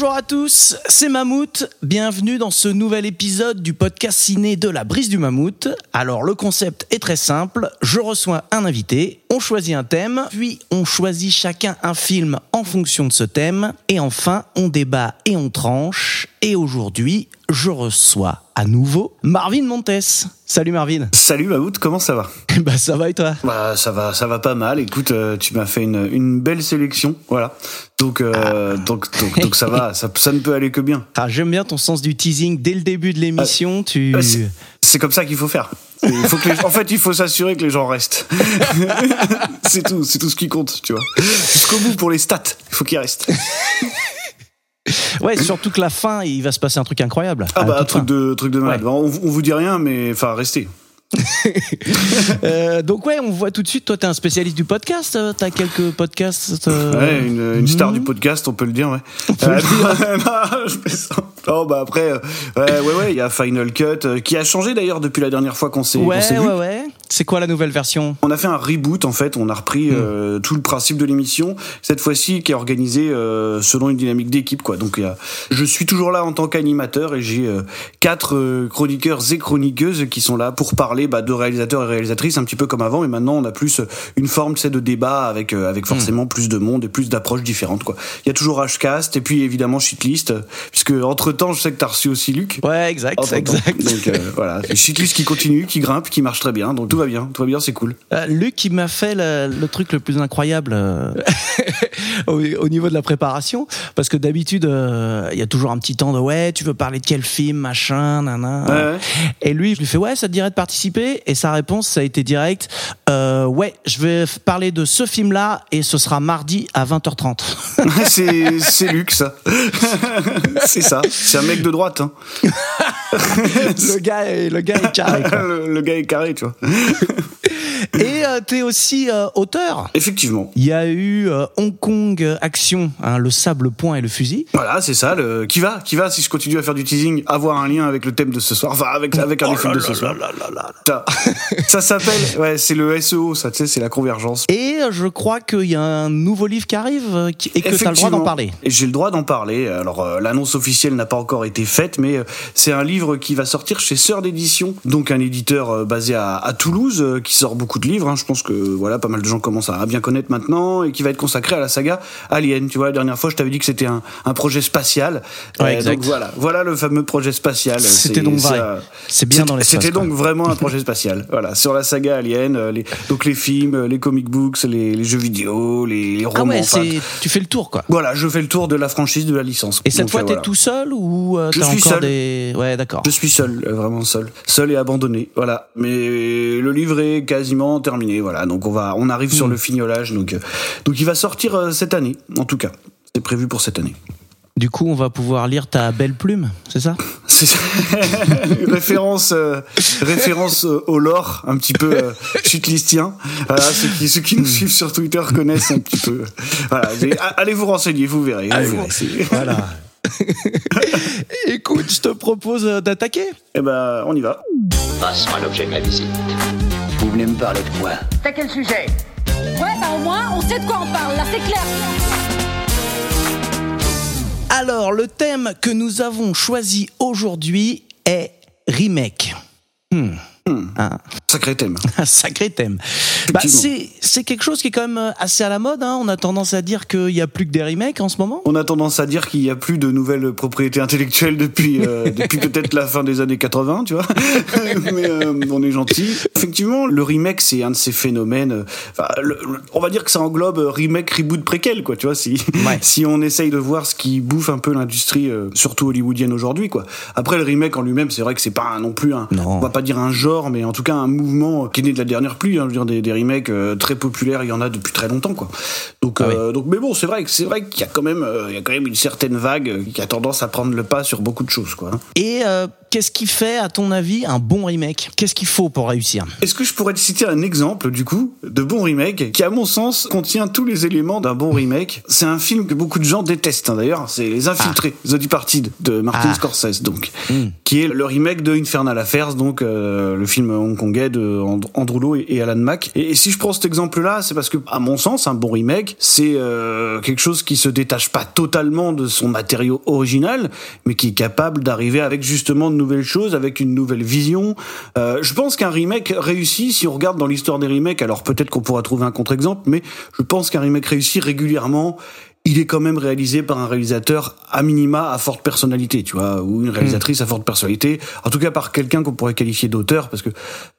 Bonjour à tous, c'est Mammouth. Bienvenue dans ce nouvel épisode du podcast ciné de la brise du Mammouth. Alors le concept est très simple, je reçois un invité, on choisit un thème, puis on choisit chacun un film en fonction de ce thème, et enfin on débat et on tranche. Et aujourd'hui, je reçois à nouveau Marvin Montes. Salut Marvin. Salut Maout, comment ça va Bah ça va et toi? Bah ça va, ça va pas mal. Écoute, euh, tu m'as fait une, une belle sélection, voilà. Donc euh, donc, donc donc ça va, ça, ça ne peut aller que bien. Ah, J'aime bien ton sens du teasing dès le début de l'émission. tu... Euh, c'est- C'est comme ça qu'il faut faire. Il faut que les- en fait, il faut s'assurer que les gens restent. c'est tout, c'est tout ce qui compte, tu vois. Jusqu'au bout pour les stats, il faut qu'ils restent. Ouais, surtout que la fin, il va se passer un truc incroyable. Ah bah truc fin. de truc de malade. Ouais. On, on vous dit rien, mais enfin restez. Euh, donc ouais, on voit tout de suite. Toi, t'es un spécialiste du podcast. euh, T'as quelques podcasts. euh, Ouais, une, une star du podcast, on peut le dire, ouais. non, bah après, ouais, ouais, ouais, il y a Final Cut qui a changé d'ailleurs depuis la dernière fois qu'on s'est Ouais, ouais, vu. ouais. C'est quoi la nouvelle version On a fait un reboot en fait, on a repris euh, tout le principe de l'émission, cette fois-ci qui est organisé euh, selon une dynamique d'équipe quoi. Donc je suis toujours là en tant qu'animateur et j'ai euh, quatre euh, chroniqueurs et chroniqueuses qui sont là pour parler bah, de réalisateurs et réalisatrices un petit peu comme avant et maintenant on a plus euh, une forme tu sais, de débat avec euh, avec forcément plus de monde et plus d'approches différentes quoi. Il y a toujours Hcast et puis évidemment Shitlist puisque entre temps je sais que t'as reçu aussi Luc. Ouais, exact, Entre-temps. exact. Donc euh, voilà, Shitlist qui continue, qui grimpe, qui marche très bien, donc tout va bien, tout va bien, c'est cool. Euh, Luc, il m'a fait le, le truc le plus incroyable euh, au, au niveau de la préparation, parce que d'habitude, euh, il y a toujours un petit temps de ouais, tu veux parler de quel film, machin, nana. Ouais, ouais. Et lui, je lui fais ouais, ça te dirait de participer? Et sa réponse, ça a été direct, ouais, je vais parler de ce film-là et ce sera mardi à 20h30. c'est c'est Luc ça. c'est ça. C'est un mec de droite. Hein. Le gars, est, le gars est carré. le gars est carré, tu vois. Et euh, t'es aussi euh, auteur. Effectivement. Il y a eu euh, Hong Kong Action, hein, le sable, point et le fusil. Voilà, c'est ça. Le... Qui va, qui va, si je continue à faire du teasing, avoir un lien avec le thème de ce soir, enfin avec avec un des films de ce soir. Ça, ça s'appelle, ouais, c'est le SEO, ça, tu sais, c'est la convergence. Et euh, je crois qu'il y a un nouveau livre qui arrive et que t'as le droit d'en parler. J'ai le droit d'en parler. Alors l'annonce officielle n'a pas encore été faite, mais c'est un livre qui va sortir chez Sœur d'édition, donc un éditeur basé à, à Toulouse qui sort beaucoup de livres. hein. Je pense que voilà, pas mal de gens commencent à bien connaître maintenant et qui va être consacré à la saga Alien. Tu vois, la dernière fois, je t'avais dit que c'était un, un projet spatial. Euh, Ouais, exact. Donc voilà, voilà le fameux projet spatial. C'était donc vrai. C'est bien dans l'espace, C'était donc vraiment un projet spatial. Voilà, sur la saga Alien, euh, les, donc les films, euh, les comic books, les, les jeux vidéo, les, les Ah romans. ouais, enfin, c'est tu fais le tour quoi. voilà, je fais le tour de la franchise de la licence. Et cette Donc, fois, euh, t'es voilà. tout seul ou euh, Je t'as suis encore seul. des Ouais, d'accord. Je suis seul, vraiment seul, seul et abandonné. Voilà. Mais le livre est quasiment terminé. Voilà. Donc on va, on arrive Hmm. sur le fignolage. Donc, euh, donc il va sortir euh, cette année, en tout cas. C'est prévu pour cette année. Du coup, on va pouvoir lire ta belle plume, c'est ça? Référence, euh, référence euh, au lore, un petit peu euh. Voilà, ceux qui, ceux qui nous suivent sur Twitter connaissent un petit peu. Voilà, allez vous renseigner, vous verrez. vous verrez. C'est- Voilà. Écoute, je te propose d'attaquer. Eh ben, on y va. Passons à l'objet de ma visite. Vous venez me parler de quoi T'as quel sujet Ouais, bah au moins, on sait de quoi on parle, là, c'est clair. Alors, le thème que nous avons choisi aujourd'hui est remake. Hmm. Un, Sacré thème. sacré thème. Bah, c'est quelque chose qui est quand même euh, assez à la mode. Hein. On a tendance à dire qu'il n'y a plus que des remakes en ce moment. On a tendance à dire qu'il n'y a plus de nouvelles propriétés intellectuelles depuis, euh, depuis peut-être la fin des années 80, tu vois. Mais euh, on est gentil. Effectivement, le remake, c'est un de ces phénomènes. enfin, le- le- on va dire que ça englobe remake, reboot, préquel, quoi, tu vois. Si, Ouais. si on essaye de voir ce qui bouffe un peu l'industrie, euh, surtout hollywoodienne aujourd'hui, quoi. Après, le remake en lui-même, c'est vrai que c'est pas un- non plus un, Non. on va pas dire un genre mais en tout cas un mouvement qui est né de la dernière pluie. Hein, je veux dire, des, des remakes euh, très populaires, il y en a depuis très longtemps, quoi. Donc, Ah oui. euh, donc, mais bon, c'est vrai que c'est vrai qu'il y a quand même, euh, il y a quand même une certaine vague qui a tendance à prendre le pas sur beaucoup de choses, quoi. Et qu'est-ce qui fait, à ton avis, un bon remake? Qu'est-ce qu'il faut pour réussir? Est-ce que je pourrais te citer un exemple, du coup, de bon remake, qui, à mon sens, contient tous les éléments d'un bon remake? C'est un film que beaucoup de gens détestent, hein, d'ailleurs. C'est Les Infiltrés, The Departed, de Martin Ah. Scorsese, donc. Hmm. Qui est le remake de Infernal Affairs, donc, euh, le film hongkongais de And- Andrew Lo et, et Alan Mack. Et, et si je prends cet exemple-là, c'est parce que, à mon sens, un bon remake, c'est euh, quelque chose qui se détache pas totalement de son matériau original, mais qui est capable d'arriver avec justement de nouvelles choses, avec une nouvelle vision. Euh, je pense qu'un remake réussi, si on regarde dans l'histoire des remakes, alors peut-être qu'on pourra trouver un contre-exemple, mais je pense qu'un remake réussi régulièrement, il est quand même réalisé par un réalisateur à minima à forte personnalité, tu vois, ou une réalisatrice à forte personnalité. En tout cas, par quelqu'un qu'on pourrait qualifier d'auteur, parce que,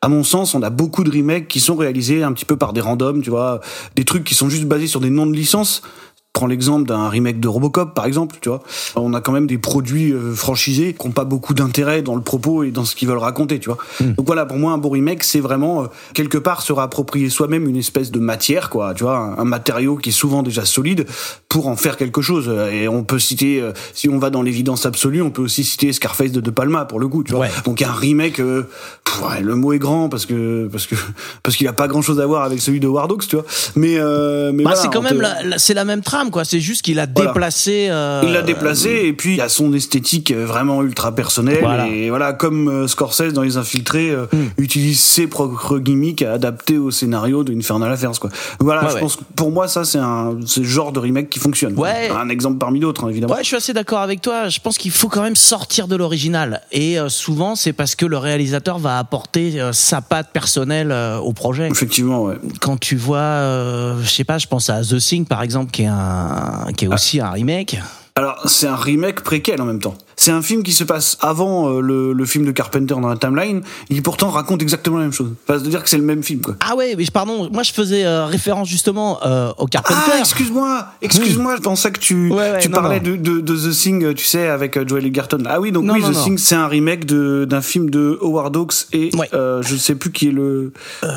à mon sens, on a beaucoup de remakes qui sont réalisés un petit peu par des randoms, tu vois, des trucs qui sont juste basés sur des noms de licences. Prends l'exemple d'un remake de Robocop, par exemple, tu vois. On a quand même des produits euh, franchisés qui n'ont pas beaucoup d'intérêt dans le propos et dans ce qu'ils veulent raconter, tu vois. Donc voilà, pour moi, un bon remake, c'est vraiment, euh, quelque part, se réapproprier soi-même une espèce de matière, quoi, tu vois, un, un matériau qui est souvent déjà solide pour en faire quelque chose. Et on peut citer, euh, si on va dans l'évidence absolue, on peut aussi citer Scarface de De Palma, pour le coup, tu vois. Ouais. Donc un remake, euh, pff, ouais, le mot est grand parce que parce que parce qu'il a pas grand-chose à voir avec celui de War Dogs, tu vois. Mais euh, mais Bah, voilà, c'est quand même te- la, la- c'est la même trame quoi. C'est juste qu'il a Voilà. déplacé. euh, Il l'a déplacé et puis il a son esthétique euh, vraiment ultra personnelle Voilà. et voilà comme euh, Scorsese dans Les Infiltrés euh, Hmm. utilise ses propres gimmicks à adapter au scénario de Infernal Affairs quoi. Voilà, Ouais, je ouais. pense que pour moi ça c'est un le genre de remake qui fonctionne. Ouais. Un exemple parmi d'autres hein, évidemment. Ouais, je suis assez d'accord avec toi. Je pense qu'il faut quand même sortir de l'original. Et euh, souvent, c'est parce que le réalisateur va apporter euh, sa patte personnelle euh, au projet. Effectivement, ouais. Quand tu vois, euh, je sais pas, je pense à The Thing par exemple, qui est un, qui est aussi un remake. Alors, c'est un remake préquel en même temps. C'est un film qui se passe avant euh, le, le film de Carpenter dans la timeline, qui pourtant raconte exactement la même chose. Enfin, c'est-à-dire que c'est le même film, quoi. Ah ouais, mais pardon, moi je faisais euh, référence justement euh, au Carpenter. Ah, excuse-moi, excuse-moi, je pensais que tu, Ouais, ouais, tu non, parlais non. De, de, de The Thing, tu sais, avec Joel Egerton. Ah oui, donc Non, oui, The. Thing, c'est un remake de- d'un film de Howard Hawks et Ouais. je sais plus qui est le,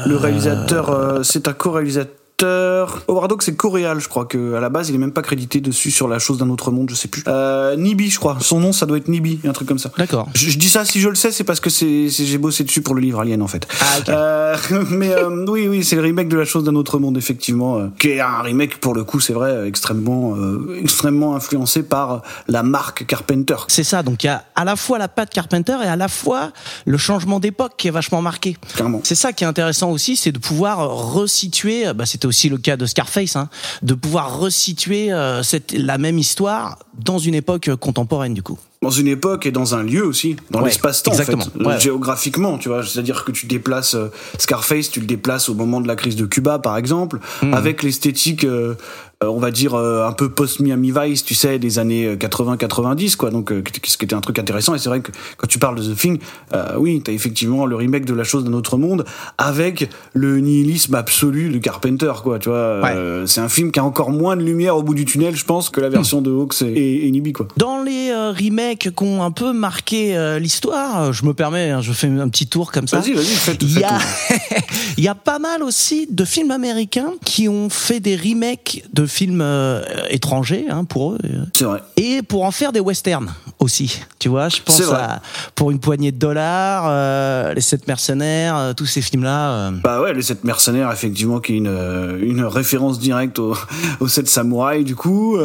le réalisateur. c'est un co-réalisateur. Howard Hawks c'est coréal, je crois que à la base il est même pas crédité dessus sur la chose d'un autre monde, je sais plus. Euh, Nibi, je crois. Son nom, ça doit être Nibi, un truc comme ça. D'accord. Je, je dis ça si je le sais, c'est parce que c'est j'ai bossé dessus pour le livre Alien en fait. Ah, ok. Euh, mais euh, oui, oui, c'est le remake de La chose d'un autre monde effectivement, qui est un remake pour le coup, c'est vrai, extrêmement, extrêmement influencé par la marque Carpenter. C'est ça, donc il y a à la fois la patte Carpenter et à la fois le changement d'époque qui est vachement marqué. Clairement. C'est ça qui est intéressant aussi, c'est de pouvoir resituer, bah, c'était aussi le cas de Scarface, hein, de pouvoir resituer euh, cette, la même histoire dans une époque contemporaine du coup. Dans une époque et dans un lieu aussi, dans Ouais, l'espace-temps en fait, exactement. Ouais. géographiquement, tu vois. C'est-à-dire que tu déplaces euh, Scarface, tu le déplaces au moment de la crise de Cuba, par exemple, Hmm. avec l'esthétique, euh, on va dire euh, un peu post-Miami Vice, tu sais, des années 80-90, quoi. Donc, euh, ce qui était un truc intéressant. Et c'est vrai que quand tu parles de The Thing, euh, oui, t'as effectivement le remake de La chose d'un autre monde avec le nihilisme absolu de Carpenter, quoi. Tu vois, euh, c'est un film qui a encore moins de lumière au bout du tunnel, je pense, que la version de Hawks et, et Nibi, quoi. Dans les euh, remakes qui ont un peu marqué euh, l'histoire, euh, je me permets, hein, je fais un petit tour comme ça. Vas-y, vas-y, fais tout. Il fais y, a, tout. il y a pas mal aussi de films américains qui ont fait des remakes de films euh, étrangers hein, pour eux C'est vrai. et pour en faire des westerns aussi. Tu vois, je pense à pour une poignée de dollars, euh, les sept mercenaires, euh, tous ces films-là. Bah ouais, les sept mercenaires, effectivement, qui est une, une référence directe aux, aux sept samouraïs, du coup.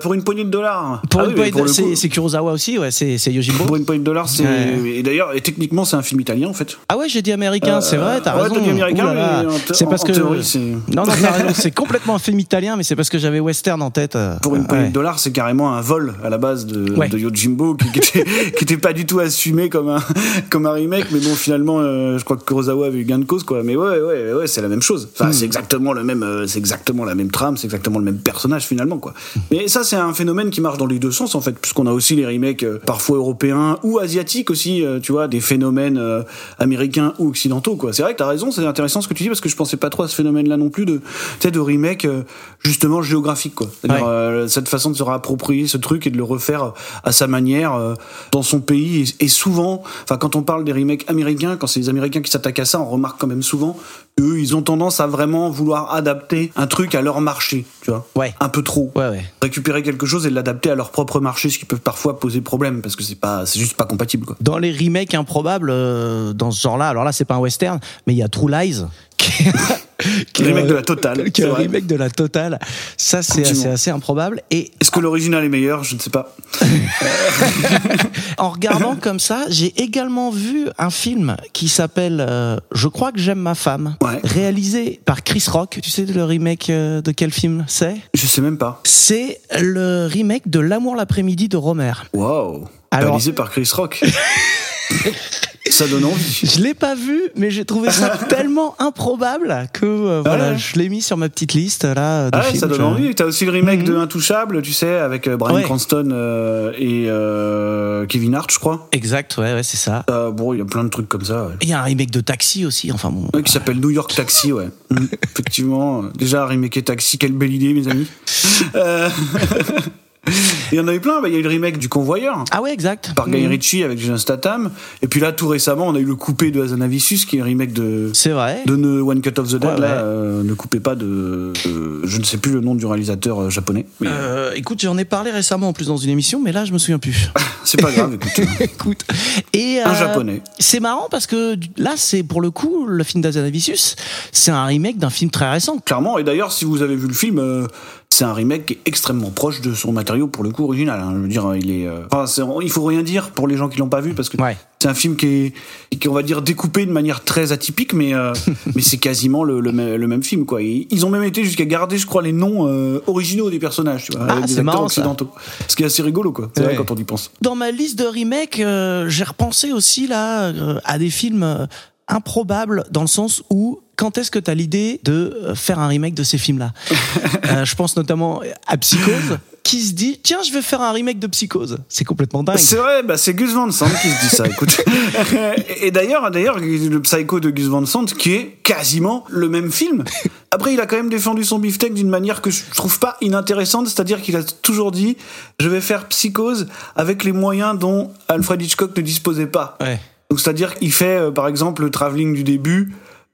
Pour une poignée de dollars. Pour Ah une oui, poignée de le c'est Kurosawa aussi, ouais, c'est Yojimbo. Pour une poignée de dollars, c'est. Et d'ailleurs, et techniquement, c'est un film italien, en fait. Ah ouais, j'ai dit américain, c'est vrai, t'as ouais, raison. t'as en thé- C'est parce en que théorie, non, non, raison, c'est complètement un film italien, mais c'est parce que j'avais western en tête. euh, Pour une ouais. poignée de dollars, c'est carrément un vol à la base de, Ouais. de Yojimbo qui, qui, était, qui était pas du tout assumé comme un, comme un remake, mais bon, finalement, euh, je crois que Kurosawa avait eu gain de cause, quoi. Mais ouais, ouais, ouais, c'est la même chose. Enfin, Hmm. c'est exactement le même, euh, c'est exactement la même trame, c'est exactement le même personnage finalement, quoi. Mais ça, c'est un phénomène qui marche dans les deux sens, en fait, puisqu'on a aussi les remakes euh, parfois européens ou asiatiques aussi, tu vois, des phénomènes américains ou occidentaux, quoi. C'est vrai vrai que t'as raison, c'est intéressant ce que tu dis parce que je pensais pas trop à ce phénomène-là non plus de, tu sais, de remake euh, justement géographique quoi. Ouais. euh, cette façon de se réapproprier ce truc et de le refaire à sa manière euh, dans son pays. Et, et souvent, enfin quand on parle des remakes américains, quand c'est les Américains qui s'attaquent à ça, on remarque quand même souvent qu'eux, ils ont tendance à vraiment vouloir adapter un truc à leur marché, tu vois. Ouais. Un peu trop. Ouais, ouais. Récupérer quelque chose et l'adapter à leur propre marché, ce qui peut parfois poser problème parce que c'est pas, c'est juste pas compatible quoi. Dans les remakes improbables euh, dans ce genre-là, alors là c'est pas un western, mais il y a True Lies. Qui est, remake de la totale, Qui est un remake de la totale. Ça c'est assez, assez improbable. Et Est-ce que l'original est meilleur? Je ne sais pas. en regardant comme ça, j'ai également vu un film qui s'appelle euh, Je crois que j'aime ma femme, Ouais. réalisé par Chris Rock. Tu sais le remake euh, de quel film c'est? Je sais même pas. C'est le remake de L'amour l'après-midi de Romer. Alors- Réalisé par Chris Rock. ça donne envie. Je l'ai pas vu, mais j'ai trouvé ça tellement improbable que euh, voilà, Ouais. je l'ai mis sur ma petite liste là. De Ah ouais, films. ça donne Je- envie. T'as aussi le remake Mhm. de Intouchable, tu sais, avec euh, Brian Ouais. Cranston euh, et euh, Kevin Hart, je crois. Exact, ouais, ouais, c'est ça. Bon, il y a plein de trucs comme ça. Il y a un remake de Taxi aussi. Enfin bon. Qui s'appelle New York Taxi, ouais. Mhm. Effectivement, déjà remake Taxi, quelle belle idée, mes amis. Euh, Il y en a eu plein. Bah, Il y a eu le remake du Convoyeur. Ah ouais, exact. Par Guy Mhm. Ritchie avec Jason Statham. Et puis là, tout récemment, on a eu le coupé de Hazanavicius, qui est un remake de, C'est vrai. de Ne One Cut of the Dead. Ouais, là, ouais. euh, ne coupez pas de, de- Je ne sais plus le nom du réalisateur euh, japonais. Mais Euh, écoute, j'en ai parlé récemment en plus dans une émission, mais là je me souviens plus. c'est pas grave, écoute. écoute. Et Un euh, japonais. C'est marrant parce que là, c'est pour le coup le film d'Azanavicius, c'est un remake d'un film très récent. Clairement. Et d'ailleurs, si vous avez vu le film, euh, c'est un remake qui est extrêmement proche de son matériau pour le coup original. hein. Je veux dire, il est. euh, Enfin, c'est- il faut rien dire pour les gens qui l'ont pas vu parce que Ouais. c'est un film qui est, qui est, on va dire, découpé de manière très atypique, mais euh, mais c'est quasiment le, le, même, le même film, quoi. Et ils ont même été jusqu'à garder, je crois, les noms euh, originaux des personnages, tu vois, Ah, avec des c'est acteurs marrant, ça. occidentaux. Ce qui est assez rigolo, quoi. C'est Ouais. vrai quand on y pense. Dans ma liste de remakes, euh, j'ai repensé aussi là euh, à des films improbables dans le sens où quand est-ce que tu as l'idée de euh, faire un remake de ces films-là? Euh, Je pense notamment à Psychose, qui se dit tiens, je vais faire un remake de Psychose. C'est complètement dingue. C'est vrai, bah c'est Gus Van Sant qui se dit ça. Écoute, et et d'ailleurs, d'ailleurs, le Psycho de Gus Van Sant, qui est quasiment le même film. Après, il a quand même défendu son beefsteak d'une manière que je trouve pas inintéressante, c'est-à-dire qu'il a toujours dit je vais faire Psychose avec les moyens dont Alfred Hitchcock ne disposait pas. Ouais. Donc c'est-à-dire qu'il fait, euh, par exemple, le travelling du début.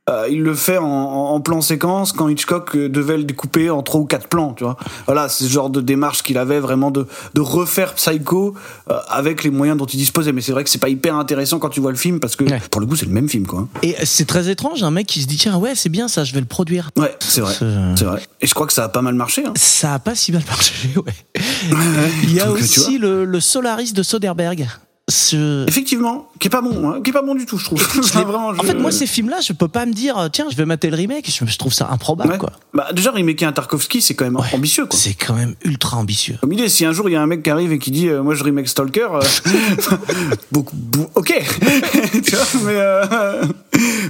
euh, il le fait en, plan séquence quand Hitchcock euh, devait le découper en trois ou quatre plans, tu vois. Voilà, c'est ce genre de démarche qu'il avait vraiment de, de refaire Psycho euh, avec les moyens dont il disposait. Mais c'est vrai que c'est pas hyper intéressant quand tu vois le film parce que Ouais. pour le coup c'est le même film, quoi. Et c'est très étrange, un mec qui se dit tiens, ouais, c'est bien ça, je vais le produire. Ouais, c'est vrai, C'est- vrai. Et je crois que ça a pas mal marché. Hein. Ça a pas si mal marché, ouais. Il y a Donc, aussi le, le Solaris de Soderbergh. Ce... Effectivement, qui est pas bon, hein, qui est pas bon du tout, je trouve. Je En fait, moi, ces films-là, je peux pas me dire, tiens, je vais mater le remake. Je, trouve ça improbable, Ouais. quoi. Bah, déjà remaker un Tarkovsky, c'est quand même Ouais. ambitieux, quoi. C'est quand même ultra ambitieux. Comme idée, si un jour il y a un mec qui arrive et qui dit euh, moi je remake Stalker, euh, beaucoup, ok, tu vois, mais euh,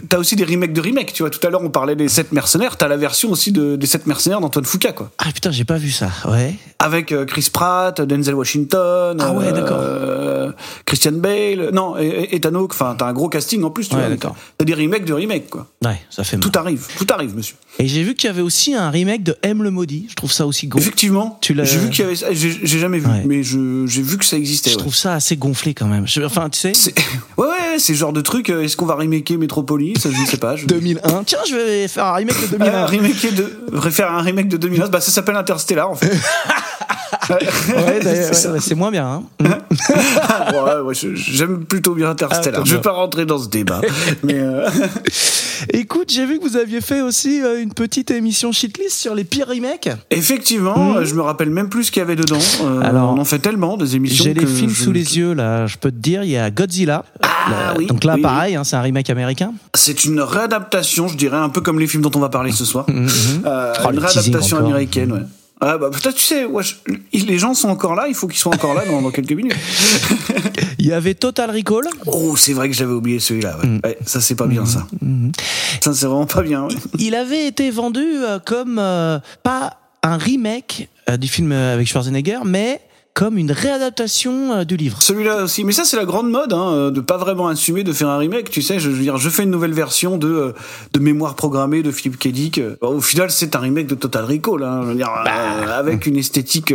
t'as aussi des remakes de remakes, tu vois. Tout à l'heure on parlait des 7 mercenaires, t'as la version aussi de, des 7 mercenaires d'Antoine Foucault, quoi. Ah putain, j'ai pas vu ça. Ouais. Avec euh, Chris Pratt, Denzel Washington, Ah ouais, euh, d'accord. Christian Bale, non, et- et- Ethan Hawke, enfin t'as un gros casting en plus, tu Ouais, vois. d'accord. T'as des remakes de remakes, quoi. Ouais, ça fait mal. Tout arrive, tout arrive, monsieur. Et j'ai vu qu'il y avait aussi un remake de M le maudit. Je trouve ça aussi gonflé. Effectivement, Tu l'as- j'ai vu qu'il y avait, ça, j'ai jamais vu, Ouais. mais j'ai vu que ça existait. Je ouais. trouve ça assez gonflé quand même. Enfin, tu sais. Ouais, ouais, c'est le genre de truc. euh, Est-ce qu'on va remaker Metropolis? Je ne sais pas. Je... 2001. Tiens, je vais faire un remake de 2001. Euh, remaker de... Refaire un remake de 2001, bah, ça s'appelle Interstellar en fait. Ouais, C'est ouais, moins bien. Hein. ouais, j'aime plutôt bien Interstellar. Ah, je vais bien. pas rentrer dans ce débat. mais euh, Écoute, j'ai vu que vous aviez fait aussi euh, une petite émission shitlist sur les pires remakes. effectivement, euh, je me rappelle même plus ce qu'il y avait dedans. Euh, Alors, on en fait tellement des émissions. J'ai les films je- sous les yeux là. Je peux te dire, il y a Godzilla. Ah, oui, Donc là, oui, pareil, hein, c'est un remake américain. C'est une réadaptation, je dirais, un peu comme les films dont on va parler ce soir. Mhm. Euh, Oh, une réadaptation américaine, ouais. Ah bah peut-être tu sais, ouais, je- les gens sont encore là, il faut qu'ils soient encore là dans, dans quelques minutes. Il y avait Total Recall. Oh, c'est vrai que j'avais oublié celui-là. Ouais. Mm. Ouais, ça c'est pas bien ça. Ça c'est vraiment pas bien. Il avait été vendu euh, comme euh, pas un remake euh, du film euh, avec Schwarzenegger, mais comme une réadaptation euh, du livre. Celui-là aussi, mais ça c'est la grande mode, hein, euh, de pas vraiment assumer de faire un remake. Tu sais, je, veux dire, je fais une nouvelle version de euh, de mémoire programmée de Philippe K. Dick. Au final, c'est un remake de Total Recall, hein, je veux dire, euh, avec une esthétique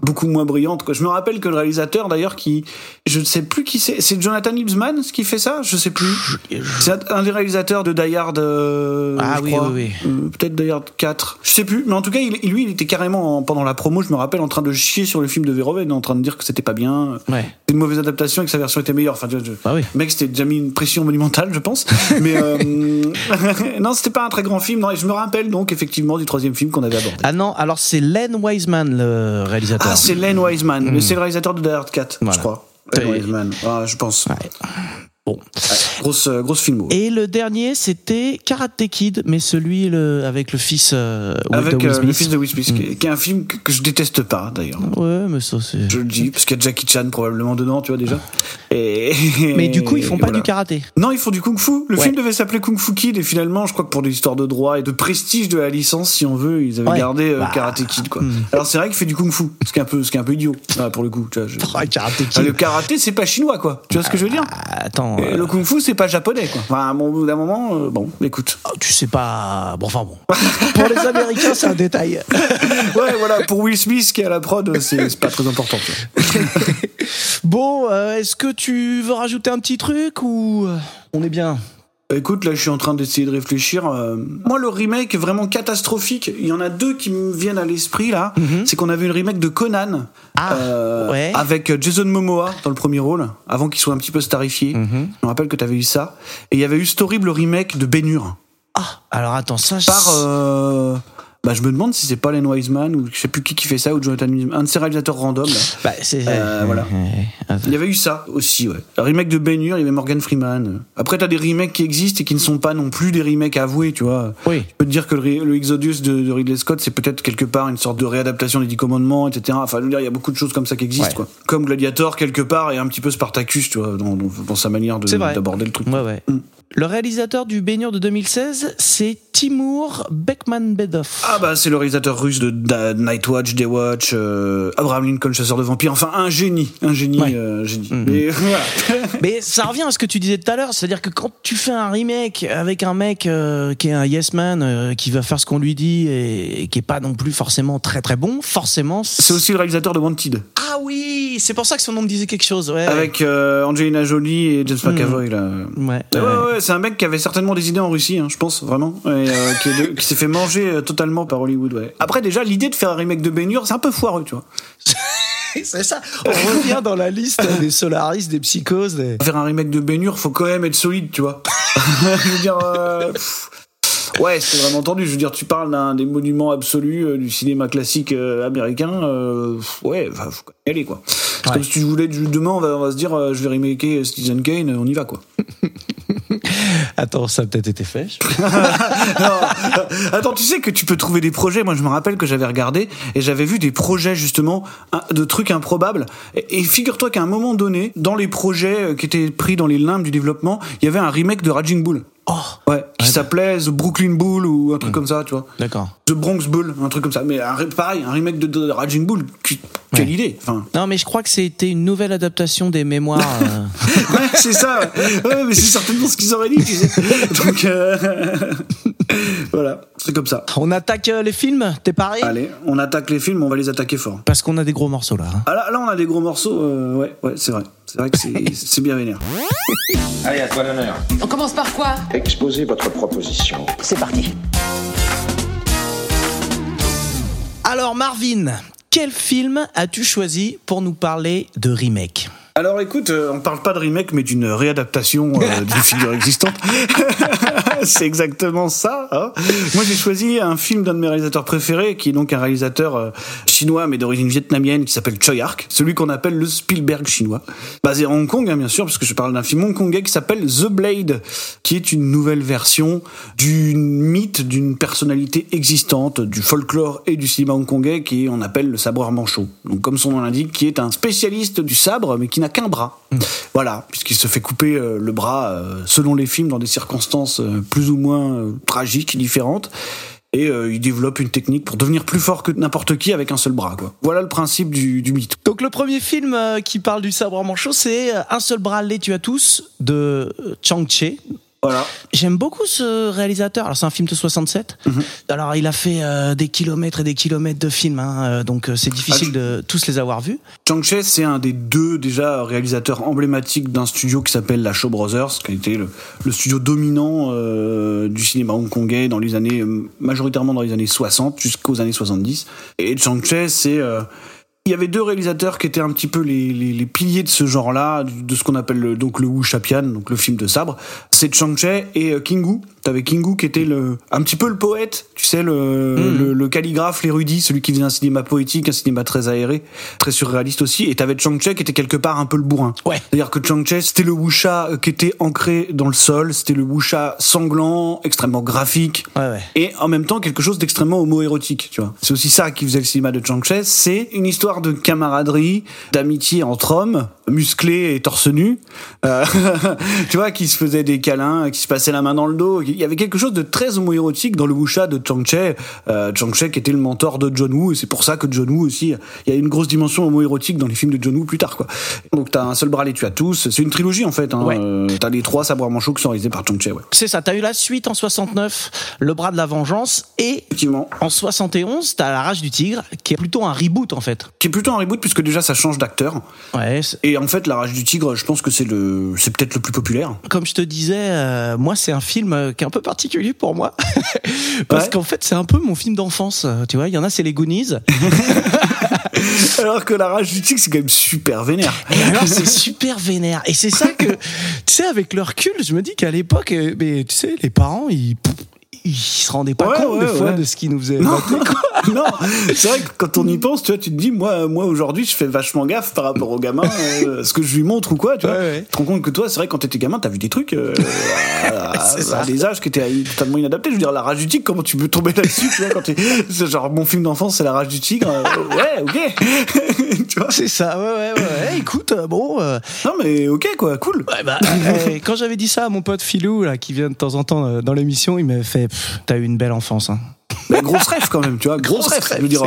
beaucoup moins brillante. Quoi. Je me rappelle que le réalisateur, d'ailleurs, qui, je ne sais plus qui c'est, c'est Jonathan Ibsman ce qui fait ça, je sais plus. C'est un- des réalisateurs de Die Hard. euh, Ah je oui, crois. oui, Euh, Peut-être Die Hard 4. Je sais plus, mais en tout cas, il, lui, il était carrément en- pendant la promo, je me rappelle, en train de chier sur le film de Verhoeven, en train de dire que c'était pas bien. Ouais. C'est une mauvaise adaptation et que sa version était meilleure. Enfin, je- je- Bah oui. le mec, c'était déjà mis une pression monumentale, je pense. Mais euh, non, c'était pas un très grand film. Non, et je me rappelle donc effectivement du troisième film qu'on avait abordé. Ah non, alors c'est Len Wiseman le réalisateur. Ah, c'est Len Wiseman. Mais c'est le réalisateur de Die Hard 4, Voilà. je crois. Len Wiseman. Ah, je pense. Ouais. Bon. Grosse, euh, grosse film. Et le dernier, c'était Karate Kid, mais celui le, avec le fils euh, de Avec Will euh, le Smith. fils de Will Smith, qui, est- qui est un film que, que je déteste pas d'ailleurs. Ouais, mais ça c'est. Je le dis, parce qu'il y a Jackie Chan probablement dedans, tu vois déjà. Et, Mais du coup, ils font et pas voilà. du karaté. Non, ils font du kung-fu. Le Ouais. film devait s'appeler Kung Fu Kid et finalement, je crois que pour des histoires de droit et de prestige de la licence, si on veut, ils avaient gardé euh, Bah. Karate Kid quoi. Alors c'est vrai qu'il fait du kung-fu, ce qui est un peu, ce qui est un peu idiot pour le coup. Tu vois, je- Ah, Karate Ah, le Kid. karaté, c'est pas chinois quoi. Tu vois ce que je veux dire? Ah, Et euh, Le kung-fu, c'est pas japonais quoi. Enfin, bon, au bout d'un moment, euh, bon, écoute. oh, tu sais pas. Bon, enfin bon. Pour les Américains, c'est un détail. Ouais, voilà, pour Will Smith qui est à la prod, c'est pas très important. Bon, euh, est-ce que tu veux rajouter un petit truc ou on est bien? Écoute, là, je suis en train d'essayer de réfléchir. euh, Moi, le remake vraiment catastrophique, il y en a deux qui me viennent à l'esprit là. C'est qu'on avait une remake de Conan Ah, euh, ouais. avec Jason Momoa dans le premier rôle, avant qu'il soit un petit peu starifié. Mhm. Je me rappelle que tu avais eu ça. Et il y avait eu cet horrible remake de Ben Hur Ah, alors attends, ça. par. euh, Bah, je me demande si c'est pas Len Wiseman ou je sais plus qui qui fait ça ou Jonathan Wiseman, un de ces réalisateurs random. Là. Bah, c'est. Euh, voilà. Il y avait eu ça aussi, ouais. Un remake de Ben Hur, il y avait Morgan Freeman. Après, t'as des remakes qui existent et qui ne sont pas non plus des remakes avoués, tu vois. Oui. Je peux te dire que le, le Exodus de, de Ridley Scott, c'est peut-être quelque part une sorte de réadaptation des Dix Commandements, etc. Enfin, je veux dire, il y a beaucoup de choses comme ça qui existent, Ouais. quoi. Comme Gladiator, quelque part, et un petit peu Spartacus, tu vois, dans, dans- dans sa manière d'aborder le truc. Ouais, ouais. Mm. Le réalisateur du Baigneur de 2016, c'est Timur Bekmanbedov. Ah bah c'est le réalisateur russe de Nightwatch, Daywatch, euh, Abraham Lincoln, chasseur de vampires, enfin un génie, un génie, Ouais. euh, génie. Mhm. Mais voilà. Mais ça revient à ce que tu disais tout à l'heure, c'est-à-dire que quand tu fais un remake avec un mec euh, qui est un yes man, qui va faire ce qu'on lui dit et, et qui est pas non plus forcément très très bon, forcément. c'est aussi le réalisateur de Wanted, Ah oui, c'est pour ça que son nom me disait quelque chose. Ouais. avec Angelina Jolie et James McAvoy là. Ouais. Ouais, ouais. Ouais, c'est un mec qui avait certainement des idées en Russie, hein, je pense, vraiment. Et, euh, qui, est de- qui s'est fait manger euh, totalement par Hollywood, ouais. Après, déjà, l'idée de faire un remake de Hur, c'est un peu foireux, tu vois. c'est ça. On revient dans la liste des Solaris, des Psychoses. Des... Faire un remake de Hur, faut quand même être solide, tu vois. je veux dire, euh, ouais, c'est vraiment tendu. Je veux dire, tu parles d'un des monuments absolus euh, du cinéma classique euh, américain. euh, ouais, enfin, faut quand même y aller, quoi. C'est Ouais. comme si tu voulais, demain, on va, on va se dire, je vais remaker Citizen Kane, on y va, quoi. Attends, ça a peut-être été fait. Attends, tu sais que tu peux trouver des projets. Moi, je me rappelle que j'avais regardé et j'avais vu des projets justement de trucs improbables. Et, et figure-toi qu'à un moment donné, dans les projets euh, qui étaient pris dans les limbes du développement, il y avait un remake de Raging Bull. Oh, Ouais, qui s'appelait The Brooklyn Bull ou un truc comme ça, tu vois. d'accord. The Bronx Bull, un truc comme ça. Mais un, pareil, un remake de, de Raging Bull. qui- Quelle Ouais. idée. Enfin, Non, mais je crois que c'était une nouvelle adaptation des mémoires. euh, ouais, c'est ça. Ouais, Ouais, mais c'est certainement ce qu'ils auraient dit, tu sais. Donc, euh, voilà, c'est comme ça. On attaque euh, les films T'es pareil Allez, on attaque les films, on va les attaquer fort. Parce qu'on a des gros morceaux là. hein. Ah là, là, on a des gros morceaux, euh, ouais, ouais, c'est vrai. C'est vrai que c'est c'est bien vénère. Allez, à toi l'honneur. On commence par quoi? Exposez votre proposition. C'est parti. Alors Marvin, quel film as-tu choisi pour nous parler de remake? Alors écoute, euh, on parle pas de remake, mais d'une réadaptation euh, d'une figure existante. c'est exactement ça. hein. Moi, j'ai choisi un film d'un de mes réalisateurs préférés, qui est donc un réalisateur euh, chinois, mais d'origine vietnamienne, qui s'appelle Choi Ark, celui qu'on appelle le Spielberg chinois, basé à Hong Kong, hein, bien sûr, parce que je parle d'un film hongkongais qui s'appelle The Blade, qui est une nouvelle version du mythe d'une personnalité existante du folklore et du cinéma hongkongais, qui est, on appelle le sabreur manchot. Donc, comme son nom l'indique, qui est un spécialiste du sabre, mais qui n'a qu'un bras. Voilà, puisqu'il se fait couper euh, le bras euh, selon les films dans des circonstances euh, plus ou moins tragiques, différentes. et il développe une technique pour devenir plus fort que n'importe qui avec un seul bras. Quoi. Voilà le principe du, du mythe. Donc le premier film qui parle du sabre manchot, c'est Un seul bras les tue à tous de Chang Che. Voilà. J'aime beaucoup ce réalisateur. Alors c'est un film de 67. Mhm. Alors il a fait euh, des kilomètres et des kilomètres de films, hein, euh, donc euh, c'est difficile Ah, de tous les avoir vus. Chang Che, c'est un des deux déjà réalisateurs emblématiques d'un studio qui s'appelle la Shaw Brothers, qui a été le, le studio dominant euh, du cinéma hongkongais dans les années, majoritairement dans les années 60 jusqu'aux années 70. Et Chang Che, c'est euh, il y avait deux réalisateurs qui étaient un petit peu les, les, piliers de ce genre-là, de ce qu'on appelle le, donc le Wu Shapian, donc le film de sabre. C'est Chang Che et euh, Kingu. T'avais Kingu qui était le, un petit peu le poète, tu sais, le, le, le calligraphe, l'érudit, celui qui faisait un cinéma poétique, un cinéma très aéré, très surréaliste aussi. Et t'avais Chang Che qui était quelque part un peu le bourrin. Ouais. C'est-à-dire que Chang Che, c'était le wuxia euh, qui était ancré dans le sol, c'était le wuxia sanglant, extrêmement graphique, Ouais, ouais. et en même temps quelque chose d'extrêmement homo-érotique, tu vois. C'est aussi ça qui faisait le cinéma de Chang Che, c'est une histoire de camaraderie, d'amitié entre hommes, musclés et torse nu, euh, tu vois, qui se faisaient des câlins, qui se passaient la main dans le dos. Il y avait quelque chose de très homo-érotique dans le wuxia de Chang Che, euh, Chang Che qui était le mentor de John Woo, et c'est pour ça que John Woo aussi, il y a une grosse dimension homo-érotique dans les films de John Woo plus tard, quoi. Donc t'as un seul bras les tu as tous, c'est une trilogie en fait, hein. Ouais. Euh, t'as les trois sabres à manchot qui sont réalisés par Chang Che, ouais. C'est ça, t'as eu la suite en 69, Le bras de la vengeance, et Effectivement. en 71, t'as La rage du tigre, qui est plutôt un reboot en fait. Qui est plutôt un reboot puisque déjà ça change d'acteur. Ouais, Et en fait, La Rage du Tigre, je pense que c'est le, c'est peut-être le plus populaire. comme je te disais, euh, moi c'est un film qui est un peu particulier pour moi, parce Ouais. qu'en fait c'est un peu mon film d'enfance. euh, Tu vois, il y en a c'est les Goonies, Alors que La Rage du Tigre, c'est quand même super vénère. et alors c'est super vénère. Et c'est ça que, tu sais, avec le recul, je me dis qu'à l'époque, euh, mais tu sais, les parents ils ils se rendaient pas Ouais, compte ouais, des fois de ce qu'ils nous faisaient. Non, mater, quoi. non, c'est vrai que quand on y pense, tu vois, tu te dis, moi, moi aujourd'hui, je fais vachement gaffe par rapport au gamin, euh, ce que je lui montre ou quoi, tu vois. Tu te rends compte que toi, c'est vrai, quand t'étais gamin, t'as vu des trucs euh, à, des âges qui étaient totalement inadaptés. Je veux dire, La Rage du Tigre, comment tu peux tomber là-dessus, tu vois, quand t'es, c'est genre, mon film d'enfance, c'est La Rage du Tigre. euh, ouais, ok. tu vois. C'est ça, ouais, ouais, ouais. ouais. Écoute, bon, Non, mais ok, quoi, cool. ouais, bah, quand j'avais dit ça à mon pote Philou, là, qui vient de temps en temps dans l'émission, il m'avait fait, t'as eu une belle enfance, hein. Mais grosse rêve quand même, tu vois, grosse, Grosse rêve. Je veux dire,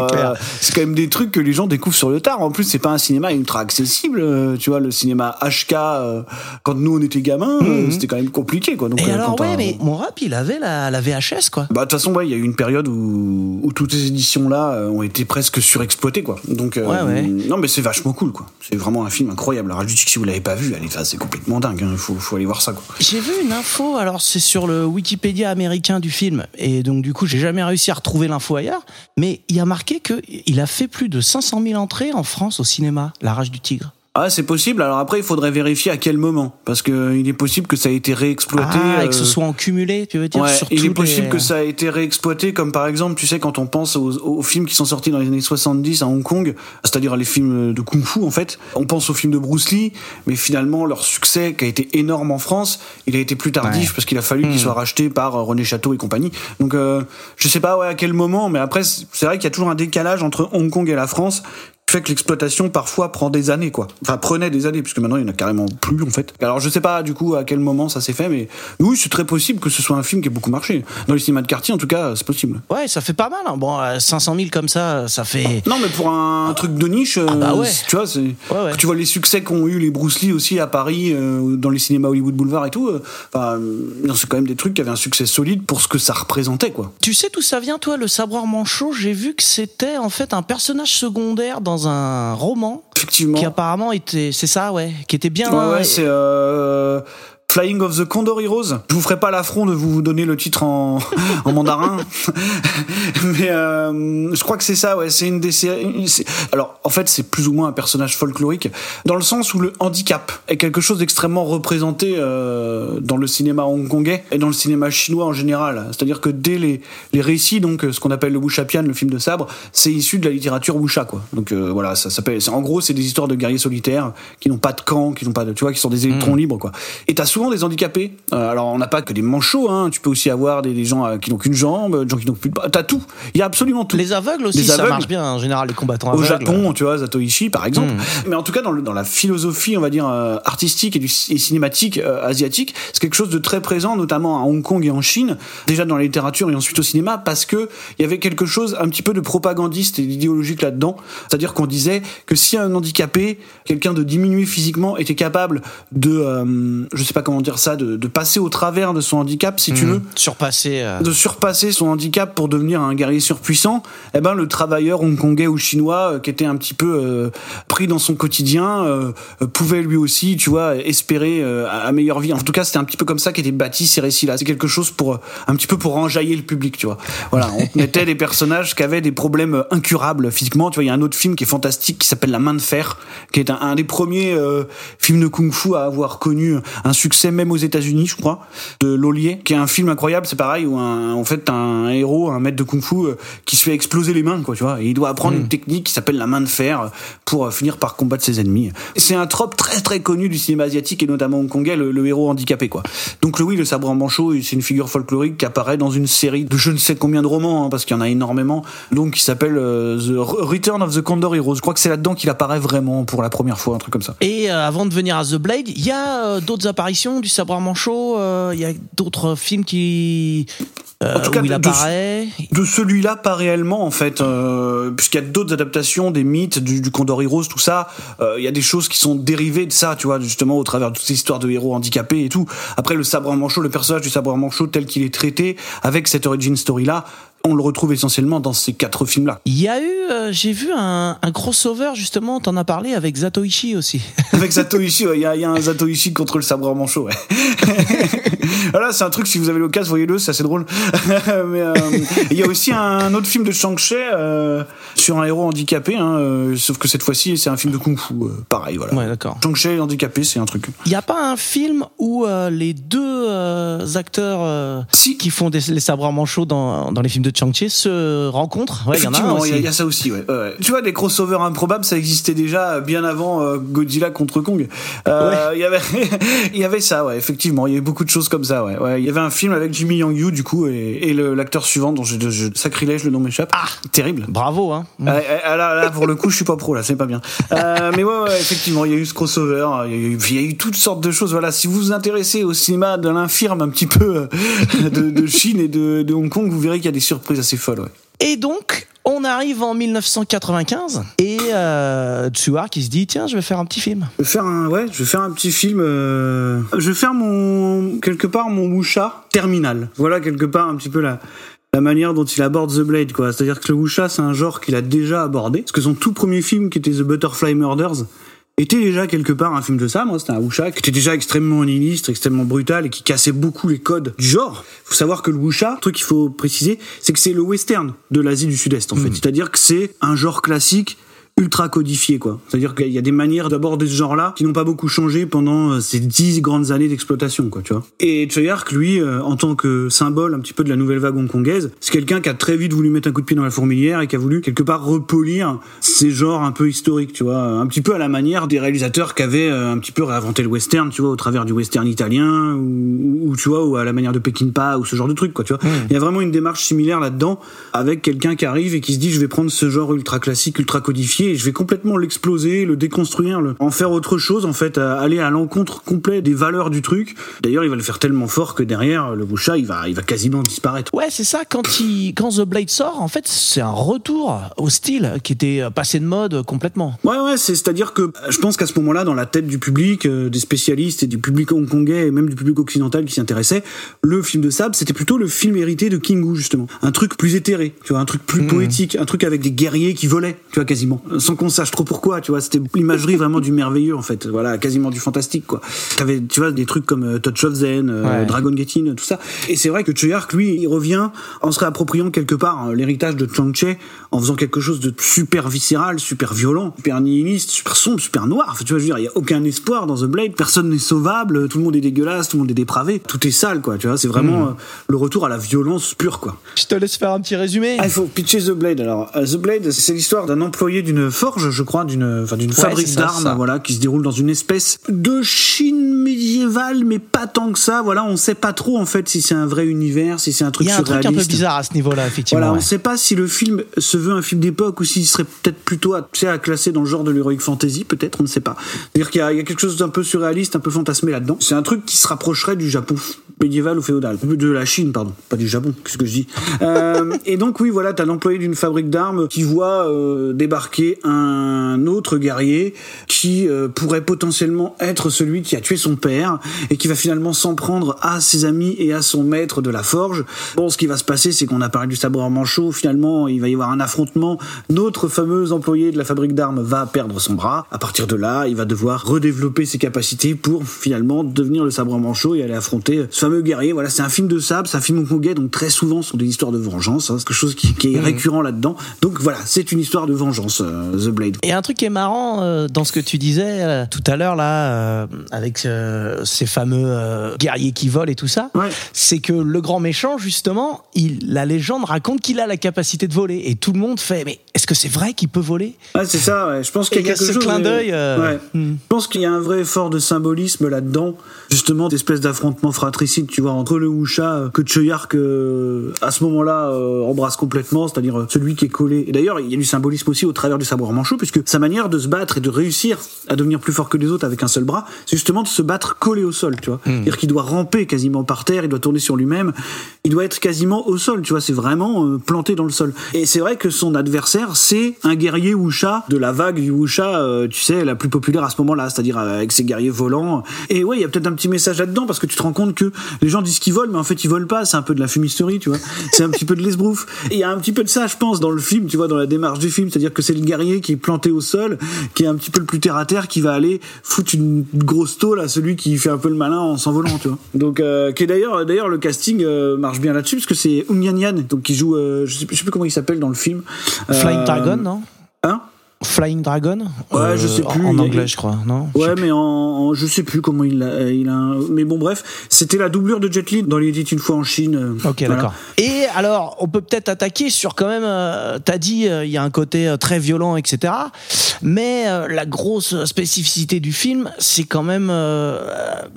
c'est euh, quand même des trucs que les gens découvrent sur le tard. En plus, c'est pas un cinéma ultra accessible, euh, tu vois, le cinéma HK. euh, quand nous on était gamins, euh, c'était quand même compliqué, quoi. Donc. Et euh, alors, ouais, mais mon rap, il avait la, la VHS, quoi. Bah de toute façon, ouais, il y a eu une période où, où toutes ces éditions-là euh, ont été presque surexploitées, quoi. Donc, Ouais, ouais. non, mais c'est vachement cool, quoi. C'est vraiment un film incroyable. La Rage du Tigre, si vous l'avez pas vu, allez, c'est complètement dingue. Il faut, faut aller voir ça, quoi. J'ai vu une info, alors c'est sur le Wikipédia américain du film, et donc du coup j'ai jamais réussi à retrouver l'info ailleurs, mais il a marqué que il a fait plus de 500 000 entrées en France au cinéma, La Rage du Tigre. Ah, c'est possible. Alors après, il faudrait vérifier à quel moment, parce que euh, il est possible que ça a été réexploité. Ah, et que ce euh, soit en cumulé, tu veux dire Ouais, sur il est possible les- que ça a été réexploité, comme par exemple, tu sais, quand on pense aux, aux films qui sont sortis dans les années 70 à Hong Kong, c'est-à-dire les films de kung-fu en fait, on pense aux films de Bruce Lee, mais finalement leur succès qui a été énorme en France, il a été plus tardif Ouais. Hmm. parce qu'il a fallu qu'il soit racheté par euh, René Château et compagnie. Donc euh, je sais pas ouais, à quel moment, mais après c'est vrai qu'il y a toujours un décalage entre Hong Kong et la France fait que l'exploitation parfois prend des années quoi. Enfin prenait des années puisque maintenant il y en a carrément plus en fait. Alors je sais pas du coup à quel moment ça s'est fait mais oui c'est très possible que ce soit un film qui ait beaucoup marché. Dans les cinémas de quartier en tout cas c'est possible. Ouais, ça fait pas mal. hein. Bon, euh, 500 000 comme ça, ça fait. Non mais pour un truc de niche, euh, bah ouais. tu vois c'est ouais. quand tu vois les succès qu'ont eu les Bruce Lee aussi à Paris euh, dans les cinémas Hollywood Boulevard et tout. euh, Enfin euh, c'est quand même des trucs qui avaient un succès solide pour ce que ça représentait quoi. Tu sais d'où ça vient, toi, le sabreur manchot? J'ai vu que c'était en fait un personnage secondaire dans un roman Effectivement. qui apparemment était, c'est ça, ouais, qui était bien. Ouais, ouais, c'est euh, Flying of the Condor Heroes. Je vous ferai pas l'affront de vous donner le titre en, en mandarin, mais euh, je crois que c'est ça. Ouais, c'est une des séries. Alors, en fait, c'est plus ou moins un personnage folklorique dans le sens où le handicap est quelque chose d'extrêmement représenté euh, dans le cinéma hongkongais et dans le cinéma chinois en général. C'est-à-dire que dès les, les récits, donc ce qu'on appelle le wuxia-pian, le film de sabre, c'est issu de la littérature wuxia, quoi. Donc euh, voilà, ça s'appelle. En gros, c'est des histoires de guerriers solitaires qui n'ont pas de camp, qui n'ont pas de, tu vois, qui sont des électrons libres, quoi. Et t'as souvent souvent des handicapés. Euh, alors on n'a pas que des manchots, hein. tu peux aussi avoir des, des gens euh, qui n'ont qu'une jambe, des gens qui n'ont plus de bras. T'as tout. Il y a absolument tout. Les aveugles aussi, Les ça aveugles. marche bien en général, les combattants Au aveugles. Japon, tu vois, Zatoichi par exemple. Mm. Mais en tout cas, dans, le- dans la philosophie, on va dire, euh, artistique et, du, et cinématique euh, asiatique, c'est quelque chose de très présent, notamment à Hong Kong et en Chine, déjà dans la littérature et ensuite au cinéma, parce que il y avait quelque chose un petit peu de propagandiste et idéologique là-dedans. C'est-à-dire qu'on disait que si un handicapé, quelqu'un de diminué physiquement, était capable de, je sais pas comment dire ça, de, de passer au travers de son handicap, si tu Mm. veux, Surpasser. euh, de surpasser son handicap pour devenir un guerrier surpuissant, eh ben le travailleur hongkongais ou chinois euh, qui était un petit peu euh, pris dans son quotidien pouvait lui aussi, tu vois, espérer à à meilleure vie. En tout cas, c'était un petit peu comme ça qu'étaient bâtis ces récits-là. C'est quelque chose pour un petit peu pour enjailler le public, tu vois. Voilà, on mettait des personnages qui avaient des problèmes incurables physiquement. Tu vois, il y a un autre film qui est fantastique qui s'appelle La Main de fer, qui est un, un des premiers films de kung-fu à avoir connu un succès même aux États-Unis, je crois, de Lolier, qui est un film incroyable. C'est pareil où un, en fait un héros, un maître de kung-fu euh, qui se fait exploser les mains, quoi, tu vois. Et il doit apprendre une technique qui s'appelle la main de fer euh, pour euh, finir par combattre ses ennemis. C'est un trope très très connu du cinéma asiatique et notamment hongkongais, le, le héros handicapé, quoi. Donc le oui, le sabre en manchot, c'est une figure folklorique qui apparaît dans une série de je ne sais combien de romans, hein, parce qu'il y en a énormément, donc qui s'appelle euh, The Return of the Condor Heroes. Je crois que c'est là-dedans qu'il apparaît vraiment pour la première fois, un truc comme ça. Et euh, avant de venir à The Blade, il y a d'autres apparitions du sabre à manchot. euh, Il y a d'autres films qui euh, En tout cas, où il de- apparaît. De celui-là, pas réellement en fait, euh, puisqu'il y a d'autres adaptations, des mythes, du, du Condor Heroes, tout ça. euh, Il y a des choses qui sont dérivées de ça, tu vois, justement au travers de toutes ces histoires de héros handicapés et tout. Après, le sabre manchot, le personnage du sabre manchot tel qu'il est traité, avec cette origin story là, on le retrouve essentiellement dans ces quatre films là. Il y a eu, euh, j'ai vu un, un crossover justement. T'en as parlé avec Zatoichi aussi. Avec Zatoichi, ouais, il y, a, y a un Zatoichi contre le sabre en manchot. Ouais. voilà, c'est un truc, si vous avez l'occasion, voyez-le, c'est assez drôle. Mais euh, il y a aussi un autre film de Shang-Chi euh, sur un héros handicapé, hein, sauf que cette fois-ci, c'est un film de kung-fu. pareil, voilà. Ouais, d'accord. Shang-Chi handicapé, c'est un truc. Il n'y a pas un film où les deux acteurs Si. qui font des, les sabres à manchot dans, dans les films de Chang-Chi se rencontrent Ouais, il y en a un Effectivement, il y, a- aussi. il y a ça aussi, ouais. ouais, ouais. Tu vois, des crossovers improbables, ça existait déjà bien avant euh, Godzilla contre Kong. Euh, Il y avait, il y avait ça, ouais. Effectivement, il y avait beaucoup de choses comme ça, ouais. Il y avait un film avec Jimmy Yang Yu, du coup, et, et l'acteur suivant, dont je, je- sacrilège, le nom m'échappe. Ah, terrible. Bravo, hein. Ah, là, là, pour le coup, je suis pas pro, là, c'est pas bien. Euh, mais ouais, ouais, effectivement, il y a eu ce crossover, il y, a eu, il y a eu toutes sortes de choses. Voilà, si vous vous intéressez au cinéma de l'infirme un petit peu euh, de, de Chine et de, de Hong Kong, vous verrez qu'il y a des surprises assez folles, ouais. Et donc, on arrive en 1995 et euh, Tsuar qui se dit tiens, je vais faire un petit film. Je vais faire un, ouais, je vais faire un petit film. euh, Je vais faire mon quelque part mon wuxia terminal. Voilà quelque part un petit peu la la manière dont il aborde The Blade, quoi. C'est-à-dire que le wuxia, c'est un genre qu'il a déjà abordé. Parce que son tout premier film, qui était The Butterfly Murders, était déjà quelque part un film de ça. Moi, c'était un wuxia qui était déjà extrêmement nihiliste, extrêmement brutal et qui cassait beaucoup les codes du genre. Faut savoir que le wuxia, truc qu'il faut préciser, c'est que c'est le western de l'Asie du Sud-Est, en fait. C'est-à-dire que c'est un genre classique ultra codifié quoi. C'est-à-dire qu'il y a des manières d'aborder ce genre-là qui n'ont pas beaucoup changé pendant euh, ces dix grandes années d'exploitation quoi, tu vois. Et Choyark lui euh, en tant que symbole un petit peu de la nouvelle vague hongkongaise, c'est quelqu'un qui a très vite voulu mettre un coup de pied dans la fourmilière et qui a voulu quelque part repolir ces genres un peu historiques, tu vois, un petit peu à la manière des réalisateurs qui avaient euh, un petit peu réinventé le western, tu vois, au travers du western italien ou, ou, tu vois ou à la manière de Peckinpah ou ce genre de truc quoi, tu vois. Il y a vraiment une démarche similaire là-dedans avec quelqu'un qui arrive et qui se dit je vais prendre ce genre ultra classique, ultra codifié je vais complètement l'exploser, le déconstruire, le, en faire autre chose en fait, à aller à l'encontre complet des valeurs du truc. D'ailleurs, il va le faire tellement fort que derrière le Wuxia, il va il va quasiment disparaître. Ouais, c'est ça. Quand, il, quand The Blade sort, en fait, c'est un retour au style qui était passé de mode complètement. Ouais, ouais, c'est, c'est-à-dire que je pense qu'à ce moment-là, dans la tête du public, euh, des spécialistes et du public hongkongais et même du public occidental qui s'y intéressait, le film de Sable, c'était plutôt le film hérité de Kingu, justement. Un truc plus éthéré, tu vois, un truc plus poétique, un truc avec des guerriers qui volaient, tu vois, quasiment. Sans qu'on sache trop pourquoi, tu vois, c'était l'imagerie vraiment du merveilleux, en fait. Voilà, quasiment du fantastique, quoi. T'avais, tu vois, des trucs comme euh, Touch of Zen, euh, Ouais. Dragon Gatin, tout ça. Et c'est vrai que Choyark, lui, il revient en se réappropriant quelque part euh, l'héritage de Chang-Che, en faisant quelque chose de super viscéral, super violent, super nihiliste, super sombre, super noir. Enfin, tu vois, je veux dire, il y a aucun espoir dans The Blade, personne n'est sauvable, tout le monde est dégueulasse, tout le monde est dépravé, tout est sale, quoi. Tu vois, c'est vraiment euh, le retour à la violence pure, quoi. Je te laisse faire un petit résumé. Ah, il faut pitcher The Blade. Alors, The Blade, c'est l'histoire d'un employé d'une d'une forge, je crois, d'une enfin d'une Ouais, fabrique d'armes, voilà, qui se déroule dans une espèce de Chine médiévale, mais pas tant que ça. Voilà, on sait pas trop en fait si c'est un vrai univers, si c'est un truc Il y a un truc un peu surréaliste. bizarre à ce niveau-là, effectivement. Voilà, on ouais. sait pas si le film se veut un film d'époque ou s'il serait peut-être plutôt à, à classer dans le genre de l'heroic fantasy, peut-être, on ne sait pas. C'est-à-dire qu'il y, a- il y a quelque chose d'un peu surréaliste, un peu fantasmé là-dedans. C'est un truc qui se rapprocherait du Japon médiéval ou féodal. De la Chine, pardon, pas du Japon, qu'est-ce que je dis Euh, Et donc, oui, voilà, t'as l'employé d'une fabrique d'armes qui voit euh, débarquer un autre guerrier qui euh, pourrait potentiellement être celui qui a tué son père et qui va finalement s'en prendre à ses amis et à son maître de la forge. Bon, ce qui va se passer, c'est qu'on a parlé du sabre manchot. Finalement, il va y avoir un affrontement. Notre fameux employé de la fabrique d'armes va perdre son bras. À partir de là, il va devoir redévelopper ses capacités pour finalement devenir le sabre manchot et aller affronter ce fameux guerrier. Voilà, c'est un film de sabre, c'est un film hongkongais, donc très souvent ce sont des histoires de vengeance. hein. c'est quelque chose qui, qui est récurrent là-dedans. Donc voilà, c'est une histoire de vengeance, euh, The Blade. Et un truc qui est marrant euh, dans ce que tu disais euh, tout à l'heure là, euh, avec euh, ces fameux euh, guerriers qui volent et tout ça, Ouais. c'est que le grand méchant justement, il, la légende raconte qu'il a la capacité de voler et tout le monde fait mais est-ce que c'est vrai qu'il peut voler Ah, c'est ça, ouais. Je pense qu'il y a y a quelque ce chose. clin d'œil, euh, ouais. hmm. Je pense qu'il y a un vrai effort de symbolisme là-dedans. Justement, d'espèce d'affrontement fratricide, tu vois, entre le Wuxia euh, que Choyark, euh, à ce moment-là, euh, embrasse complètement, c'est-à-dire celui qui est collé. Et d'ailleurs, il y a du symbolisme aussi au travers du sabre manchot, puisque sa manière de se battre et de réussir à devenir plus fort que les autres avec un seul bras, c'est justement de se battre collé au sol, tu vois. C'est-à-dire qu'il doit ramper quasiment par terre, il doit tourner sur lui-même, il doit être quasiment au sol, tu vois, c'est vraiment planté dans le sol. Et c'est vrai que son adversaire, c'est un guerrier Wuxia de la vague du Wuxia, euh, tu sais, la plus populaire à ce moment-là, c'est-à-dire euh, avec ses guerriers volants. Et ouais, il y a peut-être un petit message là-dedans parce que tu te rends compte que les gens disent qu'ils volent, mais en fait ils volent pas. C'est un peu de la fumisterie, tu vois. C'est un petit peu de l'esbrouf. Et il y a un petit peu de ça, je pense, dans le film, tu vois, dans la démarche du film, c'est-à-dire que c'est le guerrier qui est planté au sol, qui est un petit peu le plus terre à terre, qui va aller foutre une grosse tôle à celui qui fait un peu le malin en s'envolant, tu vois. Donc, euh, qui est d'ailleurs, d'ailleurs, le casting euh, marche bien là-dessus parce que c'est Ung Yan Yan, donc qui joue, euh, je sais, je sais plus comment il s'appelle dans le film. Euh, Dragon, non? Hein? Flying Dragon Ouais, je sais plus. En Il anglais, je crois, non Je Ouais, mais en, en- je sais plus comment il a, il a, un- mais bon, bref, c'était la doublure de Jet Li dans Il était une fois en Chine. euh, Ok, voilà. d'accord. Et alors, on peut peut-être attaquer sur quand même. euh, T'as dit, euh, il y a un côté euh, très violent, etc. Mais euh, la grosse spécificité du film, c'est quand même euh,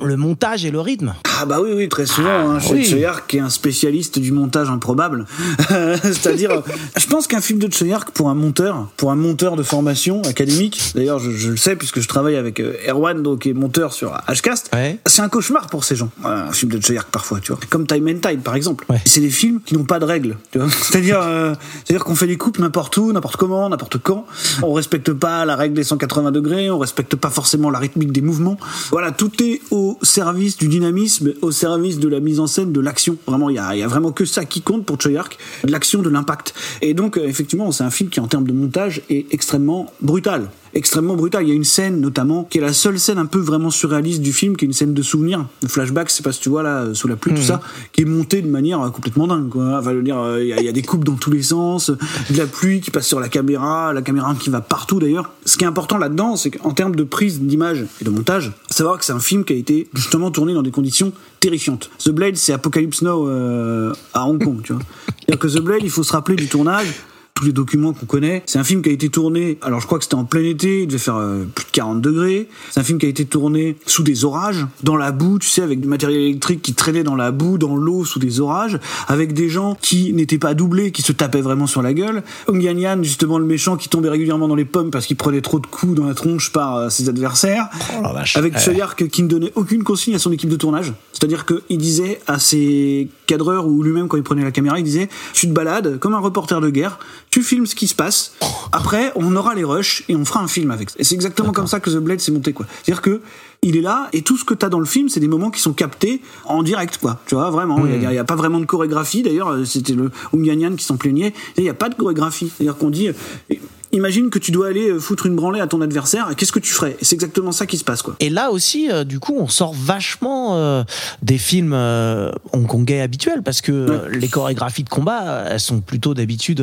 le montage et le rythme. Ah bah oui, oui, très souvent. hein, chez oui. Choyark, qui est un spécialiste du montage improbable. C'est-à-dire, euh, je pense qu'un film de Choyark, pour un monteur, pour un monteur de formation académique, d'ailleurs je, je le sais puisque je travaille avec euh, Erwan, donc qui est monteur sur Hcast, Ouais. c'est un cauchemar pour ces gens. Un film de Choyark parfois, tu vois. Comme Time and Tide, par exemple. Ouais. C'est des films qui n'ont pas de règles, tu vois. C'est-à-dire, euh, c'est-à-dire qu'on fait des coupes n'importe où, n'importe comment, n'importe quand. On respecte pas la règle des 180 degrés, on respecte pas forcément la rythmique des mouvements. Voilà, tout est au service du dynamisme, au service de la mise en scène, de l'action. Vraiment, il y a, il y a vraiment que ça qui compte pour Choyark, de l'action, de l'impact. Et donc, euh, effectivement, c'est un film qui, en termes de montage, est extrêmement brutal extrêmement brutal. Il y a une scène notamment qui est la seule scène un peu vraiment surréaliste du film, qui est une scène de souvenir, de flashback, c'est pas si tu vois là sous la pluie, tout ça, qui est montée de manière euh, complètement dingue. Quoi. Enfin, dire, euh, il y, a- il y a des coupes dans tous les sens, euh, de la pluie qui passe sur la caméra, la caméra qui va partout d'ailleurs. Ce qui est important là-dedans, c'est qu'en termes de prise d'image et de montage, savoir que c'est un film qui a été justement tourné dans des conditions terrifiantes. The Blade, c'est Apocalypse Now euh, à Hong Kong, tu vois. C'est-à-dire que The Blade, il faut se rappeler du tournage tous les documents qu'on connaît. C'est un film qui a été tourné, alors je crois que c'était en plein été, il devait faire euh, plus de 40 degrés. C'est un film qui a été tourné sous des orages, dans la boue, tu sais, avec du matériel électrique qui traînait dans la boue, dans l'eau, sous des orages, avec des gens qui n'étaient pas doublés, qui se tapaient vraiment sur la gueule. Ong Yan Yan, justement le méchant, qui tombait régulièrement dans les pommes parce qu'il prenait trop de coups dans la tronche par euh, ses adversaires. Oh la vache. Avec Ouais. Choyark qui ne donnait aucune consigne à son équipe de tournage. C'est-à-dire qu'il disait à ses cadreurs ou lui-même quand il prenait la caméra, il disait Tu te balades comme un reporter de guerre, tu filmes ce qui se passe, après on aura les rushs et on fera un film avec. Et c'est exactement comme ça que The Blade s'est monté, quoi. C'est-à-dire que il est là et tout ce que t'as dans le film, c'est des moments qui sont captés en direct, quoi. Tu vois, vraiment. Il n'y a, pas vraiment de chorégraphie. D'ailleurs, euh, c'était le Ong Yan Yan qui s'en plaignait. Il n'y a pas de chorégraphie. C'est-à-dire qu'on dit. euh, Imagine que tu dois aller euh, foutre une branlée à ton adversaire, qu'est-ce que tu ferais? C'est exactement ça qui se passe, quoi. Et là aussi, euh, du coup, on sort vachement euh, des films euh, hongkongais habituels parce que les chorégraphies de combat, elles sont plutôt d'habitude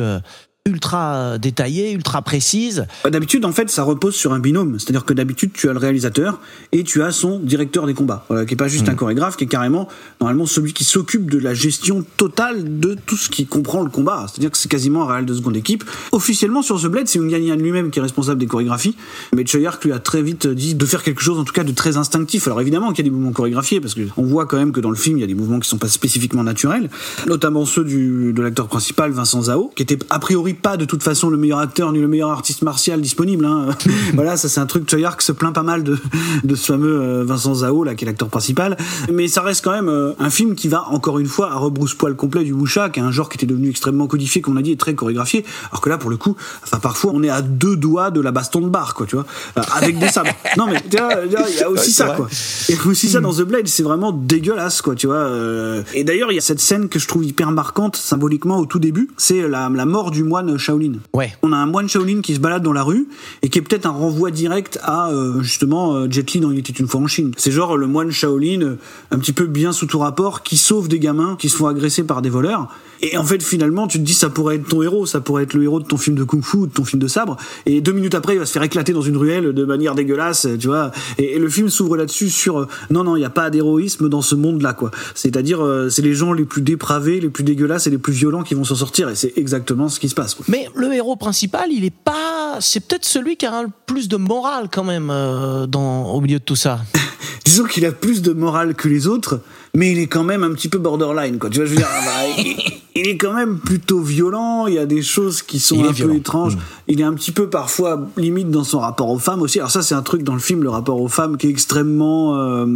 ultra détaillée, ultra précise. D'habitude, en fait, ça repose sur un binôme. C'est-à-dire que d'habitude, tu as le réalisateur et tu as son directeur des combats, voilà, qui est pas juste un chorégraphe, qui est carrément normalement celui qui s'occupe de la gestion totale de tout ce qui comprend le combat. C'est-à-dire que c'est quasiment un réal de seconde équipe. Officiellement, sur The Blade, c'est Unganian lui-même qui est responsable des chorégraphies, mais Choyark lui a très vite dit de faire quelque chose, en tout cas, de très instinctif. Alors évidemment qu'il y a des mouvements chorégraphiés, parce qu'on voit quand même que dans le film, il y a des mouvements qui sont pas spécifiquement naturels, notamment ceux du, de l'acteur principal, Vincent Zao, qui était a priori pas de toute façon le meilleur acteur ni le meilleur artiste martial disponible. Hein. voilà, ça c'est un truc. Choyark se plaint pas mal de, de ce fameux euh, Vincent Zao, là, qui est l'acteur principal. Mais ça reste quand même euh, un film qui va, encore une fois, à rebrousse-poil complet du wuxia, qui est un genre qui était devenu extrêmement codifié, qu'on a dit, et très chorégraphié. Alors que là, pour le coup, enfin, parfois, on est à deux doigts de la baston de bar, quoi, tu vois, avec des sabres. non, mais il y a aussi ça, quoi. Il y a aussi ça dans The Blade, c'est vraiment dégueulasse, quoi, tu vois. euh. Et d'ailleurs, il y a cette scène que je trouve hyper marquante, symboliquement, au tout début, c'est la, la mort du moine Shaolin. Ouais. On a un moine Shaolin qui se balade dans la rue et qui est peut-être un renvoi direct à euh, justement euh, Jet Li dans Il était une fois en Chine. C'est genre le moine Shaolin, euh, un petit peu bien sous tout rapport, qui sauve des gamins qui se font agresser par des voleurs. Et en fait, finalement, tu te dis ça pourrait être ton héros, ça pourrait être le héros de ton film de kung-fu, de ton film de sabre. Et deux minutes après, il va se faire éclater dans une ruelle de manière dégueulasse, tu vois. Et, et le film s'ouvre là-dessus sur euh, non, non, il n'y a pas d'héroïsme dans ce monde-là, quoi. C'est-à-dire, euh, c'est les gens les plus dépravés, les plus dégueulasses et les plus violents qui vont s'en sortir. Et c'est exactement ce qui se passe. Quoi. Mais le héros principal, il est pas. C'est peut-être celui qui a le plus de morale quand même euh, dans, au milieu de tout ça. disons qu'il a plus de morale que les autres, mais il est quand même un petit peu borderline, quoi. Tu vois, je veux dire, bah, il, est quand même plutôt violent. Il y a des choses qui sont Il un violent. peu étranges. Il est un petit peu parfois limite dans son rapport aux femmes aussi. Alors ça, c'est un truc dans le film, le rapport aux femmes, qui est extrêmement euh,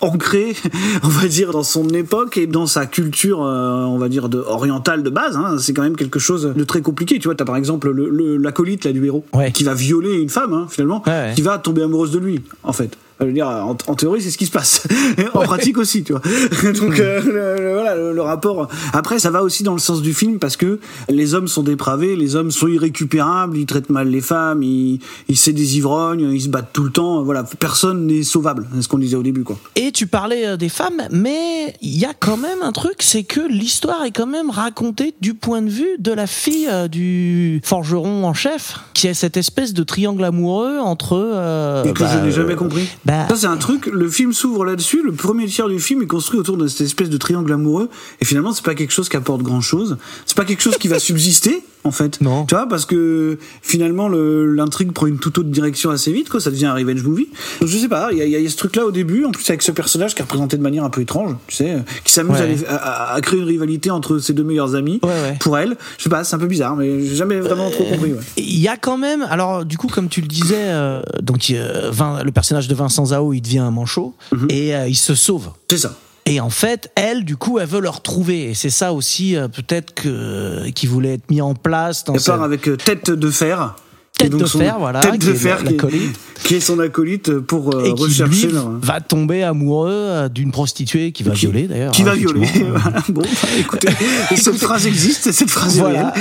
ancré, on va dire, dans son époque et dans sa culture, euh, on va dire, de, orientale de base. Hein. C'est quand même quelque chose de très compliqué. Tu vois, t'as par exemple le- le- l'acolyte là du héros Ouais. qui va violer une femme, hein, finalement, Ouais, ouais. qui va tomber amoureuse de lui, en fait. Je veux dire, en, en théorie, c'est ce qui se passe. en pratique aussi, tu vois. Donc, euh, le, le- voilà, le, le rapport. Après, ça va aussi dans le sens du film parce que les hommes sont dépravés, les hommes sont irrécupérables, ils traitent mal les femmes, ils, ils c'est des ivrognes, ils se battent tout le temps. Voilà, personne n'est sauvable. C'est ce qu'on disait au début, quoi. Et tu parlais euh, des femmes, mais il y a quand même un truc, c'est que l'histoire est quand même racontée du point de vue de la fille euh, du forgeron en chef, qui a cette espèce de triangle amoureux entre. euh, Et que bah, je n'ai euh, jamais compris. Bah- Ça, c'est un truc, le film s'ouvre là-dessus, le premier tiers du film est construit autour de cette espèce de triangle amoureux, et finalement, c'est pas quelque chose qui apporte grand-chose. C'est pas quelque chose qui va subsister, en fait. Non. Tu vois, parce que finalement, le- l'intrigue prend une toute autre direction assez vite, quoi, ça devient un revenge movie. Donc, je sais pas, il y, y a ce truc-là au début, en plus avec ce personnage qui est représenté de manière un peu étrange, tu sais, euh, qui s'amuse Ouais. à créer une rivalité entre ses deux meilleurs amis. Ouais, ouais. Pour elle, je sais pas, c'est un peu bizarre, mais j'ai jamais vraiment trop compris, ouais. Il y a quand même, alors du coup, comme tu le disais, euh, donc euh, le personnage de Vincent Zao, il devient un manchot Mhm. et euh, il se sauve. C'est ça. Et en fait, elle, du coup, elle veut le retrouver. Et c'est ça aussi, euh, peut-être que qui voulait être mis en place dans Elle cette part avec euh, Tête de Fer. Tête de Fer, voilà, Tête qui de est Fer, qui est, l'acolyte. qui est son acolyte pour euh, et qui rechercher lui va tomber amoureux euh, d'une prostituée qui va Qui- violer d'ailleurs. Qui hein, va violer. Voilà. Bon, bah, écoutez, cette phrase existe, cette phrase Voilà.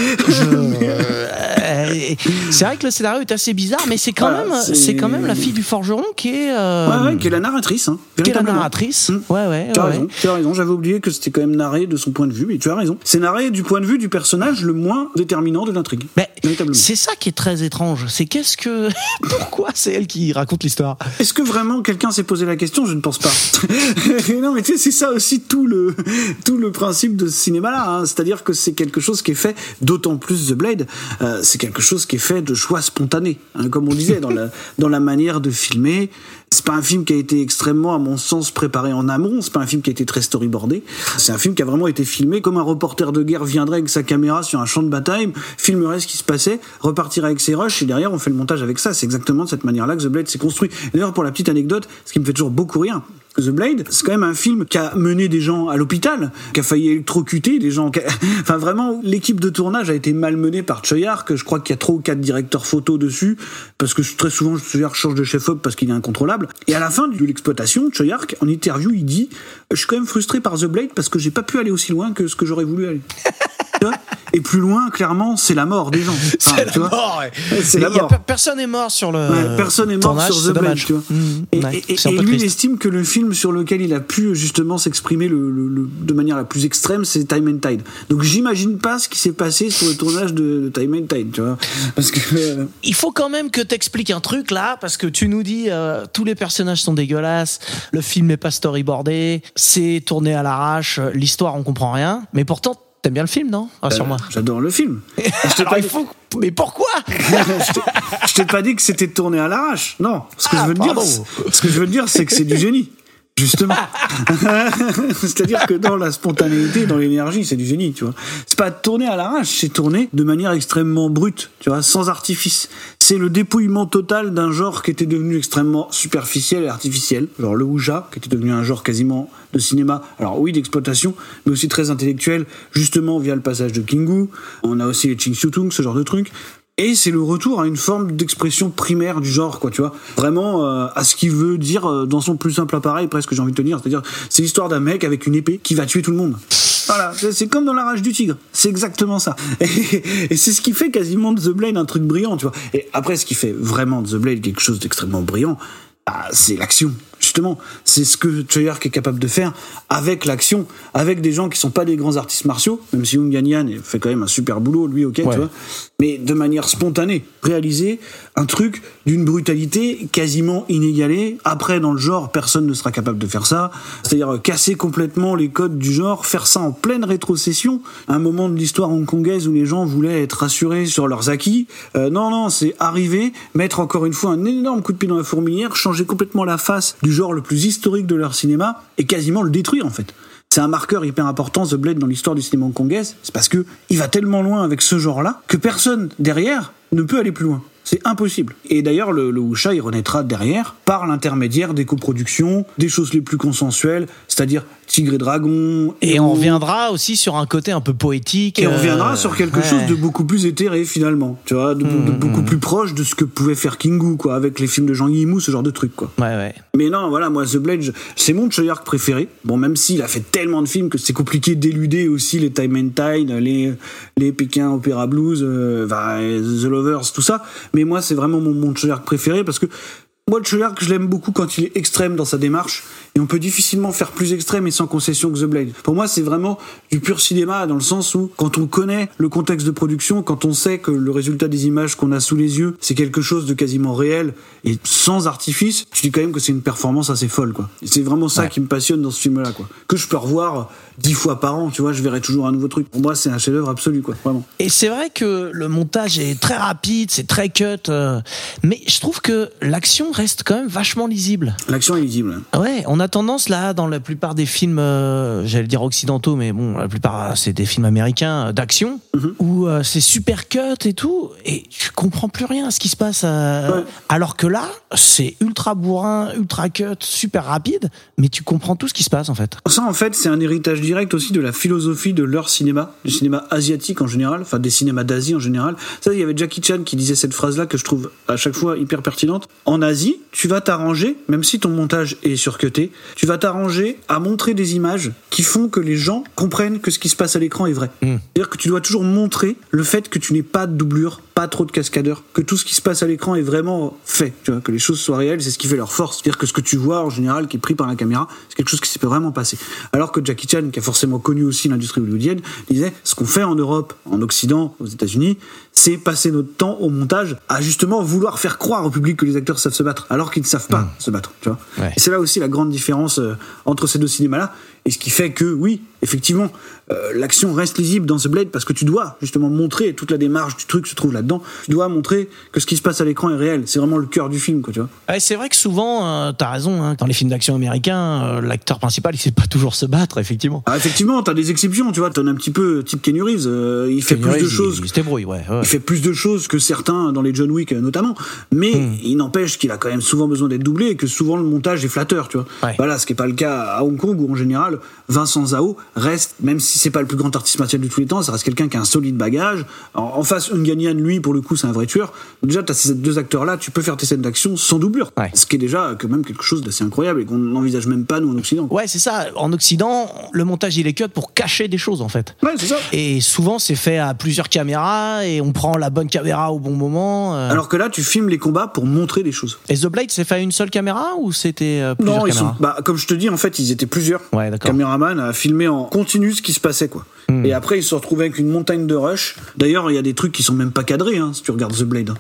euh, c'est vrai que le scénario est assez bizarre, mais c'est quand Voilà, même, c'est- quand même la fille du forgeron qui est, euh, Ouais, ouais, qui est la narratrice. Hein, qui est la narratrice. Mm. Ouais, ouais, Tu as ouais. raison, tu as raison. J'avais oublié que c'était quand même narré de son point de vue, mais tu as raison. C'est narré du point de vue du personnage le moins déterminant de l'intrigue. C'est ça qui est très étrange. C'est qu'est-ce que, pourquoi c'est elle qui raconte l'histoire? Est-ce que vraiment quelqu'un s'est posé la question? Je ne pense pas. non, mais tu sais, c'est ça aussi tout le tout le principe de ce cinéma-là. hein. C'est-à-dire que c'est quelque chose qui est fait, d'autant plus The Blade, euh, c'est quelque chose qui est fait de choix spontanés, hein, comme on disait dans la dans la manière de filmer. C'est pas un film qui a été extrêmement, à mon sens, préparé en amont. C'est pas un film qui a été très storyboardé. C'est un film qui a vraiment été filmé comme un reporter de guerre viendrait avec sa caméra sur un champ de bataille, filmerait ce qui se passait, repartirait avec ses rushs et derrière on fait le montage avec ça. C'est exactement de cette manière-là que The Blade s'est construit. D'ailleurs, pour la petite anecdote, ce qui me fait toujours beaucoup rire, The Blade, c'est quand même un film qui a mené des gens à l'hôpital, qui a failli électrocuter des gens. qui a- Enfin, vraiment, l'équipe de tournage a été malmenée par Choyark. Je crois qu'il y a trois ou quatre directeurs photos dessus, parce que très souvent, Choyark change de chef-op parce qu'il est incontrôlable. Et à la fin de l'exploitation, Choyark, en interview, il dit Je suis quand même frustré par The Blade parce que j'ai pas pu aller aussi loin que ce que j'aurais voulu aller. Et plus loin, clairement, c'est la mort des gens. Enfin, c'est la mort, ouais. La a mort. per- personne n'est mort sur le. Ouais, personne n'est mort tournage, sur The Blade, dommage. tu vois. Et, ouais, lui, il estime que le film sur lequel il a pu justement s'exprimer le, le- le- de manière la plus extrême, c'est Time and Tide. Donc j'imagine pas ce qui s'est passé sur le tournage de, de Time and Tide, tu vois. Parce que euh, Il faut quand même que t'expliques un truc là, parce que tu nous dis euh, tous les personnages sont dégueulasses, le film est pas storyboardé, c'est tourné à l'arrache, l'histoire on comprend rien, mais pourtant t'aimes bien le film, non Rassure-moi. j'adore le film. Je t'ai Alors pas il dit- faut. Mais pourquoi je t'ai- pas dit que c'était tourné à l'arrache. Non, ce que Ah, je veux dire, ce que je veux dire, c'est que c'est du génie. Justement. C'est-à-dire que dans la spontanéité, dans l'énergie, c'est du génie, tu vois. C'est pas tourné à l'arrache, c'est tourné de manière extrêmement brute, tu vois, sans artifice. C'est le dépouillement total d'un genre qui était devenu extrêmement superficiel et artificiel, genre le wuja, qui était devenu un genre quasiment de cinéma, alors oui, d'exploitation, mais aussi très intellectuel, justement via le passage de Kingu. On a aussi les Ching Tung, ce genre de trucs. Et c'est le retour à une forme d'expression primaire du genre, quoi, tu vois. Vraiment euh, à ce qu'il veut dire euh, dans son plus simple appareil, presque, j'ai envie de te dire. C'est-à-dire, c'est l'histoire d'un mec avec une épée qui va tuer tout le monde. Voilà, c'est comme dans la rage du tigre. C'est exactement ça. Et, et c'est ce qui fait quasiment de The Blade un truc brillant, tu vois. Et après, ce qui fait vraiment de The Blade quelque chose d'extrêmement brillant, bah, c'est l'action. Justement, c'est ce que Treyarch est capable de faire avec l'action, avec des gens qui sont pas des grands artistes martiaux, même si Young Yan Yan fait quand même un super boulot, lui, ok, Ouais. tu vois, mais de manière spontanée, réaliser un truc d'une brutalité quasiment inégalée. Après, dans le genre, personne ne sera capable de faire ça. C'est-à-dire euh, casser complètement les codes du genre, faire ça en pleine rétrocession, un moment de l'histoire hongkongaise où les gens voulaient être rassurés sur leurs acquis. Euh, non, non, c'est arriver, mettre encore une fois un énorme coup de pied dans la fourmilière, changer complètement la face du genre le plus historique de leur cinéma et quasiment le détruire en fait. C'est un marqueur hyper important, The Blade, dans l'histoire du cinéma hongkongaise. C'est parce que il va tellement loin avec ce genre-là que personne derrière ne peut aller plus loin. C'est impossible. Et d'ailleurs, le, le wuxia, il renaîtra derrière par l'intermédiaire des coproductions, des choses les plus consensuelles, c'est-à-dire Tigre et Dragon. Et on reviendra aussi sur un côté un peu poétique. Et on euh, reviendra sur quelque ouais. chose de beaucoup plus éthéré finalement, tu vois, de, de Mmh, beaucoup plus proche de ce que pouvait faire Kingu, quoi, avec les films de Jean Yimou, ce genre de truc, quoi. Ouais, ouais. Mais non, voilà, moi, The Blade, c'est mon Treyarch préféré. Bon, même s'il a fait tellement de films que c'est compliqué d'éluder aussi les Time and Tide, les, les Pékin Opera Blues, euh, enfin, The Lovers, tout ça. Mais moi, c'est vraiment mon, mon Treyarch préféré parce que moi, le Treyarch, je l'aime beaucoup quand il est extrême dans sa démarche. Et on peut difficilement faire plus extrême et sans concession que The Blade. Pour moi, c'est vraiment du pur cinéma dans le sens où, quand on connaît le contexte de production, quand on sait que le résultat des images qu'on a sous les yeux, c'est quelque chose de quasiment réel et sans artifice, je dis quand même que c'est une performance assez folle, quoi. C'est vraiment ça Ouais. qui me passionne dans ce film-là, quoi. Que je peux revoir dix fois par an, tu vois, je verrai toujours un nouveau truc. Pour moi, c'est un chef-d'œuvre absolu, quoi. Vraiment. Et c'est vrai que le montage est très rapide, c'est très cut, euh, mais je trouve que l'action reste quand même vachement lisible. L'action est lisible. Ouais, on a tendance là, dans la plupart des films, euh, j'allais dire occidentaux, mais bon, la plupart euh, c'est des films américains euh, d'action, où euh, c'est super cut et tout, et tu comprends plus rien à ce qui se passe. euh, Ouais. Alors que là, c'est ultra bourrin, ultra cut, super rapide, mais tu comprends tout ce qui se passe en fait. Ça, en fait, c'est un héritage direct aussi de la philosophie de leur cinéma, du cinéma asiatique en général, enfin des cinémas d'Asie en général. Ça, il y avait Jackie Chan qui disait cette phrase-là que je trouve à chaque fois hyper pertinente. En Asie, tu vas t'arranger, même si ton montage est surcuté, tu vas t'arranger à montrer des images qui font que les gens comprennent que ce qui se passe à l'écran est vrai. C'est-à-dire que tu dois toujours montrer le fait que tu n'es pas de doublure, pas trop de cascadeurs, que tout ce qui se passe à l'écran est vraiment fait, tu vois, que les choses soient réelles, c'est ce qui fait leur force. C'est-à-dire que ce que tu vois en général, qui est pris par la caméra, c'est quelque chose qui s'est vraiment passé. Alors que Jackie Chan, qui a forcément connu aussi l'industrie hollywoodienne, disait ce qu'on fait en Europe, en Occident, aux États-Unis, c'est passer notre temps au montage à justement vouloir faire croire au public que les acteurs savent se battre, alors qu'ils ne savent pas se battre, tu vois. Ouais. Et c'est là aussi la grande différence euh, entre ces deux cinémas-là, et ce qui fait que, oui, effectivement, euh, l'action reste lisible dans ce Blade parce que tu dois justement montrer toute la démarche du truc se trouve là-dedans. Tu dois montrer que ce qui se passe à l'écran est réel. C'est vraiment le cœur du film, quoi, tu vois. Ouais, c'est vrai que souvent, euh, t'as raison, hein, dans les films d'action américains, euh, l'acteur principal il sait pas toujours se battre, effectivement. Ah, effectivement, t'as des exceptions, tu vois. T'en as un petit peu type Kenny Reeves. euh, il fait Kenny plus de Reeves, choses. Il, il se débrouille, ouais. ouais. Il fait plus de choses que certains dans les John Wick notamment, mais Hmm. il n'empêche qu'il a quand même souvent besoin d'être doublé et que souvent le montage est flatteur, tu vois. Ouais. Voilà, ce qui est pas le cas à Hong Kong où en général Vincent Zhao reste, même si c'est pas le plus grand artiste martial de tous les temps, ça reste quelqu'un qui a un solide bagage. En, en face, Unganian, lui, pour le coup, c'est un vrai tueur. Déjà, t'as ces deux acteurs-là, tu peux faire tes scènes d'action sans doublure. Ouais. Ce qui est déjà quand même quelque chose d'assez incroyable et qu'on n'envisage même pas, nous, en Occident. Ouais, c'est ça. En Occident, le montage il est cut pour cacher des choses en fait. Ouais, c'est ça. Et souvent c'est fait à plusieurs caméras et on prend la bonne caméra au bon moment. euh. Alors que là, tu filmes les combats pour montrer des choses. Et The Blade, c'est fait à une seule caméra ou c'était euh, plusieurs Non, ils sont, caméras? bah, comme je te dis, en fait, ils étaient plusieurs. Ouais, d'accord. Caméraman à filmer en continu ce qui se passait, quoi. Hmm. Et après, ils se retrouvés avec une montagne de rush. D'ailleurs, il y a des trucs qui sont même pas cadrés, hein, si tu regardes The Blade.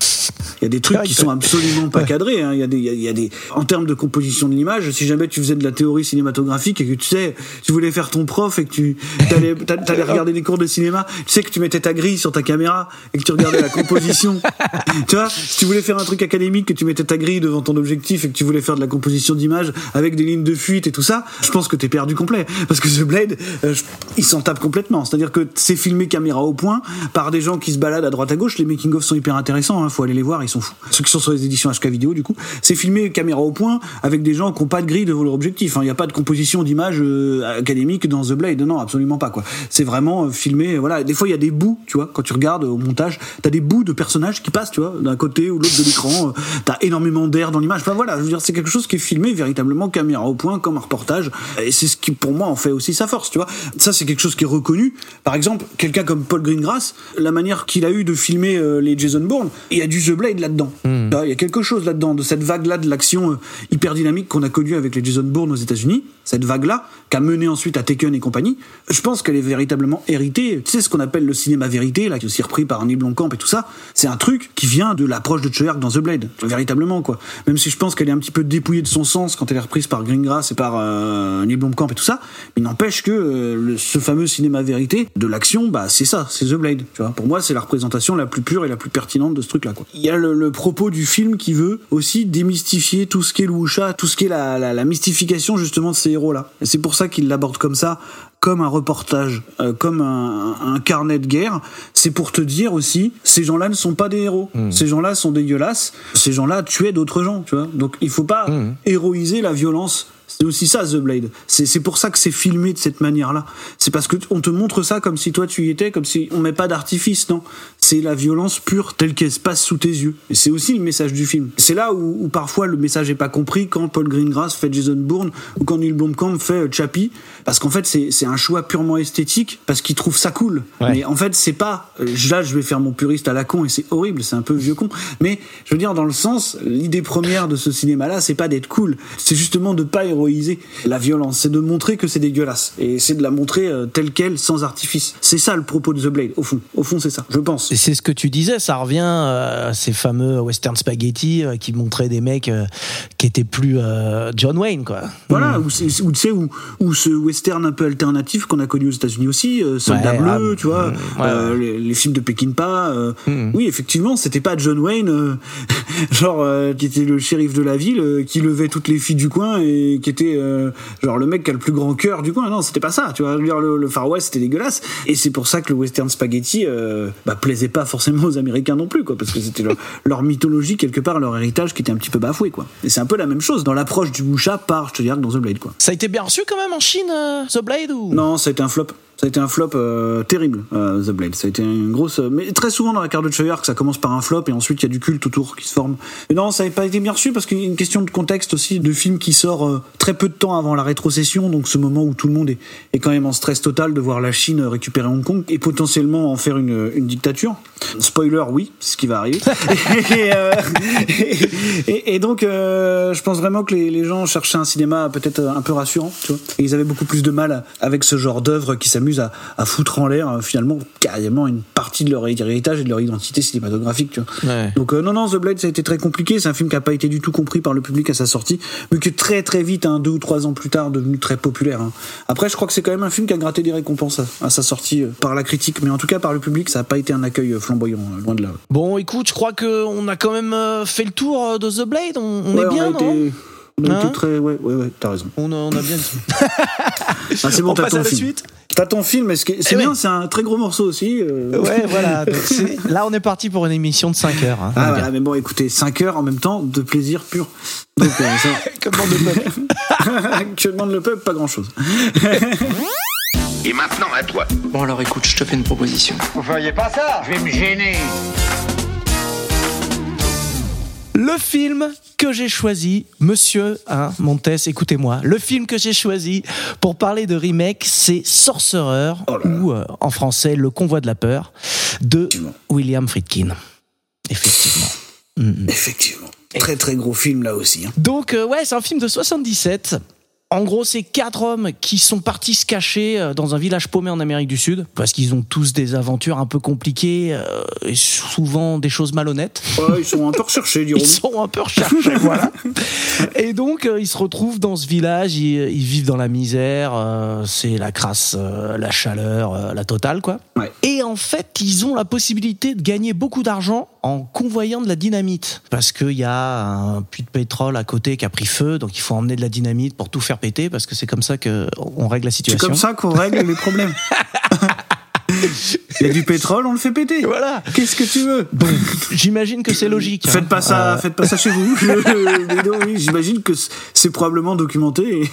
Il y a des trucs qui sont absolument pas cadrés. hein. Il y a des, il y a- il a des, en termes de composition de l'image, si jamais tu faisais de la théorie cinématographique et que tu sais, tu voulais faire ton prof et que tu t'allais regarder des cours de cinéma, tu sais que tu mettais ta grille sur ta caméra et que tu regardais la composition. tu vois, si tu voulais faire un truc académique, que tu mettais ta grille devant ton objectif et que tu voulais faire de la composition d'image avec des lignes de fuite et tout ça, je pense que t'es perdu Parce que The Blade, euh, il s'en tape complètement. C'est-à-dire que c'est filmé caméra au point par des gens qui se baladent à droite à gauche. Les making-of sont hyper intéressants, hein, faut aller les voir, ils sont fous. Ceux qui sont sur les éditions HK vidéo, du coup, c'est filmé caméra au point avec des gens qui n'ont pas de grille devant leur objectif. hein. Il n'y a pas de composition d'image euh, académique dans The Blade, non, absolument pas. C'est vraiment euh, filmé, voilà. Des fois, il y a des bouts, tu vois, quand tu regardes au montage, t'as des bouts de personnages qui passent, tu vois, d'un côté ou l'autre de l'écran. euh, T'as énormément d'air dans l'image. Enfin voilà, je veux dire, c'est quelque chose qui est filmé véritablement caméra au point, comme un reportage. Et c'est ce qui, pour moi, en fait aussi sa force, tu vois. Ça, c'est quelque chose qui est reconnu. Par exemple, quelqu'un comme Paul Greengrass, la manière qu'il a eu de filmer euh, les Jason Bourne, il y a du The Blade là-dedans. Vois, Il y a quelque chose là-dedans, de cette vague-là de l'action euh, hyper dynamique qu'on a connue avec les Jason Bourne aux États-Unis. Cette vague-là, qui a mené ensuite à Taken et compagnie. Je pense qu'elle est véritablement héritée. Tu sais, ce qu'on appelle le cinéma vérité, là, qui est aussi repris par Neil Blomkamp et tout ça. C'est un truc qui vient de l'approche de Choyark dans The Blade. Véritablement, quoi. Même si je pense qu'elle est un petit peu dépouillée de son sens quand elle est reprise par Greengrass et par euh, Blomkamp et tout ça. Mais n'empêche que euh, ce fameux cinéma vérité de l'action, bah, c'est ça, c'est The Blade. Tu vois. Pour moi, c'est la représentation la plus pure et la plus pertinente de ce truc-là, quoi. Il y a le, propos du film qui veut aussi démystifier tout ce qu'est le wuxia, tout ce qui est la, la, mystification, justement, de ces héros-là. C'est pour ça qu'il l'aborde comme ça, comme un reportage, euh, comme un, un carnet de guerre, c'est pour te dire aussi, ces gens-là ne sont pas des héros. Ces gens-là sont dégueulasses. Ces gens-là tuaient d'autres gens, tu vois. Donc il faut pas héroïser la violence. C'est aussi ça, The Blade. C'est pour ça que c'est filmé de cette manière-là. C'est parce que on te montre ça comme si toi tu y étais, comme si on met pas d'artifice, non. C'est la violence pure telle qu'elle se passe sous tes yeux. Et c'est aussi le message du film. C'est là où, où parfois le message est pas compris quand Paul Greengrass fait Jason Bourne ou quand Neil Blomkamp fait euh, Chappie, parce qu'en fait c'est un choix purement esthétique parce qu'il trouve ça cool. Ouais. Mais en fait c'est pas. euh, Là je vais faire mon puriste à la con et c'est horrible, c'est un peu vieux con. Mais je veux dire dans le sens, l'idée première de ce cinéma-là, c'est pas d'être cool, c'est justement de pas la violence, c'est de montrer que c'est dégueulasse et c'est de la montrer euh, telle quelle, sans artifice. C'est ça le propos de The Blade, au fond. Au fond c'est ça, je pense. Et c'est ce que tu disais, ça revient euh, à ces fameux western spaghetti euh, qui montraient des mecs euh, qui étaient plus John Wayne, quoi. Voilà, ou, c'est- ou tu sais, ou ce western un peu alternatif qu'on a connu aux États-Unis aussi, Soldat Ouais, Bleu, ah, tu vois, mm, ouais, Les, les films de Peckinpah. euh, Oui, effectivement, c'était pas John Wayne, genre qui était le shérif de la ville, qui levait toutes les filles du coin et qui était euh, genre le mec qui a le plus grand cœur du coin. Non, c'était pas ça. Tu vois, le, le Far West c'était dégueulasse. Et c'est pour ça que le western spaghetti euh, bah, plaisait pas forcément aux Américains non plus, quoi, parce que c'était leur, leur mythologie quelque part, leur héritage qui était un petit peu bafoué, quoi. Et c'est un peu la même chose dans l'approche du Wuxia par, je te dirais, dans The Blade, quoi. Ça a été bien reçu quand même en Chine, euh, The Blade ou? Non, ça a été un flop. Ça a été un flop euh, terrible, euh, The Blade. Ça a été une grosse. euh, mais très souvent dans la carte de Choyark, ça commence par un flop et ensuite il y a du culte autour qui se forme. Mais non, ça n'avait pas été bien reçu parce qu'il y a une question de contexte aussi, de film qui sort euh, très peu de temps avant la rétrocession, donc ce moment où tout le monde est, est quand même en stress total de voir la Chine récupérer Hong Kong et potentiellement en faire une, une dictature. Spoiler, oui, c'est ce qui va arriver. et, et- et- et donc, je pense vraiment que les, les gens cherchaient un cinéma peut-être un peu rassurant, tu vois. Et ils avaient beaucoup plus de mal avec ce genre d'œuvre qui s'amuse à, à foutre en l'air, euh, finalement, carrément une partie de leur héritage et de leur identité cinématographique, tu vois. Ouais. Donc, euh, non, non, The Blade, ça a été très compliqué. C'est un film qui n'a pas été du tout compris par le public à sa sortie, mais qui est très, très vite, hein, deux ou trois ans plus tard, devenu très populaire. hein. Après, je crois que c'est quand même un film qui a gratté des récompenses à, à sa sortie euh, par la critique, mais en tout cas par le public, ça n'a pas été un accueil flamboyant, loin de là. Bon, écoute, je crois qu'on a quand même fait le tour de The Blade. On, on Ouais, est bien, a non été, on a Hein? été très. Ouais, ouais, ouais, t'as raison. on a, on a bien. Ah, c'est bon, On t'as passe ton à la film. suite T'as ton film, mais c'est Eh bien, ouais. c'est un très gros morceau aussi. euh. Ouais, voilà. Donc, là, on est parti pour une émission de 5 heures. hein. Ah, voilà, mais bon, écoutez, 5 heures en même temps de plaisir pur. Donc, euh, ça- Comme dans le peuple. que demande le peuple, pas grand chose. Et maintenant, à toi. Bon alors écoute, je te fais une proposition. Vous feriez pas ça? Je vais me gêner. Le film que j'ai choisi, monsieur hein, Montes, écoutez-moi, le film que j'ai choisi pour parler de remake, c'est Sorcerer, ou euh, en français Le Convoi de la Peur, de William Friedkin. Effectivement. Effectivement. Très très gros film là aussi. hein. Donc euh, ouais, c'est un film de 77. En gros, c'est quatre hommes qui sont partis se cacher euh, dans un village paumé en Amérique du Sud parce qu'ils ont tous des aventures un peu compliquées euh, et souvent des choses malhonnêtes. Ouais, ils sont un peu recherchés, dirons Ils sont un peu recherchés, voilà. Et donc, euh, ils se retrouvent dans ce village, ils, ils vivent dans la misère, euh, c'est la crasse, la chaleur, la totale, quoi. Ouais. Et en fait, ils ont la possibilité de gagner beaucoup d'argent en convoyant de la dynamite. Parce qu'il y a un puits de pétrole à côté qui a pris feu, donc il faut emmener de la dynamite pour tout faire péter, parce que c'est comme ça qu'on règle la C'est situation. comme ça qu'on règle les problèmes. Il y a du pétrole, on le fait péter. Voilà. Qu'est-ce que tu veux? Bon, j'imagine que c'est logique. hein. Faites pas ça, Euh, faites pas ça chez vous. Oui, j'imagine que c'est probablement documenté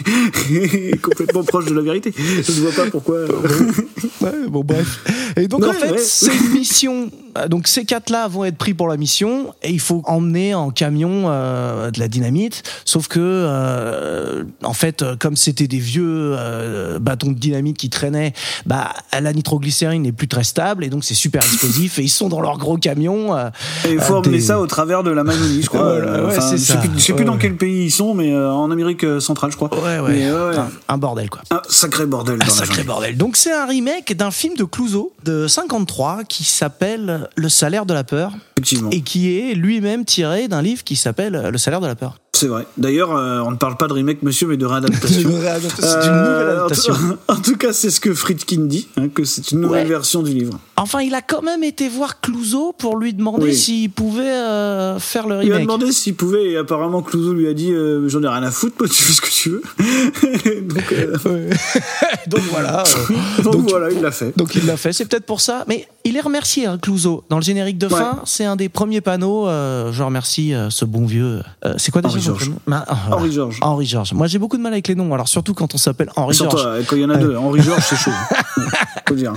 et, et complètement proche de la vérité. Je ne vois pas pourquoi. Ouais, bon bref. Et donc en fait, ouais. c'est une mission. Euh, Donc ces quatre-là vont être pris pour la mission et il faut emmener en camion euh, de la dynamite. Sauf que euh, en fait, euh, comme c'était des vieux bâtons de dynamite qui traînaient, bah la nitroglycérine n'est plus très stable et donc c'est super explosif et ils sont dans leur gros camion. euh, Et il faut euh, emmener des- ça au travers de la Magonie, je crois. Euh, ouais, enfin, je sais plus, je sais plus dans quel pays ils sont, mais euh, en Amérique centrale, je crois. Ouais, ouais. Mais. Un, bordel quoi. Un sacré bordel dans Un la sacré bordel. Donc c'est un remake d'un film de Clouseau de 53 qui s'appelle Le salaire de la peur Effectivement. et qui est lui-même tiré d'un livre qui s'appelle Le salaire de la peur. C'est vrai. D'ailleurs, euh, on ne parle pas de remake, monsieur, mais de réadaptation. C'est une nouvelle Euh, en tout- adaptation. En tout cas, c'est ce que Friedkin dit, hein, que c'est une nouvelle Ouais. version du livre. Enfin, il a quand même été voir Clouseau pour lui demander Oui. s'il pouvait euh, faire le Il a remake. demandé s'il pouvait, et apparemment Clouseau lui a dit euh, J'en ai rien à foutre, moi, tu fais ce que tu veux. donc, euh, donc voilà. donc donc- voilà, il l'a fait. Donc il l'a fait, c'est peut-être pour ça. Mais il est remercié, hein, Clouseau. Dans le générique de fin, c'est un des premiers panneaux. je remercie ce bon vieux. c'est quoi déjà Henri Georges. voilà. Henri Georges. Henri Georges. Moi j'ai beaucoup de mal avec les noms, alors surtout quand on s'appelle Henri Georges. quand il y en a deux. Henri Georges, c'est chaud. Faut dire.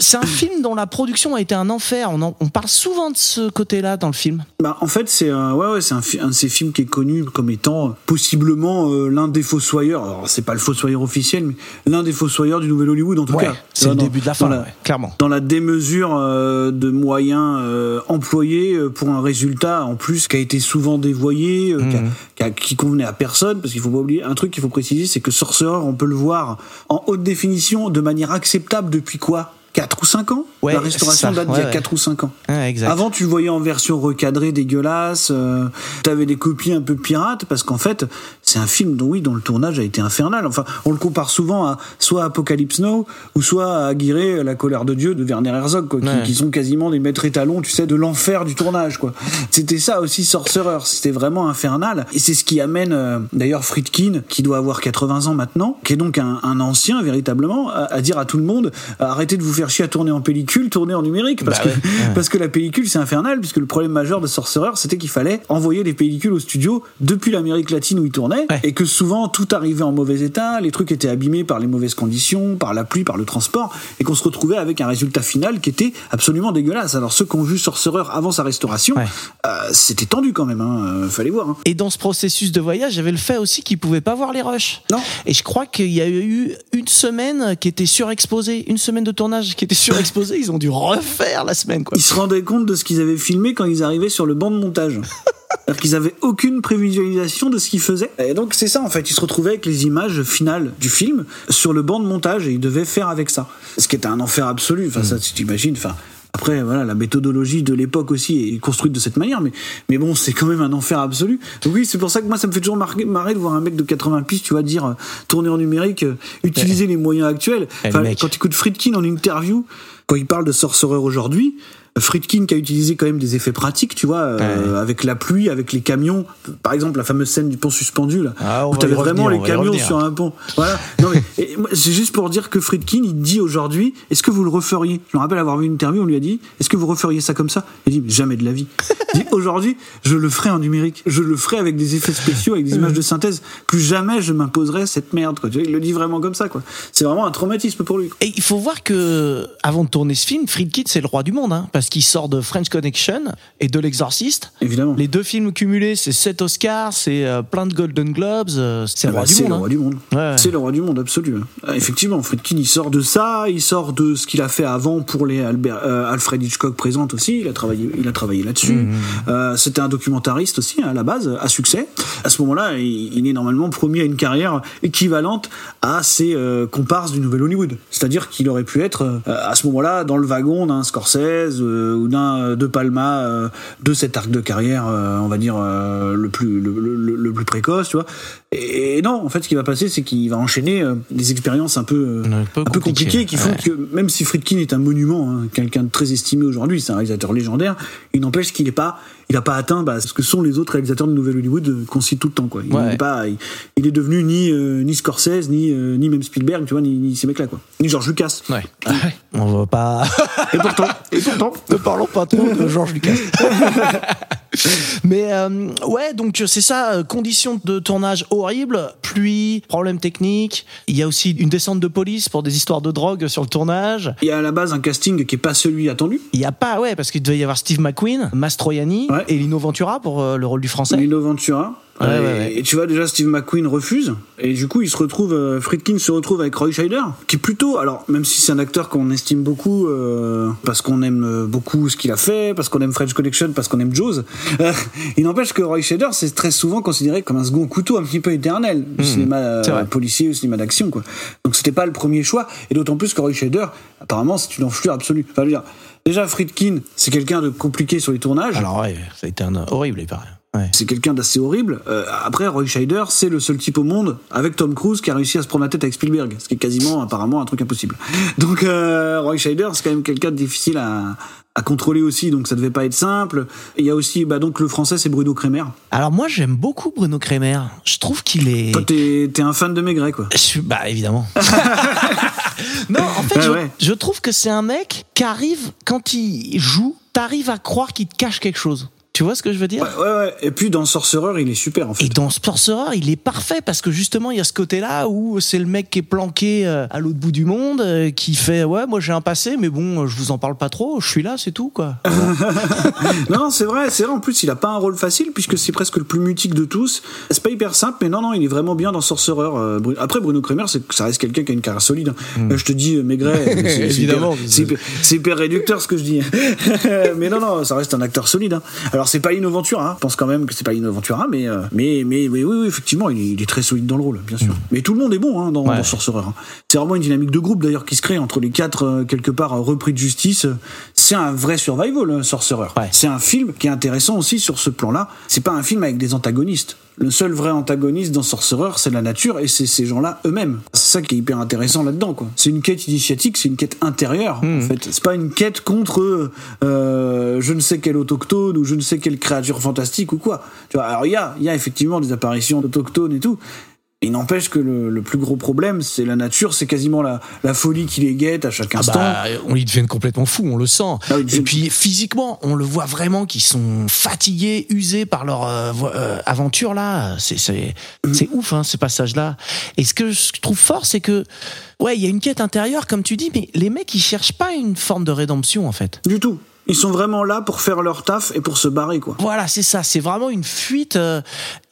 C'est un film dont la production a été un enfer. On, en- on parle souvent de ce côté-là dans le film. Bah, en fait, c'est un, ouais, ouais, c'est un, de ces films qui est connu comme étant possiblement euh, l'un des fossoyeurs. Alors, c'est pas le fossoyeur officiel, mais l'un des fossoyeurs du Nouvel Hollywood, en tout Ouais, cas. c'est le Dans- début de la fin, clairement. Dans la démesure euh, de moyens euh, employés euh, pour un résultat en plus qui a été souvent dévoyé, euh, qui, a- Mhm. qui a- qui convenait à personne, parce qu'il faut pas oublier un truc qu'il faut préciser, c'est que Sorcerer, on peut le voir en haute définition de manière acceptable depuis quoi? 4 ou 5 ans Ouais, La restauration date d'il y a ouais, 4 ou 5 ans. Ouais, exact. Avant, tu le voyais en version recadrée, dégueulasse. Euh, T'avais des copies un peu pirates parce qu'en fait, c'est un film dont oui, dont le tournage a été infernal. Enfin, on le compare souvent à soit Apocalypse Now ou soit à Aguirre, La colère de Dieu de Werner Herzog, quoi, qui, sont quasiment des maîtres étalons, tu sais, de l'enfer du tournage, quoi. C'était ça aussi, Sorcerer. C'était vraiment infernal. Et c'est ce qui amène, euh, d'ailleurs, Friedkin, qui doit avoir 80 ans maintenant, qui est donc un, un ancien véritablement, à, à dire à tout le monde, arrêtez de vous faire chier à tourner en pellicule, tournez en numérique, parce Bah que ouais, ouais. parce que la pellicule c'est infernal puisque le problème majeur de Sorcerer c'était qu'il fallait envoyer les pellicules au studio depuis l'Amérique latine où il tournait Ouais. et que souvent tout arrivait en mauvais état, les trucs étaient abîmés par les mauvaises conditions, par la pluie, par le transport et qu'on se retrouvait avec un résultat final qui était absolument dégueulasse. Alors ceux qui ont vu Sorcerer avant sa restauration, euh, c'était tendu quand même, hein, euh, fallait voir. hein. Et dans ce processus de voyage, il y avait le fait aussi qu'ils pouvaient pas voir les rushs. Non. Et je crois qu'il y a eu une semaine qui était surexposée, une semaine de tournage qui était surexposée. Ils ont dû refaire la semaine, quoi. Ils se rendaient compte de ce qu'ils avaient filmé quand ils arrivaient sur le banc de montage. C'est-à-dire qu'ils avaient aucune prévisualisation de ce qu'ils faisaient. Et donc c'est ça en fait, ils se retrouvaient avec les images finales du film sur le banc de montage et ils devaient faire avec ça. Ce qui était un enfer absolu. Enfin ça tu t'imagines. Enfin après voilà la méthodologie de l'époque aussi est construite de cette manière, mais mais bon c'est quand même un enfer absolu. Donc oui c'est pour ça que moi ça me fait toujours marrer, marrer de voir un mec de 80 pistes tu vois dire euh, tourner en numérique, euh, utiliser les moyens actuels. Eh, Enfin, quand tu écoutes Friedkin en interview quand il parle de Sorcerer aujourd'hui. Friedkin qui a utilisé quand même des effets pratiques, tu vois, euh, avec la pluie, avec les camions. Par exemple, la fameuse scène du pont suspendu, là, Ah, on où va t'avais revenir, vraiment les camions sur un pont. Voilà. C'est juste pour dire que Friedkin, il dit aujourd'hui, est-ce que vous le referiez? Je me rappelle avoir vu une interview, on lui a dit, est-ce que vous referiez ça comme ça? Il dit, jamais de la vie. Il dit, aujourd'hui, je le ferai en numérique. Je le ferai avec des effets spéciaux, avec des images de synthèse. Plus jamais je m'imposerai cette merde, quoi. Tu vois, il le dit vraiment comme ça, quoi. C'est vraiment un traumatisme pour lui. quoi. Et il faut voir que avant de tourner ce film, Friedkin c'est le roi du monde, hein, parce qu'il sort de French Connection et de L'Exorciste. Évidemment. Les deux films cumulés, c'est 7 Oscars, c'est euh, plein de Golden Globes, euh, c'est le Bah, roi du c'est monde. le hein. roi du monde. Ouais. C'est le roi du monde, absolu. Euh, Effectivement, Friedkin, il sort de ça, il sort de ce qu'il a fait avant pour les Albert- euh, Alfred Hitchcock présente aussi. Il a travaillé, il a travaillé là-dessus. Mhm. Euh, C'était un documentariste aussi hein, à la base, à succès. À ce moment-là, il, il est normalement promis à une carrière équivalente à ses euh, comparses du Nouvel Hollywood. C'est-à-dire qu'il aurait pu être à ce moment-là dans le wagon d'un Scorsese ou d'un euh, De Palma euh, de cet arc de carrière, euh, on va dire euh, le plus le plus précoce, tu vois. Et, et non, en fait, ce qui va passer, c'est qu'il va enchaîner euh, des expériences un peu euh, Un peu un peu compliqué, compliquées qui font ouais. que même si Friedkin est un monument, hein, quelqu'un de très estimé aujourd'hui, c'est un réalisateur légendaire, il n'empêche qu'il n'est pas, il n'a pas atteint bah, ce que sont les autres réalisateurs de Nouvelle Hollywood euh, qu'on cite tout le temps. Quoi. Il Ouais. n'est pas, il, il est devenu ni euh, ni Scorsese, ni ni même Spielberg, tu vois, ni, ni ces mecs-là, quoi, ni George Lucas. Ouais. Ouais. On va pas. Et pourtant, et pourtant, ne parlons pas trop de Georges Lucas. Mais ouais, donc c'est ça, conditions de tournage horribles, pluie, problèmes techniques. Il y a aussi une descente de police pour des histoires de drogue sur le tournage. il y a à la base un casting qui est pas celui attendu. Il y a pas, ouais, parce qu'il devait y avoir Steve McQueen, Mastroianni Ouais. et Lino Ventura pour euh, le rôle du français. Lino Ventura. Ouais, Euh, ouais. Et tu vois déjà Steve McQueen refuse et du coup il se retrouve euh, Friedkin se retrouve avec Roy Scheider qui est plutôt alors même si c'est un acteur qu'on estime beaucoup euh, parce qu'on aime euh, beaucoup ce qu'il a fait parce qu'on aime French Connection parce qu'on aime Jaws euh, il n'empêche que Roy Scheider c'est très souvent considéré comme un second couteau un petit peu éternel du cinéma Mmh. c'est vrai. policier ou cinéma d'action quoi donc c'était pas le premier choix et d'autant plus que Roy Scheider apparemment c'est une enflure absolue enfin, je veux dire déjà Friedkin c'est quelqu'un de compliqué sur les tournages Alors ouais, ça a été un horrible, il paraît. Ouais. c'est quelqu'un d'assez horrible. Euh, après, Roy Scheider, c'est le seul type au monde, avec Tom Cruise, qui a réussi à se prendre la tête avec Spielberg, ce qui est quasiment, apparemment, un truc impossible. Donc, euh, Roy Scheider, c'est quand même quelqu'un de difficile à, à contrôler aussi, donc ça devait pas être simple. Il y a aussi, bah, donc, le français, c'est Bruno Kremer. Alors moi j'aime beaucoup Bruno Kremer. Je trouve qu'il est. Toi, t'es t'es un fan de Maigret, quoi. Je suis- bah évidemment. non, en fait, Ouais, je, ouais. je trouve que c'est un mec qui arrive quand il joue, t'arrives à croire qu'il te cache quelque chose. Tu vois ce que je veux dire Ouais, ouais, ouais. Et puis, dans Sorcerer, il est super, en fait. Et dans Sorcerer, il est parfait parce que justement, il y a ce côté-là où c'est le mec qui est planqué euh, à l'autre bout du monde, euh, qui fait ouais, moi j'ai un passé, mais bon, euh, je vous en parle pas trop, je suis là, c'est tout quoi. non, c'est vrai, c'est vrai. En plus, il a pas un rôle facile puisque c'est presque le plus mutique de tous. C'est pas hyper simple, mais non, non, il est vraiment bien dans Sorcerer. Après, Bruno Kremer, c'est, ça reste quelqu'un qui a une carrière solide. hein. Là, je te dis, Maigret, Hmm. Évidemment, c'est hyper, hyper réducteur ce que je dis. mais non, non, ça reste un acteur solide. hein. Alors, c'est pas Lino Ventura. hein. Je pense quand même que c'est pas Lino Ventura, mais, euh, mais, mais, mais oui, oui, effectivement, il est, il est très solide dans le rôle, bien sûr. Mais tout le monde est bon hein, dans. Ouais. dans Sorcerer. hein. C'est vraiment une dynamique de groupe d'ailleurs qui se crée entre les quatre euh, quelque part euh, repris de justice. C'est un vrai survival, euh, Sorcerer. Ouais. C'est un film qui est intéressant aussi sur ce plan-là. C'est pas un film avec des antagonistes. Le seul vrai antagoniste dans Sorcerer, c'est la nature et c'est ces gens-là eux-mêmes. C'est ça qui est hyper intéressant là-dedans, quoi. C'est une quête initiatique, c'est une quête intérieure, en fait. C'est pas une quête contre euh, je ne sais quel autochtone ou je ne sais quelle créature fantastique ou quoi. Tu vois, alors il y a, il y a effectivement des apparitions d'autochtones et tout. Il n'empêche que le, le plus gros problème, c'est la nature, c'est quasiment la, la folie qui les guette à chaque Ah instant. bah, on ils deviennent complètement fous, on le sent. Ah Et puis physiquement, on le voit vraiment qu'ils sont fatigués, usés par leur euh, euh, aventure là. C'est c'est Mm. c'est ouf hein, ces passages là. Et ce que je trouve fort, c'est que ouais, il y a une quête intérieure comme tu dis, mais les mecs ils cherchent pas une forme de rédemption en fait. Du tout. Ils sont vraiment là pour faire leur taf et pour se barrer, quoi. Voilà, c'est ça. C'est vraiment une fuite euh,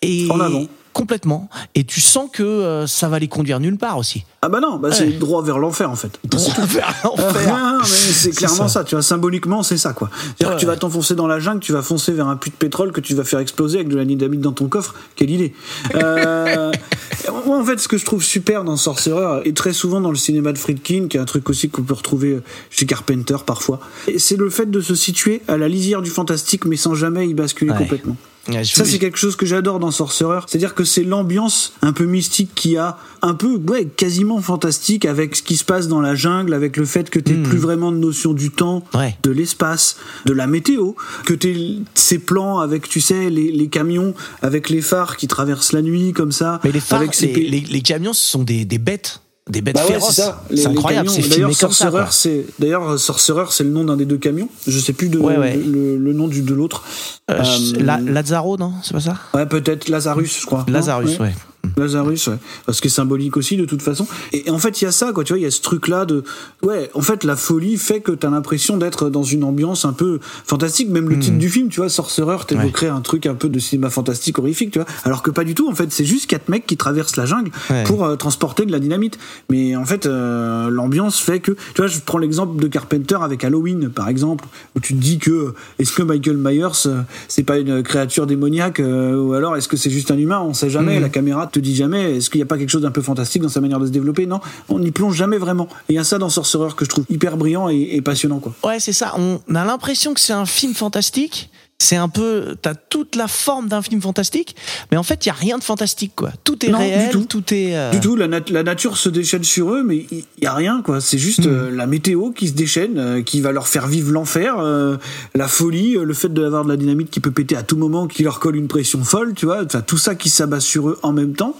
et En avant. Complètement. Et tu sens que euh, ça va les conduire nulle part aussi. Ah bah non, bah c'est droit vers l'enfer en fait. Droit vers l'enfer. C'est clairement ça. ça. tu vois, symboliquement c'est ça quoi. C'est-à-dire Ouais. que tu vas t'enfoncer dans la jungle, tu vas foncer vers un puits de pétrole que tu vas faire exploser avec de la dynamite dans ton coffre, quelle idée. Euh, moi en fait ce que je trouve super dans Sorcerer, et très souvent dans le cinéma de Friedkin, qui est un truc aussi qu'on peut retrouver chez Carpenter parfois, c'est le fait de se situer à la lisière du fantastique mais sans jamais y basculer Ouais. complètement. Ça, c'est quelque chose que j'adore dans Sorcerer. C'est-à-dire que c'est l'ambiance un peu mystique qu'il y a, un peu, ouais, quasiment fantastique avec ce qui se passe dans la jungle, avec le fait que t'aies plus vraiment de notion du temps, Hmm. Ouais. de l'espace, de la météo, que t'aies ces plans avec, tu sais, les, les camions, avec les phares qui traversent la nuit comme ça. Mais les phares, avec ces les, pa- les- les camions, ce sont des, des bêtes. Des bêtes Bah ouais, féroces. c'est incroyable, c'est filmé D'ailleurs, comme ça. Sorcerer, c'est d'ailleurs Sorcerer, c'est le nom d'un des deux camions. Je sais plus de, Ouais, ouais. Le, le nom du de l'autre. Euh, Euh, La- Lazzaro, non? C'est pas ça? Ouais, peut-être Lazarus, je crois. Lazarus, ouais. Lazarus, ouais. Parce que symbolique aussi, de toute façon. Et, et en fait, il y a ça, quoi. Tu vois, il y a ce truc-là de. Ouais, en fait, la folie fait que t'as l'impression d'être dans une ambiance un peu fantastique. Même le titre du film, tu vois, Sorcerer, t'évoquerait un truc un peu de cinéma fantastique horrifique, tu vois. Alors que pas du tout, en fait. C'est juste quatre mecs qui traversent la jungle Ouais. pour euh, transporter de la dynamite. Mais en fait, euh, l'ambiance fait que. Tu vois, je prends l'exemple de Carpenter avec Halloween, par exemple, où tu te dis que. Est-ce que Michael Myers, euh, c'est pas une créature démoniaque, euh, ou alors est-ce que c'est juste un humain? On sait jamais. La caméra te dit jamais. Est-ce qu'il n'y a pas quelque chose d'un peu fantastique dans sa manière de se développer? Non, on n'y plonge jamais vraiment. Et il y a ça dans Sorcerer que je trouve hyper brillant et, et passionnant, quoi. Ouais, c'est ça. On a l'impression que c'est un film fantastique. C'est un peu, t'as toute la forme d'un film fantastique, mais en fait, il y a rien de fantastique, quoi. Tout est Non, réel, tout. tout. est. euh, Du tout, la, nat- la nature se déchaîne sur eux, mais il y, a rien, quoi. C'est juste Hmm. euh, la météo qui se déchaîne, euh, qui va leur faire vivre l'enfer, euh, la folie, le fait d'avoir de la dynamite qui peut péter à tout moment, qui leur colle une pression folle, tu vois. Enfin, tout ça qui s'abat sur eux en même temps.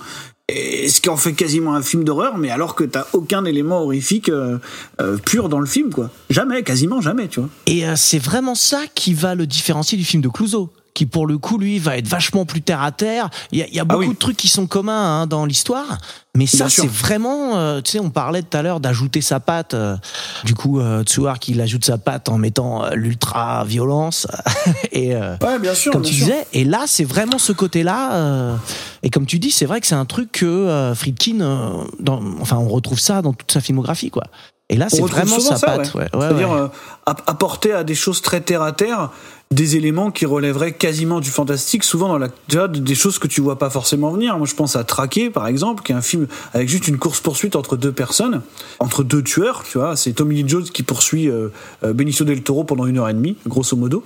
Et ce qui en fait quasiment un film d'horreur, mais alors que t'as aucun élément horrifique euh, euh, pur dans le film, quoi. Jamais, quasiment jamais, tu vois. Et euh, c'est vraiment ça qui va le différencier du film de Clouseau, qui pour le coup, lui, va être vachement plus terre à terre. Il y a, il y a beaucoup Ah oui. de trucs qui sont communs hein, dans l'histoire, mais ça, c'est vraiment, euh, tu sais, on parlait tout à l'heure d'ajouter sa patte. euh, du coup, euh, Tsuar qui ajoute sa patte en mettant euh, l'ultra violence et euh, Ouais, bien sûr. comme bien tu sûr. disais. Et là, c'est vraiment ce côté-là. euh, et comme tu dis, c'est vrai que c'est un truc que euh, Friedkin, euh, dans, enfin, on retrouve ça dans toute sa filmographie, quoi. Et là, c'est vraiment sa ça, patte. ouais. ouais. C'est-à-dire ouais. euh, app- apporter à des choses très terre à terre des éléments qui relèveraient quasiment du fantastique, souvent dans la des choses que tu vois pas forcément venir. Moi, je pense à Traqué, par exemple, qui est un film avec juste une course poursuite entre deux personnes, entre deux tueurs. Tu vois, c'est Tommy Lee Jones qui poursuit euh, euh, Benicio del Toro pendant une heure et demie, grosso modo.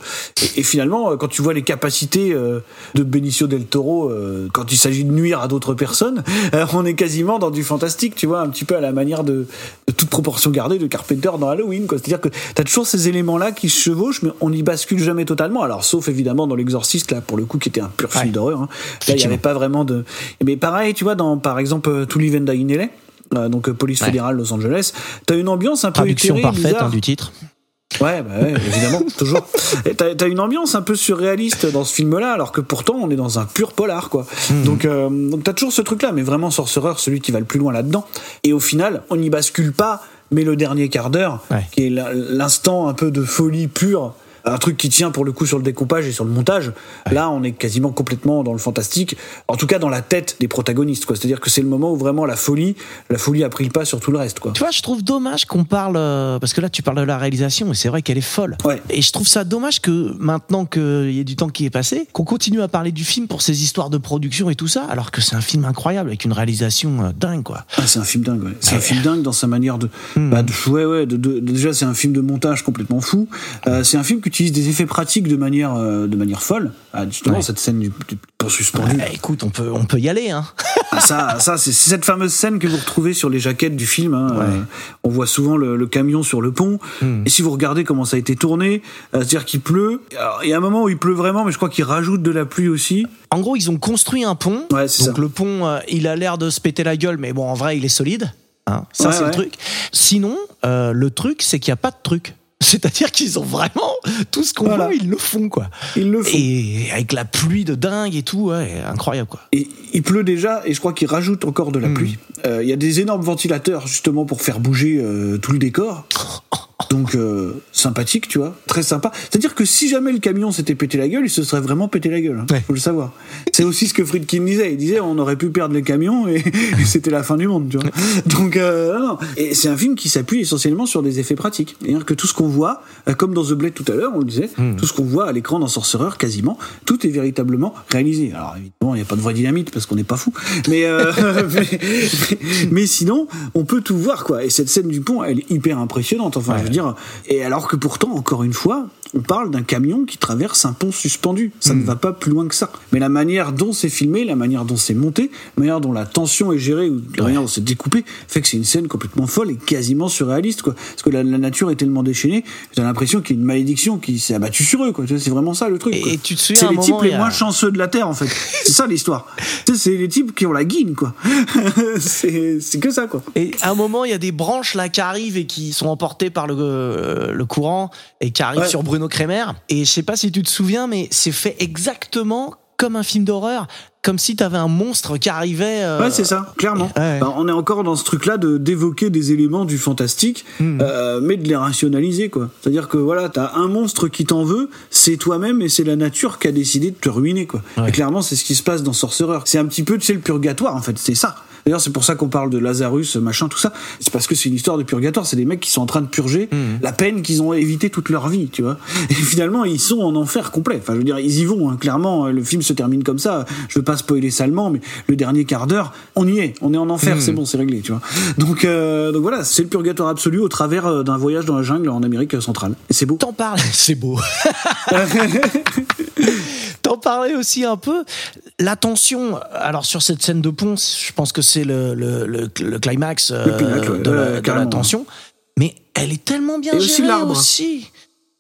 Et, finalement, euh, quand tu vois les capacités de Benicio del Toro quand il s'agit de nuire à d'autres personnes, on est quasiment dans du fantastique. Tu vois, un petit peu à la manière de, de toute proportion gardée de Carpenter dans Halloween. quoi. C'est-à-dire que tu as toujours ces éléments-là qui se chevauchent, mais on n'y bascule jamais totalement. Alors, sauf évidemment dans L'Exorciste, là, pour le coup, qui était un pur film Ouais. d'horreur. hein. Là, il n'y avait pas vraiment de. Mais pareil, tu vois, dans par exemple To Live and Die in LA, euh, donc euh, police Ouais. fédérale Los Angeles, t'as une ambiance un peu Traduction parfaite hein, du titre. Ouais, bah ouais, évidemment, toujours. Et T'as une ambiance un peu surréaliste dans ce film-là, alors que pourtant on est dans un pur polar, quoi. Mhm. Donc, euh, donc t'as toujours ce truc-là, mais vraiment Sorcerer, celui qui va le plus loin là-dedans. Et au final, on n'y bascule pas, mais le dernier quart d'heure, Ouais. qui est l'instant un peu de folie pure. Un truc qui tient pour le coup sur le découpage et sur le montage. Là, on est quasiment complètement dans le fantastique. En tout cas, dans la tête des protagonistes, quoi. C'est-à-dire que c'est le moment où vraiment la folie, la folie a pris le pas sur tout le reste, quoi. Tu vois, je trouve dommage qu'on parle euh, parce que là tu parles de la réalisation et c'est vrai qu'elle est folle. Ouais. Et je trouve ça dommage que maintenant qu'il y ait du temps qui est passé, qu'on continue à parler du film pour ses histoires de production et tout ça, alors que c'est un film incroyable avec une réalisation euh, dingue quoi. Ah, c'est un film dingue, ouais. C'est un film dingue dans sa manière de. Hmm. Bah, de ouais, ouais. De, de- déjà, c'est un film de montage complètement fou. Euh, c'est un film qui utilise des effets pratiques de manière, euh, de manière folle. Ah, justement, Ouais. cette scène du, du pont suspendu. Eh, écoute, on peut on peut y aller hein. Ah, ça, ça c'est cette fameuse scène que vous retrouvez sur les jaquettes du film. hein. Ouais. Euh, on voit souvent le, le camion sur le pont. Hmm. Et si vous regardez comment ça a été tourné, euh, c'est-à-dire qu'il pleut. Alors, il y a un moment où il pleut vraiment, mais je crois qu'il rajoute de la pluie aussi. En gros, ils ont construit un pont. Ouais, donc ça. le pont, il a l'air de se péter la gueule, mais bon, en vrai, il est solide. Hein. Ça, c'est le truc. Sinon, le truc, c'est qu'il n'y a pas de truc. C'est-à-dire qu'ils ont vraiment tout ce qu'on Voilà. veut, ils le font quoi. Il le fait. Et avec la pluie de dingue et tout, ouais, incroyable quoi. Et il pleut déjà, et je crois qu'il rajoute encore de la Hmm. pluie. Euh, Il y a des énormes ventilateurs justement pour faire bouger euh, tout le décor. Donc euh, sympathique, tu vois, très sympa. C'est-à-dire que si jamais le camion s'était pété la gueule, il se serait vraiment pété la gueule. hein. Ouais. Faut le savoir. C'est aussi ce que Friedkin disait. Il disait on aurait pu perdre le camion et, et c'était la fin du monde, tu vois. Donc euh, non, non. Et c'est un film qui s'appuie essentiellement sur des effets pratiques. C'est-à-dire que tout ce qu'on voit, euh, comme dans The Blade tout à l'heure, on le disait, tout ce qu'on voit à l'écran dans Sorcerer, quasiment, tout est véritablement réalisé. Alors évidemment, il n'y a pas de vraie dynamite parce qu'on n'est pas fou. Mais, euh, mais, mais- mais sinon, on peut tout voir, quoi. Et cette scène du pont, elle est hyper impressionnante. Enfin, je veux dire. Et alors que pourtant, encore une fois, on parle d'un camion qui traverse un pont suspendu. Ça ne va pas plus loin que ça. Mais la manière dont c'est filmé, la manière dont c'est monté, la manière dont la tension est gérée, ou la manière dont c'est découpé, fait que c'est une scène complètement folle et quasiment surréaliste, quoi. Parce que la, la nature est tellement déchaînée, j'ai l'impression qu'il y a une malédiction qui s'est abattue sur eux, quoi. C'est vraiment ça le truc. quoi. Et tu te souviens C'est les types moment, les a- moins chanceux de la Terre, en fait. c'est ça l'histoire. C'est les types qui ont la guine, quoi. c'est c'est que ça, quoi. Et à un moment, il y a des branches là qui arrivent et qui sont emportées par le, euh, le courant et qui arrivent Ouais. sur Bruno Kremer. Et je sais pas si tu te souviens, mais c'est fait exactement comme un film d'horreur, comme si t'avais un monstre qui arrivait. euh, Ouais, c'est ça, clairement. Ouais. Ben, on est encore dans ce truc-là de d'évoquer des éléments du fantastique, Hmm. euh, mais de les rationaliser, quoi. C'est-à-dire que voilà, t'as un monstre qui t'en veut, c'est toi-même et c'est la nature qui a décidé de te ruiner, quoi. Ouais. Et clairement, c'est ce qui se passe dans Sorcerer. C'est un petit peu, tu sais, le purgatoire, en fait, c'est ça. D'ailleurs, c'est pour ça qu'on parle de Lazarus, machin, tout ça. C'est parce que c'est une histoire de purgatoire. C'est des mecs qui sont en train de purger Hmm. la peine qu'ils ont évité toute leur vie, tu vois. Et finalement, ils sont en enfer complet. Enfin, je veux dire, ils y vont, hein, clairement. Le film se termine comme ça. Je veux pas spoiler salement, mais le dernier quart d'heure, on y est. On est en enfer, Hmm. c'est bon, c'est réglé, tu vois. Donc, euh, donc voilà, c'est le purgatoire absolu au travers euh, d'un voyage dans la jungle en Amérique centrale. Et c'est beau. T'en parles, c'est beau. T'en parlais aussi un peu. La tension, alors sur cette scène de pont, je pense que c'est le, le, le, le climax euh, pinacle, de, la, de tension. Mais elle est tellement bien Et aussi gérée l'arbre. aussi.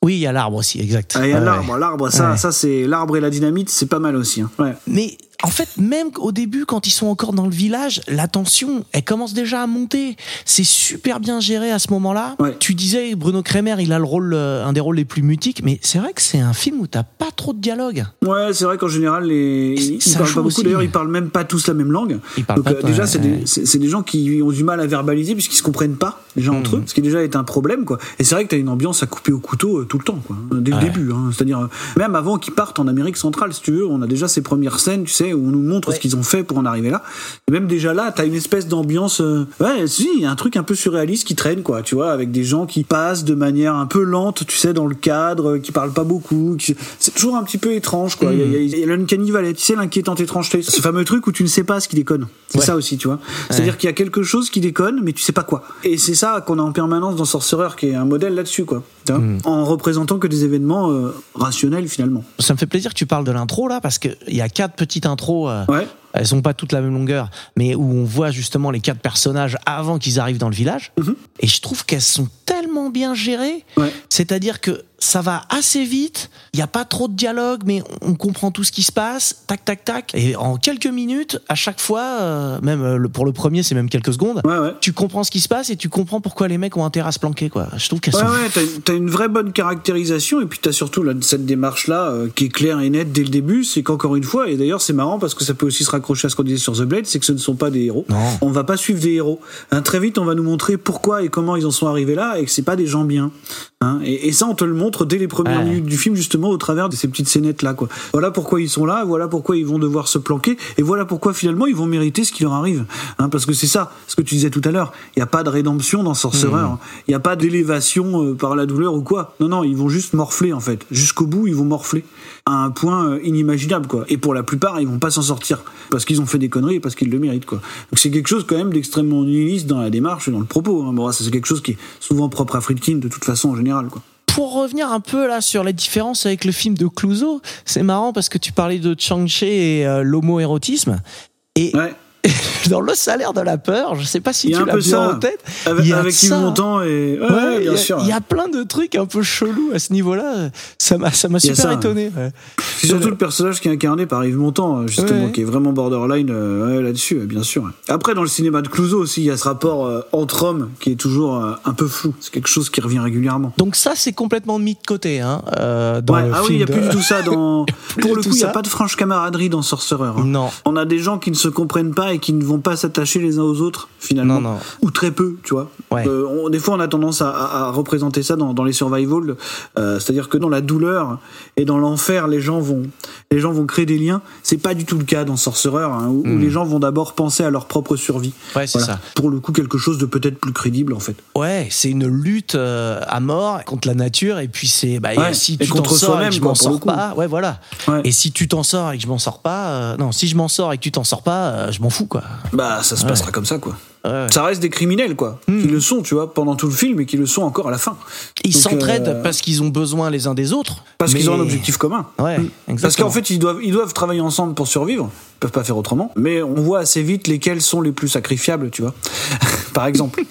Oui, il y a l'arbre aussi, exact. Ah, Il y a Ouais, l'arbre, l'arbre, ça, Ouais. ça c'est l'arbre et la dynamite, c'est pas mal aussi. hein. Ouais. Mais en fait, même au début, quand ils sont encore dans le village, la tension, elle commence déjà à monter. C'est super bien géré à ce moment-là. Ouais. Tu disais, Bruno Kremer, il a le rôle, euh, un des rôles les plus mutiques, mais c'est vrai que c'est un film où t'as pas trop de dialogue. Ouais, c'est vrai qu'en général, les... Ils ça parlent pas beaucoup. D'ailleurs, ils parlent même pas tous la même langue. Ils parlent Donc, pas euh, déjà, ouais, c'est des, gens qui ont du mal à verbaliser puisqu'ils se comprennent pas déjà entre Mhm. eux, ce qui déjà est un problème, quoi. Et c'est vrai que t'as une ambiance à couper au couteau euh, tout le temps, quoi. Dès Ouais. le début, hein. C'est-à-dire, même avant qu'ils partent en Amérique centrale, si tu veux, on a déjà ces premières scènes, tu sais, où on nous montre Ouais. ce qu'ils ont fait pour en arriver là. Et même déjà là, t'as une espèce d'ambiance, euh, ouais, si, il y a un truc un peu surréaliste qui traîne, quoi, tu vois, avec des gens qui passent de manière un peu lente, tu sais, dans le cadre, euh, qui parlent pas beaucoup. qui- C'est toujours un petit peu étrange, quoi. Il y a- il y a- y a l'uncanny valley, tu sais, l'inquiétante étrangeté. Ce fameux truc où tu ne sais pas ce qui déconne. C'est Ouais. ça aussi, tu vois. C'est-à-dire qu'il y a quelque chose qui déconne, mais tu sais pas quoi. Et c'est ça qu'on a en permanence dans Sorcerer, qui est un modèle là-dessus, quoi. Tu vois En représentant que des événements euh, rationnels, finalement. Ça me fait plaisir que tu parles de l'intro là, parce qu'il y a quatre petites intros. euh, Ouais. Elles sont pas toutes la même longueur, mais où on voit justement les quatre personnages avant qu'ils arrivent dans le village. Mhm. Et je trouve qu'elles sont tellement bien gérées. Ouais. C'est-à-dire que ça va assez vite, il n'y a pas trop de dialogue, mais on comprend tout ce qui se passe, tac, tac, tac. Et en quelques minutes, à chaque fois, euh, même euh, pour le premier, c'est même quelques secondes, Ouais, ouais. tu comprends ce qui se passe et tu comprends pourquoi les mecs ont intérêt à se planquer, quoi. Je trouve qu'elles Ouais, sont. ouais, t'as, t'as une vraie bonne caractérisation, et puis t'as surtout là, cette démarche-là euh, qui est claire et nette dès le début, c'est qu'encore une fois, et d'ailleurs c'est marrant parce que ça peut aussi se raccrocher à ce qu'on disait sur The Blade, c'est que ce ne sont pas des héros. Non. On va pas suivre des héros. Hein, très vite, on va nous montrer pourquoi et comment ils en sont arrivés là, et que c'est pas des gens bien. Hein, et, et ça, on te le montre dès les premières Ouais. minutes du film, justement, au travers de ces petites scénettes là, quoi. Voilà pourquoi ils sont là, voilà pourquoi ils vont devoir se planquer, et voilà pourquoi finalement ils vont mériter ce qui leur arrive. Hein, parce que c'est ça, ce que tu disais tout à l'heure. Il n'y a pas de rédemption dans Sorcerer. Hein. Il n'y a pas d'élévation euh, par la douleur ou quoi. Non, non, ils vont juste morfler en fait. Jusqu'au bout, ils vont morfler à un point euh, inimaginable quoi. Et pour la plupart, ils vont pas s'en sortir parce qu'ils ont fait des conneries et parce qu'ils le méritent quoi. Donc c'est quelque chose quand même d'extrêmement nihiliste dans la démarche et dans le propos. Hein. Bon, c'est quelque chose qui est souvent propre à Friedkin de toute façon en général quoi. Pour revenir un peu là sur les différences avec le film de Clouseau, c'est marrant parce que tu parlais de Chang-Chi et euh, l'homo-érotisme. Et Ouais. dans le salaire de la peur, je sais pas si tu un l'as peu bien ça. en tête. Avec, il y a avec Yves ça. Montand et ouais, Ouais, il y bien a- sûr. Il y a plein de trucs un peu chelous à ce niveau-là. Ça m'a, ça m'a super ça, étonné. ouais. C'est surtout le personnage qui est incarné par Yves Montand, justement, Ouais. qui est vraiment borderline euh, là-dessus, bien sûr. Après, dans le cinéma de Clouseau aussi, il y a ce rapport euh, entre hommes qui est toujours euh, un peu flou. C'est quelque chose qui revient régulièrement. Donc ça, c'est complètement mis de côté. Hein, dans Ouais, le ah oui, il n'y a de- plus du tout ça dans. Pour le coup, il n'y a pas de franche camaraderie dans Sorcerer. hein. Non. On a des gens qui ne se comprennent pas et qui ne vont pas s'attacher les uns aux autres, finalement. Non, non. Ou très peu, tu vois. Ouais. Euh, on- des fois, on a tendance à, à- à représenter ça dans, dans les survival. euh, C'est-à-dire que dans la douleur et dans l'enfer, les gens vont, les gens vont créer des liens. C'est pas du tout le cas dans Sorcerer, hein, où, où les gens vont d'abord penser à leur propre survie. Hmm. Ouais, c'est Voilà. ça. Pour le coup, quelque chose de peut-être plus crédible, en fait. Ouais, c'est une lutte euh, à mort contre la nature et puis c'est bah, Ouais, si et tu t'en sors et que je m'en sors pas, ouais voilà. Et si tu t'en sors et que je m'en sors pas, non, si je m'en sors et que tu t'en sors pas, je m'en fous quoi. Bah, ça se Ouais. passera comme ça, quoi. Ouais. Ça reste des criminels, quoi. Hmm. Qui le sont, tu vois, pendant tout le film et qui le sont encore à la fin. Ils s'entraident euh, parce qu'ils ont besoin les uns des autres. Parce qu'ils ont un objectif commun. Ouais, Mm. exactement. Parce qu'en fait, ils doivent, ils doivent travailler ensemble pour survivre. Ils peuvent pas faire autrement. Mais on voit assez vite lesquels sont les plus sacrifiables, tu vois. Par exemple.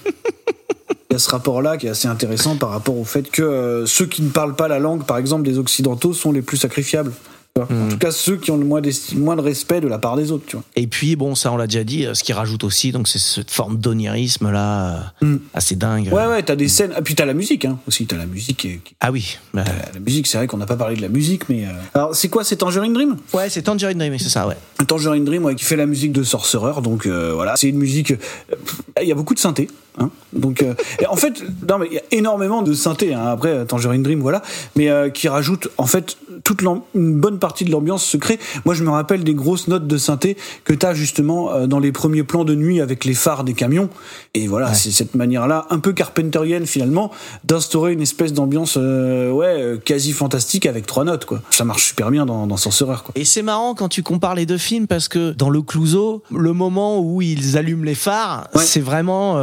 Il y a ce rapport-là qui est assez intéressant par rapport au fait que euh, ceux qui ne parlent pas la langue, par exemple des Occidentaux, sont les plus sacrifiables. En Mm. tout cas, ceux qui ont le moins, moins de respect de la part des autres, tu vois. Et puis, bon, ça, on l'a déjà dit, euh, ce qui rajoute aussi, donc, c'est cette forme d'onirisme, là, euh, Mm. assez dingue. Ouais, ouais, t'as des scènes. Et puis t'as la musique, hein, aussi. T'as la musique qui Ah oui. bah, La musique, c'est vrai qu'on n'a pas parlé de la musique, mais. euh, Alors, c'est quoi C'est Tangerine Dream? Ouais, c'est Tangerine Dream, c'est ça, ouais. Tangerine Dream ouais, qui fait la musique de Sorcerer donc euh, voilà c'est une musique il y a beaucoup de synthé hein, donc euh, en fait non mais il y a énormément de synthé hein, après Tangerine Dream voilà. Mais euh, qui rajoute en fait toute une bonne partie de l'ambiance se crée moi je me rappelle des grosses notes de synthé que tu as justement euh, dans les premiers plans de nuit avec les phares des camions. Et voilà c'est cette manière là un peu carpenterienne finalement d'instaurer une espèce d'ambiance ouais quasi fantastique avec trois notes quoi. Ça marche super bien dans, dans Sorcerer quoi. Et c'est marrant quand tu compares les deux films parce que dans le Clouseau, le moment où ils allument les phares, Ouais. c'est vraiment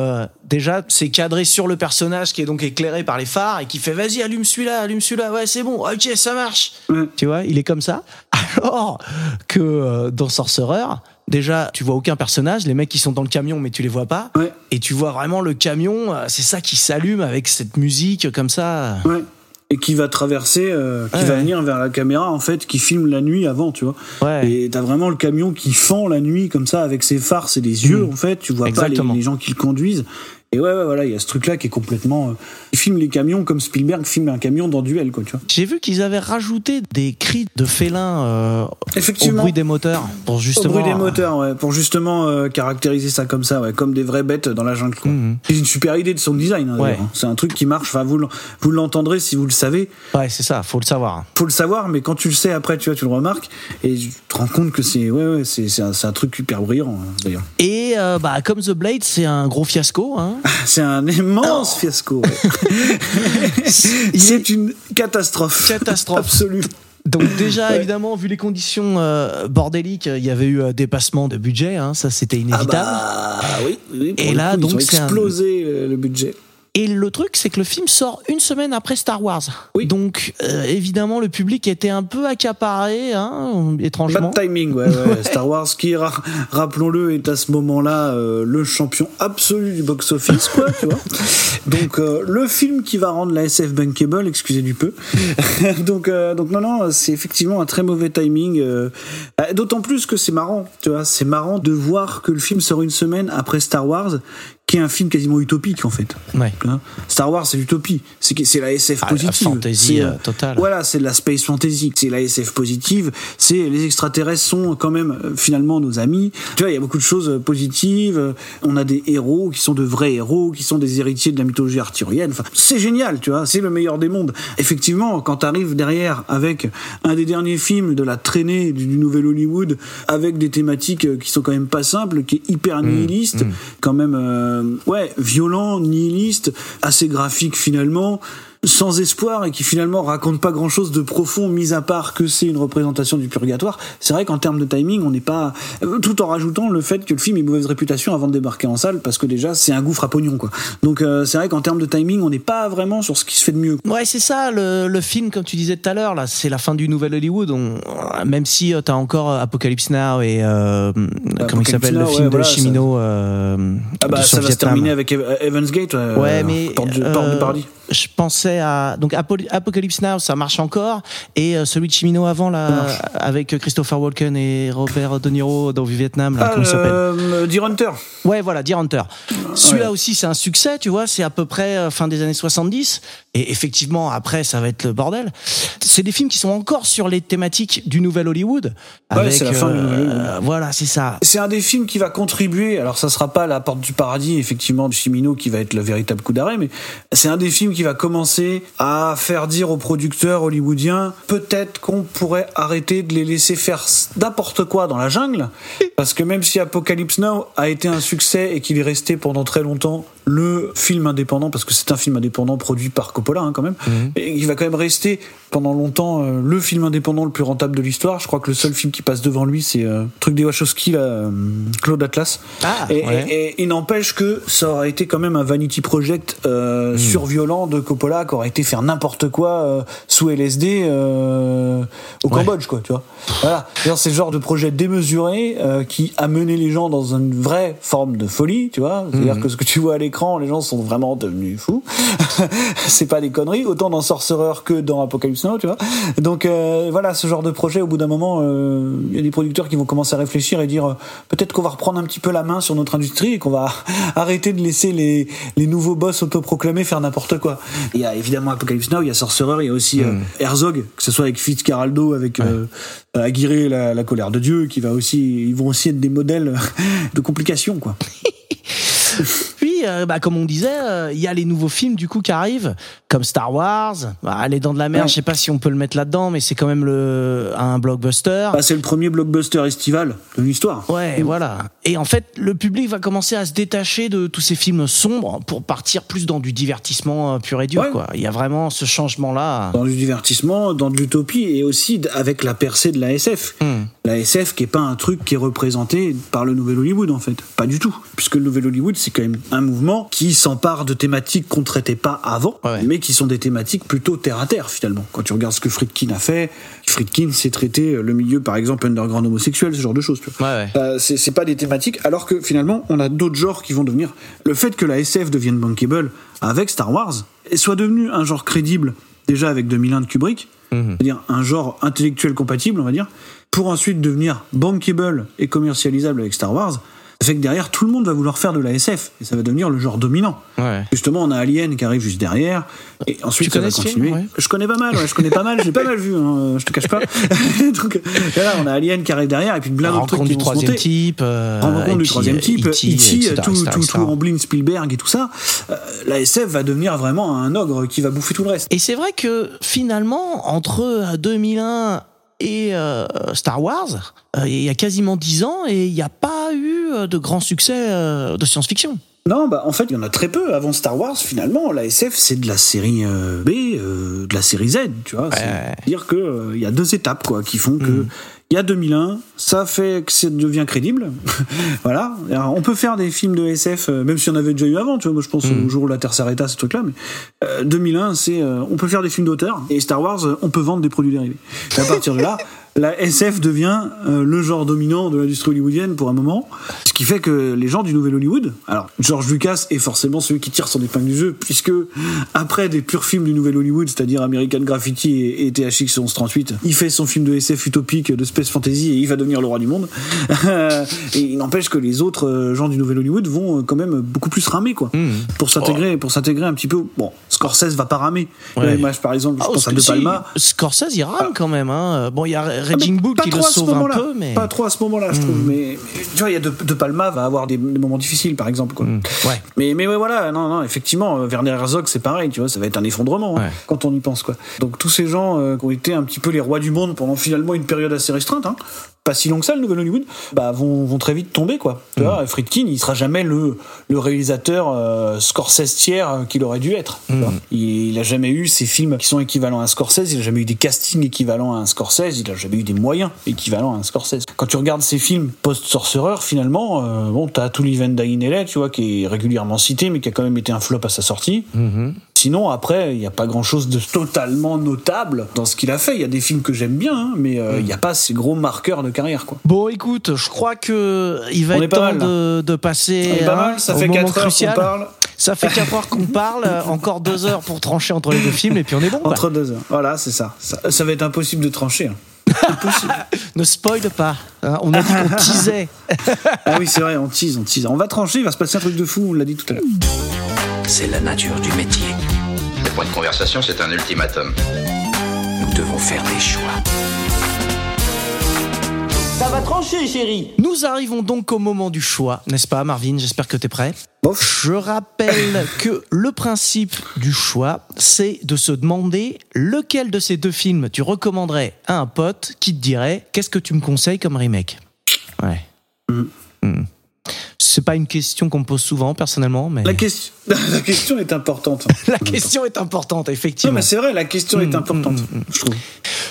déjà c'est cadré sur le personnage qui est donc éclairé par les phares et qui fait vas-y allume celui-là, allume celui-là, ouais c'est bon, ok ça marche. Tu vois, il est comme ça. Alors que euh, dans Sorcerer, déjà tu vois aucun personnage, les mecs qui sont dans le camion mais tu les vois pas, Ouais. et tu vois vraiment le camion, euh, c'est ça qui s'allume avec cette musique comme ça. Ouais. Et qui va traverser, euh, qui Ouais, va venir vers la caméra en fait, qui filme la nuit avant, tu vois. Ouais. Et t'as vraiment le camion qui fend la nuit comme ça avec ses phares, c'est des yeux Mm. en fait. Tu vois Exactement. pas les, les gens qui le conduisent. Et ouais, ouais, voilà, il y a ce truc-là qui est complètement. euh, il filme les camions comme Spielberg filme un camion dans Duel, quoi, tu vois. J'ai vu qu'ils avaient rajouté des cris de félins euh, au bruit des moteurs pour Au justement. bruit des moteurs, ouais, pour justement euh, caractériser ça comme ça, ouais, comme des vraies bêtes dans la jungle. quoi. Mhm. C'est une super idée de son design. hein, Ouais. hein. C'est un truc qui marche. Enfin, vous, l'entendrez si vous le savez. Ouais, c'est ça, faut le savoir. faut le savoir, mais quand tu le sais après, tu vois, tu le remarques et tu te rends compte que c'est ouais, ouais, c'est c'est un, truc hyper brillant hein, d'ailleurs. Et euh, bah, comme The Blade, c'est un gros fiasco. Hein. C'est un immense fiasco. c'est une catastrophe. Catastrophe. absolue. Donc déjà, évidemment, vu les conditions euh, bordéliques, il y avait eu un dépassement de budget, hein, ça c'était Ah inévitable. bah oui. oui, pour Et le là, coup, ils donc, ont c'est un- explosé euh, le budget. Et le truc, c'est que le film sort une semaine après Star Wars. Oui. Donc euh, évidemment, le public était un peu accaparé, hein, étrangement. Bad timing, ouais, ouais. Star Wars, qui, ra- rappelons-le, est à ce moment-là euh, le champion absolu du box-office, quoi, tu vois. Donc, euh, le film qui va rendre la SF bankable, excusez du peu. donc, euh, donc, non, non, c'est effectivement un très mauvais timing. euh, euh, D'autant plus que c'est marrant, tu vois. C'est marrant de voir que le film sort une semaine après Star Wars, qui est un film quasiment utopique, en fait. Ouais. Hein. Star Wars, c'est l'utopie. C'est la SF Ah, la positive. fantasy, C'est, euh, totale. Voilà, c'est de la space fantasy. C'est la SF positive. C'est les extraterrestres sont quand même euh, finalement nos amis. Tu vois, il y a beaucoup de choses euh, positives. Euh, On a des héros qui sont de vrais héros, qui sont des héritiers de la mythologie arthurienne. Enfin, c'est génial, tu vois. C'est le meilleur des mondes. Effectivement, quand t'arrives derrière avec un des derniers films de la traînée du, du nouvel Hollywood, avec des thématiques euh, qui sont quand même pas simples, qui est hyper nihiliste, quand même, euh, ouais, violent, nihiliste, assez graphique finalement, sans espoir et qui finalement raconte pas grand chose de profond, mis à part que c'est une représentation du purgatoire. C'est vrai qu'en termes de timing, on n'est pas, euh, tout en rajoutant le fait que le film ait mauvaise réputation avant de débarquer en salle, parce que déjà c'est un gouffre à pognon quoi. Donc euh, c'est vrai qu'en termes de timing, on n'est pas vraiment sur ce qui se fait de mieux. Ouais, c'est ça, le, le film, comme tu disais tout à l'heure, là, c'est la fin du nouvel Hollywood. On, même si tu t'as encore euh, Apocalypse Now et euh, comment il s'appelle le film ouais, de voilà, ça- Chimino euh, Ah bah de- ça va se terminer avec Ev- Evans Gate. euh, Ouais, mais porte du, euh, porte paradis. Je pensais à donc Apo- Apocalypse Now, ça marche encore, et euh, celui de Chimino avant là, avec Christopher Walken et Robert De Niro dans Vietnam, là, Ah, comment s'appelle euh, Deer Hunter. Ouais, voilà, Deer Hunter. Celui-là Ouais. aussi, c'est un succès, tu vois, c'est à peu près euh, fin des années 70. Et effectivement, après, ça va être le bordel. C'est des films qui sont encore sur les thématiques du nouvel Hollywood. Ouais, avec, c'est la fin euh, Voilà, c'est ça. C'est un des films qui va contribuer. Alors, ça sera pas la porte du paradis, effectivement, de Chimino qui va être le véritable coup d'arrêt, mais c'est un des films qui va commencer à faire dire aux producteurs hollywoodiens peut-être qu'on pourrait arrêter de les laisser faire n'importe quoi dans la jungle. Parce que même si Apocalypse Now a été un succès et qu'il est resté pendant très longtemps le film indépendant, parce que c'est un film indépendant produit par Coppola hein, quand même, et il va quand même rester pendant longtemps euh, le film indépendant le plus rentable de l'histoire. Je crois que le seul film qui passe devant lui, c'est euh, truc des Wachowski, là, euh, Claude Atlas. Ah, et, ouais. et- et il n'empêche que ça aurait été quand même un vanity project euh, surviolent de Coppola qui aurait été faire n'importe quoi euh, sous LSD euh, au Ouais. Cambodge, quoi, tu vois. Voilà. C'est le genre de projet démesuré euh, qui a mené les gens dans une vraie forme de folie, tu vois. C'est-à-dire que ce que tu vois à l'écran, les gens sont vraiment devenus fous. c'est pas des conneries, autant dans Sorcerer que dans Apocalypse Now, tu vois. Donc euh, voilà, ce genre de projet, au bout d'un moment, euh, il y a des producteurs qui vont commencer à réfléchir et dire euh, peut-être qu'on va reprendre un petit peu la main sur notre industrie et qu'on va arrêter de laisser les, les nouveaux boss autoproclamés faire n'importe quoi. Il y a évidemment Apocalypse Now, il y a Sorcerer, il y a aussi euh, Herzog, que ce soit avec Fitzcarraldo, avec euh, Aguirre, la, la colère de Dieu, qui va aussi, ils vont aussi être des modèles de complications, quoi. Euh, bah, comme on disait, euh, il y a les nouveaux films du coup qui arrivent, comme Star Wars. Bah, les Dents de la Mer, Ouais. je sais pas si on peut le mettre là-dedans, mais c'est quand même le un blockbuster. Bah, c'est le premier blockbuster estival de l'histoire. Ouais, voilà. Et en fait, le public va commencer à se détacher de tous ces films sombres pour partir plus dans du divertissement euh, pur et dur. Ouais. Quoi. Il y a vraiment ce changement-là. Dans du divertissement, dans de l'utopie et aussi avec la percée de la SF. Hmm. La SF qui est pas un truc qui est représenté par le Nouvel Hollywood en fait. Pas du tout. Puisque le Nouvel Hollywood c'est quand même un mouvement qui s'empare de thématiques qu'on traitait pas avant, Ouais. mais qui sont des thématiques plutôt terre à terre finalement. Quand tu regardes ce que Friedkin a fait, Friedkin s'est traité le milieu par exemple underground homosexuel, ce genre de choses. Ouais, ouais. Euh, c'est c'est pas des thématiques, alors que finalement, on a d'autres genres qui vont devenir. Le fait que la SF devienne bankable avec Star Wars et soit devenu un genre crédible déjà avec 2001 de Kubrick, c'est-à-dire un genre intellectuel compatible, on va dire, pour ensuite devenir bankable et commercialisable avec Star Wars, ça fait que derrière, tout le monde va vouloir faire de la SF et ça va devenir le genre dominant. Ouais. Justement, on a Alien qui arrive juste derrière, et ensuite ça va film, continuer. ouais Je connais pas mal, ouais, je connais pas mal, j'ai pas mal vu, hein, je te cache pas. Donc là, on a Alien qui arrive derrière, et puis plein d'autres trucs qui vont se type. euh, Rencontre du troisième type, E.T., tout, tout, etc. tout Amblin, Spielberg et tout ça, euh, la SF va devenir vraiment un ogre qui va bouffer tout le reste. Et c'est vrai que finalement, entre 2001 et euh, Star Wars, euh, il y a quasiment 10 ans et il n'y a pas eu euh, de grand succès de science-fiction. Non, bah en fait, il y en a très peu. Avant Star Wars, finalement, la SF, c'est de la série B, de la série Z, tu vois. C'est-à-dire que euh, il y a deux étapes, quoi, qui font que il y a 2001, ça fait que ça devient crédible. voilà. Alors, on peut faire des films de SF, euh, même si on avait déjà eu avant, tu vois. Moi, je pense au jour où la Terre s'arrêta, ce truc-là. Mais euh, 2001, c'est, euh, on peut faire des films d'auteur. Et Star Wars, euh, on peut vendre des produits dérivés. Et à partir de là, la SF devient euh, le genre dominant de l'industrie hollywoodienne pour un moment. Ce qui fait que les gens du nouvel Hollywood, alors George Lucas est forcément celui qui tire son épingle du jeu, puisque après des purs films du nouvel Hollywood, c'est-à-dire American Graffiti et, et THX 1138, il fait son film de SF utopique, de space fantasy, et il va devenir le roi du monde. et il n'empêche que les autres euh, gens du nouvel Hollywood vont euh, quand même beaucoup plus ramer, quoi, pour s'intégrer, pour s'intégrer un petit peu. Bon, Scorsese va pas ramer. Ouais. Moi, par exemple, je Ah, pense à De Palma. Scorsese, il rame quand même. Hein. Bon, il y a Ah, Raging mais Bull pas qui le trop à ce sauve un moment-là. peu, mais. Pas trop à ce moment-là, je trouve. Mais, mais, tu vois, il y a de, de Palma va avoir des, des moments difficiles, par exemple. Quoi. Ouais. Mais, mais ouais, voilà, non, non, effectivement, euh, Werner Herzog, c'est pareil, tu vois, ça va être un effondrement hein, quand on y pense, quoi. Donc tous ces gens euh, qui ont été un petit peu les rois du monde pendant finalement une période assez restreinte, hein, pas si long que ça, le Nouvel Hollywood, bah, vont, vont très vite tomber, quoi. Tu vois, Friedkin, il sera jamais le, le réalisateur euh, Scorsese tiers euh, qu'il aurait dû être. tu vois. Il, il a jamais eu ces films qui sont équivalents à un Scorsese, il a jamais eu des castings équivalents à un Scorsese, il a jamais eu des moyens équivalents à un Scorsese. Quand tu regardes ces films post-Sorcerer, finalement, euh, bon, t'as To Live and Die in LA, tu vois, qui est régulièrement cité, mais qui a quand même été un flop à sa sortie. Sinon, après, il n'y a pas grand chose de totalement notable dans ce qu'il a fait. Il y a des films que j'aime bien, hein, mais euh, il n'y a pas ces gros marqueurs de carrière, quoi. Bon, écoute, je crois que il va On être pas temps mal, de, de passer On est pas hein, mal, ça fait moment 4 heures qu'on parle. Ça fait 4 heures qu'on parle, euh, encore 2 heures pour trancher entre les deux films, et puis on est bon. Entre deux heures. Voilà, c'est ça. ça. ça va être impossible de trancher. hein. Impossible. Ne spoil pas. hein, on a dit qu'on teasait. ah oui, c'est vrai, on tease, on tease. On va trancher, il va se passer un truc de fou, on l'a dit tout à l'heure. C'est la nature du métier. Le point de conversation, c'est un ultimatum. Nous devons faire des choix. Ça va trancher, chérie. Nous arrivons donc au moment du choix, n'est-ce pas, Marvin? J'espère que tu es prêt. Bof. Je rappelle que le principe du choix, c'est de se demander lequel de ces deux films tu recommanderais à un pote qui te dirait qu'est-ce que tu me conseilles comme remake? Ouais. Mm. C'est c'est pas une question qu'on me pose souvent personnellement, mais La question, la question est importante. la question est importante Non, effectivement. mais c'est vrai, la question est Mm, importante, mm, mm. je trouve.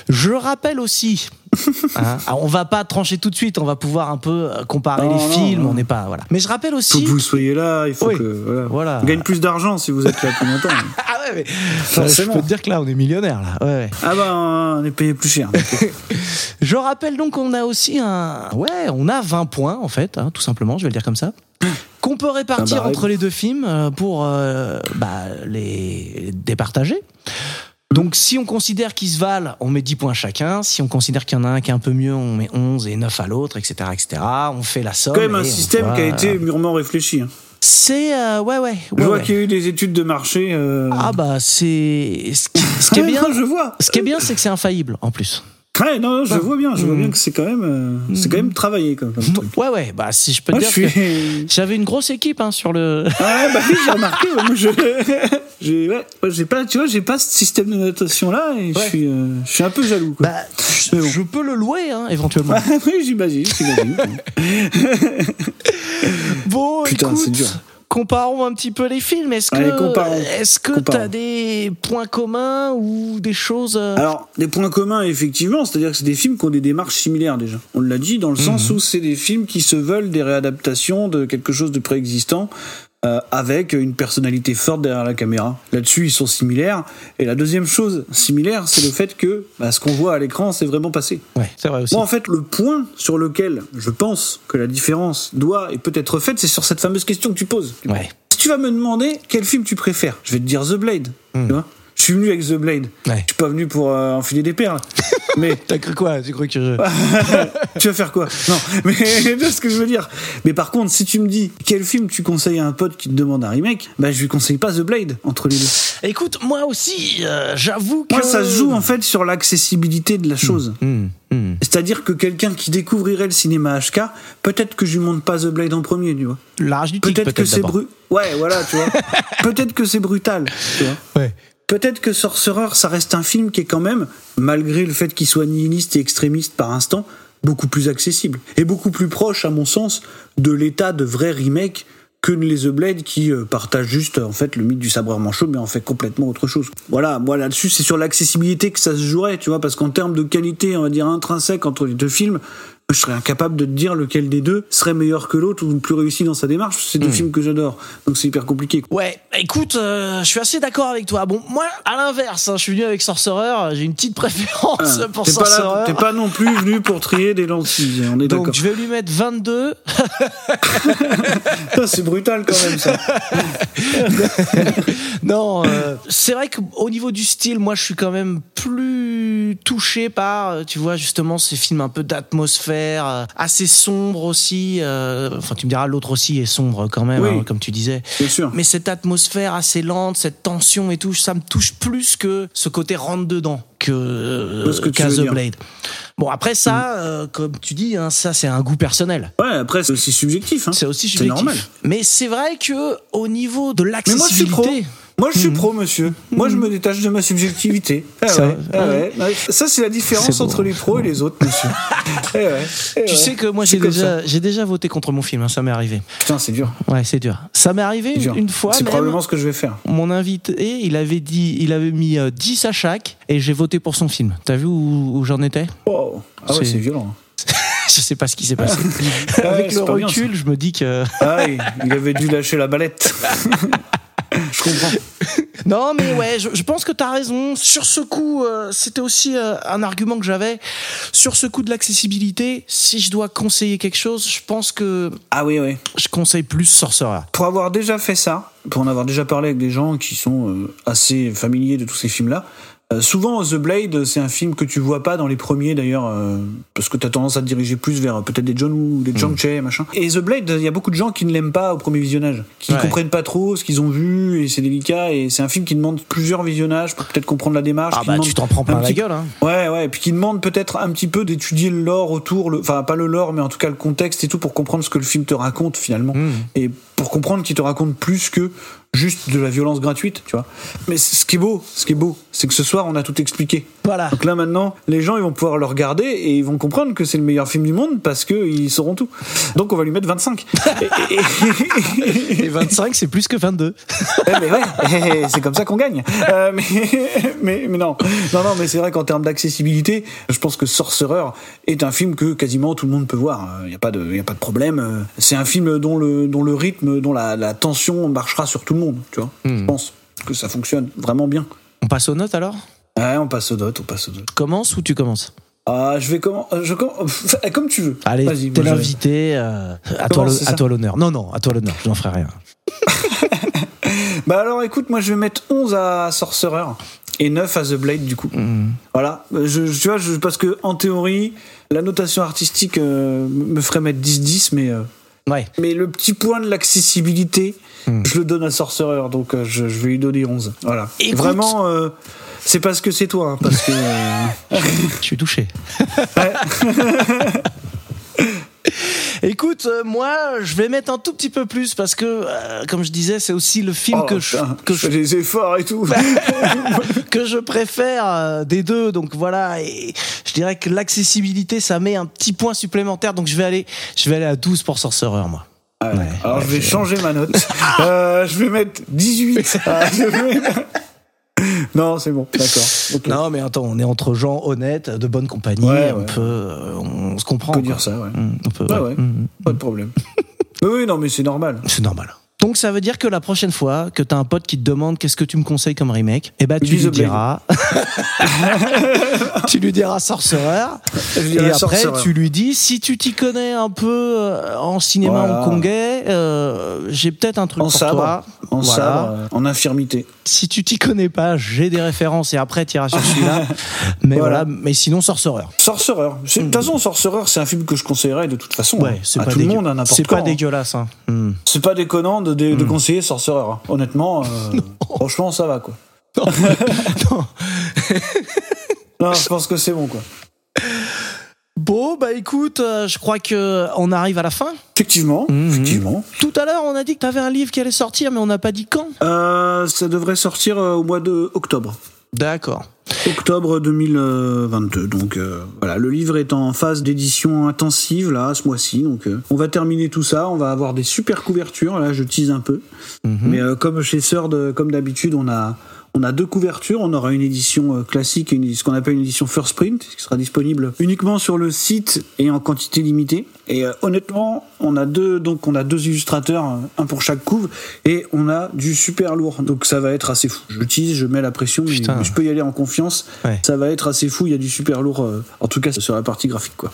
Je rappelle aussi, hein, alors on va pas trancher tout de suite, on va pouvoir un peu euh, comparer Non, les non, films, non. on n'est pas voilà. Mais je rappelle faut aussi. que vous soyez là, il faut Oui. que voilà. Voilà. On gagne plus d'argent si vous êtes là plus longtemps. Ah ouais, mais je peux te dire que là on est millionnaire là. Ouais, ouais. ah bah on est payé plus cher. Je rappelle donc qu'on a aussi un. Ouais, on a 20 points en fait, hein, tout simplement, je vais le dire comme ça. Qu'on peut répartir entre les deux films euh, pour euh, bah, les départager. Donc si on considère qu'ils se valent, on met 10 points chacun. Si on considère qu'il y en a un qui est un peu mieux, on met 11 et 9 à l'autre, etc., etc. On fait la somme. quand même un système voit- qui a été mûrement réfléchi. hein. C'est... euh, ouais, ouais. Je ouais, vois ouais. qu'il y a eu des études de marché. euh, Ah bah c'est... Ce qui, ce qui est bien... je vois. Ce qui est bien, c'est que c'est infaillible en plus. Ouais, non, je vois bien, je vois Mm. bien que c'est quand même, euh, c'est quand même travaillé comme, comme truc. Ouais, ouais, bah si je peux te dire que j'avais une grosse équipe hein, sur le... Ah ouais, bah oui, j'ai remarqué. Moi, je, j'ai, ouais, j'ai pas, tu vois, j'ai pas ce système de notation là, et je suis, euh, je suis un peu jaloux. Quoi. Bah, bon. je peux le louer, hein, éventuellement. Ah oui, j'imagine, j'imagine. Bon, Putain, c'est dur. Comparons un petit peu les films. Est-ce que Allez, est-ce que t'as des points communs ou des choses euh, Alors, des points communs, effectivement, c'est-à-dire que c'est des films qui ont des démarches similaires déjà. On l'a dit, dans le sens où c'est des films qui se veulent des réadaptations de quelque chose de préexistant. Euh, avec une personnalité forte derrière la caméra. Là-dessus, ils sont similaires. Et la deuxième chose similaire, c'est le fait que bah, ce qu'on voit à l'écran, c'est vraiment passé. Ouais, c'est vrai aussi. Moi, en fait, le point sur lequel je pense que la différence doit et peut être faite, c'est sur cette fameuse question que tu poses. Ouais. Si tu vas me demander quel film tu préfères, je vais te dire The Blade. Hmm. Tu vois je suis venu avec The Blade. Ouais. Je suis pas venu pour euh, enfiler des perles. Mais T'as cru quoi? Tu cru que je... tu vas faire quoi? Non, mais tu vois ce que je veux dire. Mais par contre, si tu me dis quel film tu conseilles à un pote qui te demande un remake, bah je lui conseille pas The Blade entre les deux. Écoute, moi aussi, euh, j'avoue que... Moi, ça se joue en fait sur l'accessibilité de la chose. Hmm, hmm. C'est-à-dire que quelqu'un qui découvrirait le cinéma HK, peut-être que je lui montre pas The Blade en premier, tu vois. La rage du tigre, Peut-être que c'est bru... Ouais, voilà, tu vois. peut-être que c'est brutal, tu vois. Ouais. Peut-être que Sorcerer, ça reste un film qui est quand même, malgré le fait qu'il soit nihiliste et extrémiste par instant, beaucoup plus accessible. Et beaucoup plus proche, à mon sens, de l'état de vrai remake que les The Blade qui euh, partagent juste en fait le mythe du sabreur manchot mais en fait complètement autre chose. Voilà, moi là-dessus c'est sur l'accessibilité que ça se jouerait, tu vois, parce qu'en termes de qualité, on va dire intrinsèque entre les deux films, je serais incapable de te dire lequel des deux serait meilleur que l'autre ou plus réussi dans sa démarche. C'est deux films que j'adore, donc c'est hyper compliqué. Ouais, écoute, euh, je suis assez d'accord avec toi. Bon, moi, à l'inverse, hein, je suis venu avec Sorcerer, j'ai une petite préférence Ah, pour Sorcerer. t'es pas non plus venu pour trier des lentilles, on est d'accord. Donc je vais lui mettre 22. Putain, C'est brutal quand même ça. non, euh, c'est vrai qu'au niveau du style, moi je suis quand même plus touché par, euh, tu vois, justement ces films un peu d'atmosphère, euh, assez sombre aussi. euh, Enfin, tu me diras, l'autre aussi est sombre quand même, Oui. hein, comme tu disais. Bien sûr. Mais cette atmosphère assez lente, cette tension et tout, ça me touche plus que ce côté rentre dedans que ce que euh, The dire. Mm. Blade. Bon après ça, euh, comme tu dis, hein, ça c'est un goût personnel. Ouais, après c'est aussi subjectif. Hein. C'est aussi C'est subjectif. normal. Mais c'est vrai que au niveau de Mais moi je suis pro. l'accessibilité, Moi je suis pro, monsieur. Moi je me détache de ma subjectivité. Ah Ça ouais, va. ah ouais. Ouais, Ça c'est la différence entre les pros et les autres, monsieur. Eh ouais, eh tu ouais. sais que moi j'ai déjà, voté contre mon film, hein, ça m'est arrivé. Putain, c'est dur. Ouais, c'est dur. Ça m'est arrivé une, fois C'est probablement ce que je vais faire. Mon invité, il avait dit, il avait mis euh, 10 à chaque et j'ai voté pour son film. T'as vu où, où j'en étais? Oh. Ah ouais, C'est- violent. Je sais pas ce qui s'est passé. Ah ouais, Avec le bien, recul, je me dis que Ah il avait dû lâcher la balette. Je comprends. Non, mais ouais, je, je pense que tu as raison. Sur ce coup, euh, c'était aussi euh, un argument que j'avais. Sur ce coup de l'accessibilité, si je dois conseiller quelque chose, je pense que Ah oui, oui. je conseille plus Sorcerer. Pour avoir déjà fait ça, pour en avoir déjà parlé avec des gens qui sont euh, assez familiers de tous ces films-là, euh, souvent The Blade, c'est un film que tu vois pas dans les premiers d'ailleurs, euh, parce que tu as tendance à te diriger plus vers euh, peut-être des John Woo, des Chang Che, machin. Et The Blade, il y a beaucoup de gens qui ne l'aiment pas au premier visionnage, qui Ouais. comprennent pas trop ce qu'ils ont vu, et c'est délicat, et c'est un film qui demande plusieurs visionnages pour peut-être comprendre la démarche. Ah bah demande tu t'en prends plein un la petit- gueule. Hein. Ouais, ouais, et puis qui demande peut-être un petit peu d'étudier le lore autour, le... enfin pas le lore, mais en tout cas le contexte et tout pour comprendre ce que le film te raconte finalement, Mm. et pour comprendre qu'il te raconte plus que juste de la violence gratuite, tu vois. Mais ce qui est beau, ce qui est beau, c'est que ce soir on a tout expliqué. Voilà. Donc là maintenant, les gens ils vont pouvoir le regarder et ils vont comprendre que c'est le meilleur film du monde parce qu'ils sauront tout. Donc on va lui mettre 25. Et, et- Et 25, c'est plus que 22. Eh, mais ouais, c'est comme ça qu'on gagne. Euh, mais, mais, mais non, non, non, mais c'est vrai qu'en termes d'accessibilité, je pense que Sorcerer est un film que quasiment tout le monde peut voir. Il n'y a pas de, il y a pas de problème. C'est un film dont le, dont le rythme, dont la, la tension marchera sur tout le monde. Tu vois, je pense que ça fonctionne vraiment bien. On passe aux notes alors? Ouais, on passe aux notes, on passe aux notes. Tu commences ou tu commences? Ah, je vais comment, je comm- pff, comme tu veux. Allez, t'es je- l'invité. euh, à toi, à toi l'honneur. Non, non, à toi l'honneur. Je n'en ferai rien. Bah alors écoute, moi je vais mettre 11 à Sorcerer et 9 à The Blade du coup. Voilà, je, je- tu vois, je, parce que en théorie, la notation artistique euh, me ferait mettre 10-10, mais, euh, Ouais. mais le petit point de l'accessibilité, je le donne à Sorcerer, donc euh, je, je vais lui donner 11. Voilà. Écoute- Vraiment, euh, c'est parce que c'est toi, hein, parce que... euh, Je suis touché. Écoute, euh, moi, je vais mettre un tout petit peu plus parce que, euh, comme je disais, c'est aussi le film oh, que, je, que, je des efforts et tout. que je préfère euh, des deux. Donc voilà, et je dirais que l'accessibilité, ça met un petit point supplémentaire. Donc je vais aller, je vais aller à 12 pour Sorcerer, moi. Ah ouais. Alors ouais, je vais changer ma note. Euh, je vais mettre 18. Non, c'est bon, d'accord. Non, mais attends, on est entre gens honnêtes, de bonne compagnie. Ouais, on ouais. peut, euh, on, se comprend. On peut quoi. dire ça, ouais. Mm, On peut, Ouais, ouais. ouais. Mm, Pas de problème. oui, non, mais c'est normal. C'est normal. Donc ça veut dire que la prochaine fois que t'as un pote qui te demande qu'est-ce que tu me conseilles comme remake, eh ben tu lui diras, tu lui diras Sorcerer, et après Sorcerer. tu lui dis si tu t'y connais un peu euh, en cinéma Voilà. hongkongais, euh, j'ai peut-être un truc En pour sabre, toi. en Voilà. sabre, euh, en infirmité. Si tu t'y connais pas, j'ai des références et après tu iras sur celui-là. Mais Voilà. voilà. mais sinon Sorcerer. Sorcerer. De toute façon, Sorcerer, c'est un film que je conseillerais de toute façon. Ouais, hein, à pas tout le monde, à n'importe C'est pas hein. dégueulasse. Hein. Hmm. C'est pas déconnant de, de, de conseiller Sorcerer. hein. Honnêtement, euh, franchement, ça va quoi. Non. Non, je pense que c'est bon quoi. Bon, bah écoute, euh, je crois que on arrive à la fin. Effectivement, Mhm. effectivement. Tout à l'heure, on a dit que tu avais un livre qui allait sortir, mais on n'a pas dit quand. Euh, ça devrait sortir euh, au mois de octobre. D'accord. Octobre 2022. Donc euh, voilà, le livre est en phase d'édition intensive là ce mois-ci. Donc euh, on va terminer tout ça. On va avoir des super couvertures. Là, je tease un peu. Mais euh, comme chez Sœur, de- comme d'habitude, on a on a deux couvertures. On aura une édition euh, classique et une, ce qu'on appelle une édition first print, qui sera disponible uniquement sur le site et en quantité limitée. Et euh, honnêtement, on a deux donc on a deux illustrateurs, euh, un pour chaque couve, et on a du super lourd. Donc ça va être assez fou. Je tease, je mets la pression, mais je peux y aller en confiance. Ouais. Ça va être assez fou. Il y a du super lourd, euh, en tout cas sur la partie graphique quoi.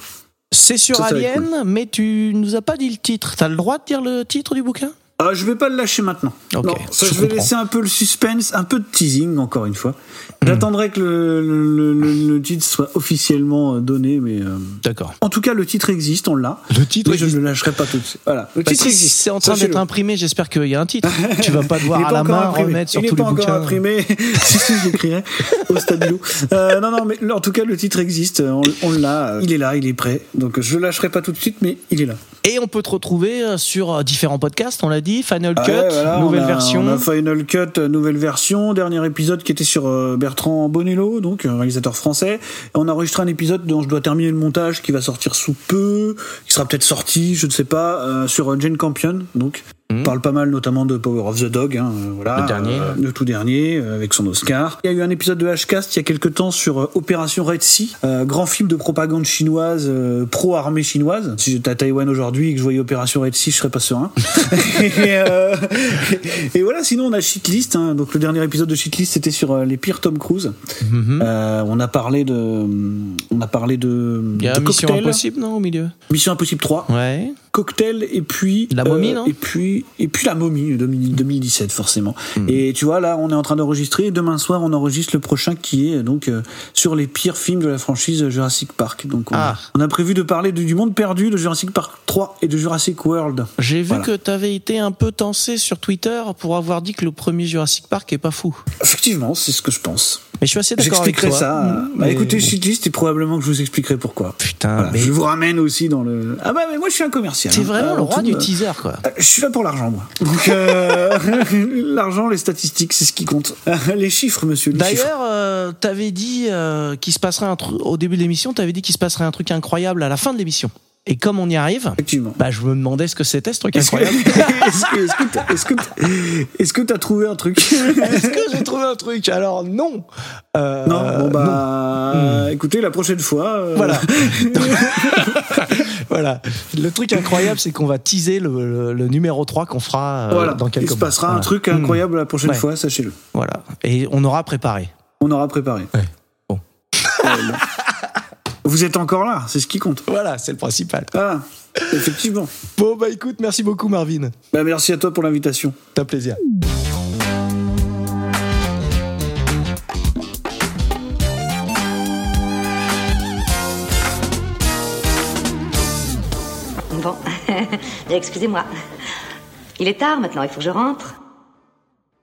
C'est sur Ça, Alien, mais tu nous as pas dit le titre. T'as le droit de dire le titre du bouquin? Ah, je vais pas le lâcher maintenant. Non, ça, je je, vais laisser un peu le suspense, un peu de teasing encore une fois. J'attendrai que le, le- le- le titre soit officiellement euh, donné, mais euh, D'accord. en tout cas le titre existe, on l'a. Le titre Mais je existe. ne le lâcherai pas tout de suite. Voilà, le Bah, titre existe. c'est en train d'être imprimé, j'espère qu'il y a un titre. tu vas pas Il devoir à la main imprimé. remettre sur Il tous les pas encore bouquins. imprimé. si, si, je l'écrirai au stabilo. Euh, non, non, mais en tout cas, le titre existe. On, on l'a. Il est là, il est prêt. Donc, je le lâcherai pas tout de suite, mais il est là. Et on peut te retrouver euh, sur euh, différents podcasts, on l'a dit, Final Cut, Ouais, voilà, nouvelle on a- version. On a Final Cut, euh, nouvelle version, dernier épisode qui était sur Bertrand Bonello, donc un réalisateur français. Et on a enregistré un épisode dont je dois terminer le montage, qui va sortir sous peu, qui sera peut-être sorti, je ne sais pas, euh, sur Jane Campion, donc. On parle pas mal notamment de Power of the Dog, hein, euh, voilà, Le dernier. euh, le tout dernier euh, avec son Oscar. Il y a eu un épisode de Hcast il y a quelques temps sur euh, Opération Red Sea, grand film de propagande chinoise euh, pro armée chinoise. Si j'étais à Taïwan aujourd'hui et que je voyais Opération Red Sea, je serais pas serein. et, et voilà, sinon on a Shitlist. Hein, donc le dernier épisode de Shitlist c'était sur les pires Tom Cruise. Mhm. Euh, on a parlé de, on a parlé de, Il y a de Mission Cocktail. Impossible, non, au milieu? Mission Impossible 3 Ouais. Cocktail et puis La momie, non et puis et puis la momie 2000 2017 forcément et tu vois là on est en train d'enregistrer et demain soir on enregistre le prochain qui est donc euh, sur les pires films de la franchise Jurassic Park donc on, Ah. on a prévu de parler de- du monde perdu de Jurassic Park 3 et de Jurassic World J'ai vu Voilà. que t'avais été un peu tensé sur Twitter pour avoir dit que le premier Jurassic Park est pas fou. effectivement c'est ce que je pense Mais je suis assez d'accord avec toi. J'expliquerai ça. Mm, Bah, mais écoutez, shitlist, et probablement que je vous expliquerai pourquoi. Putain, Voilà, mais Je vous ramène aussi dans le. Ah bah mais moi je suis un commercial. t'es hein. vraiment Euh, le roi tout, du euh, teaser, quoi. euh, Je suis là pour l'argent, moi. Donc, euh, l'argent, les statistiques, c'est ce qui compte. les chiffres, monsieur. D'ailleurs, euh, t'avais dit qu'il se passerait un truc au début de l'émission. T'avais dit qu'il se passerait un truc incroyable à la fin de l'émission. Et comme on y arrive, bah je me demandais ce que c'était ce truc Est-ce incroyable. est-ce que- que t'as trouvé un truc? Est-ce que j'ai trouvé un truc? Alors non. Euh, Non, bon non. bah, écoutez, la prochaine fois. euh, Voilà. voilà. Le truc incroyable, c'est qu'on va teaser le, le- le numéro 3 qu'on fera euh, Voilà. dans quelques Il se mois. passera un Voilà. truc Mm. incroyable la prochaine Ouais. fois, sachez-le. Voilà. Et on aura préparé. On aura préparé. Ouais. Bon. Ouais, bon. Vous êtes encore là, c'est ce qui compte. Voilà, c'est le principal. Ah, effectivement. Bon, bah écoute, merci beaucoup Marvin. Bah, merci à toi pour l'invitation. T'as plaisir. Bon, excusez-moi. Il est tard maintenant, il faut que je rentre.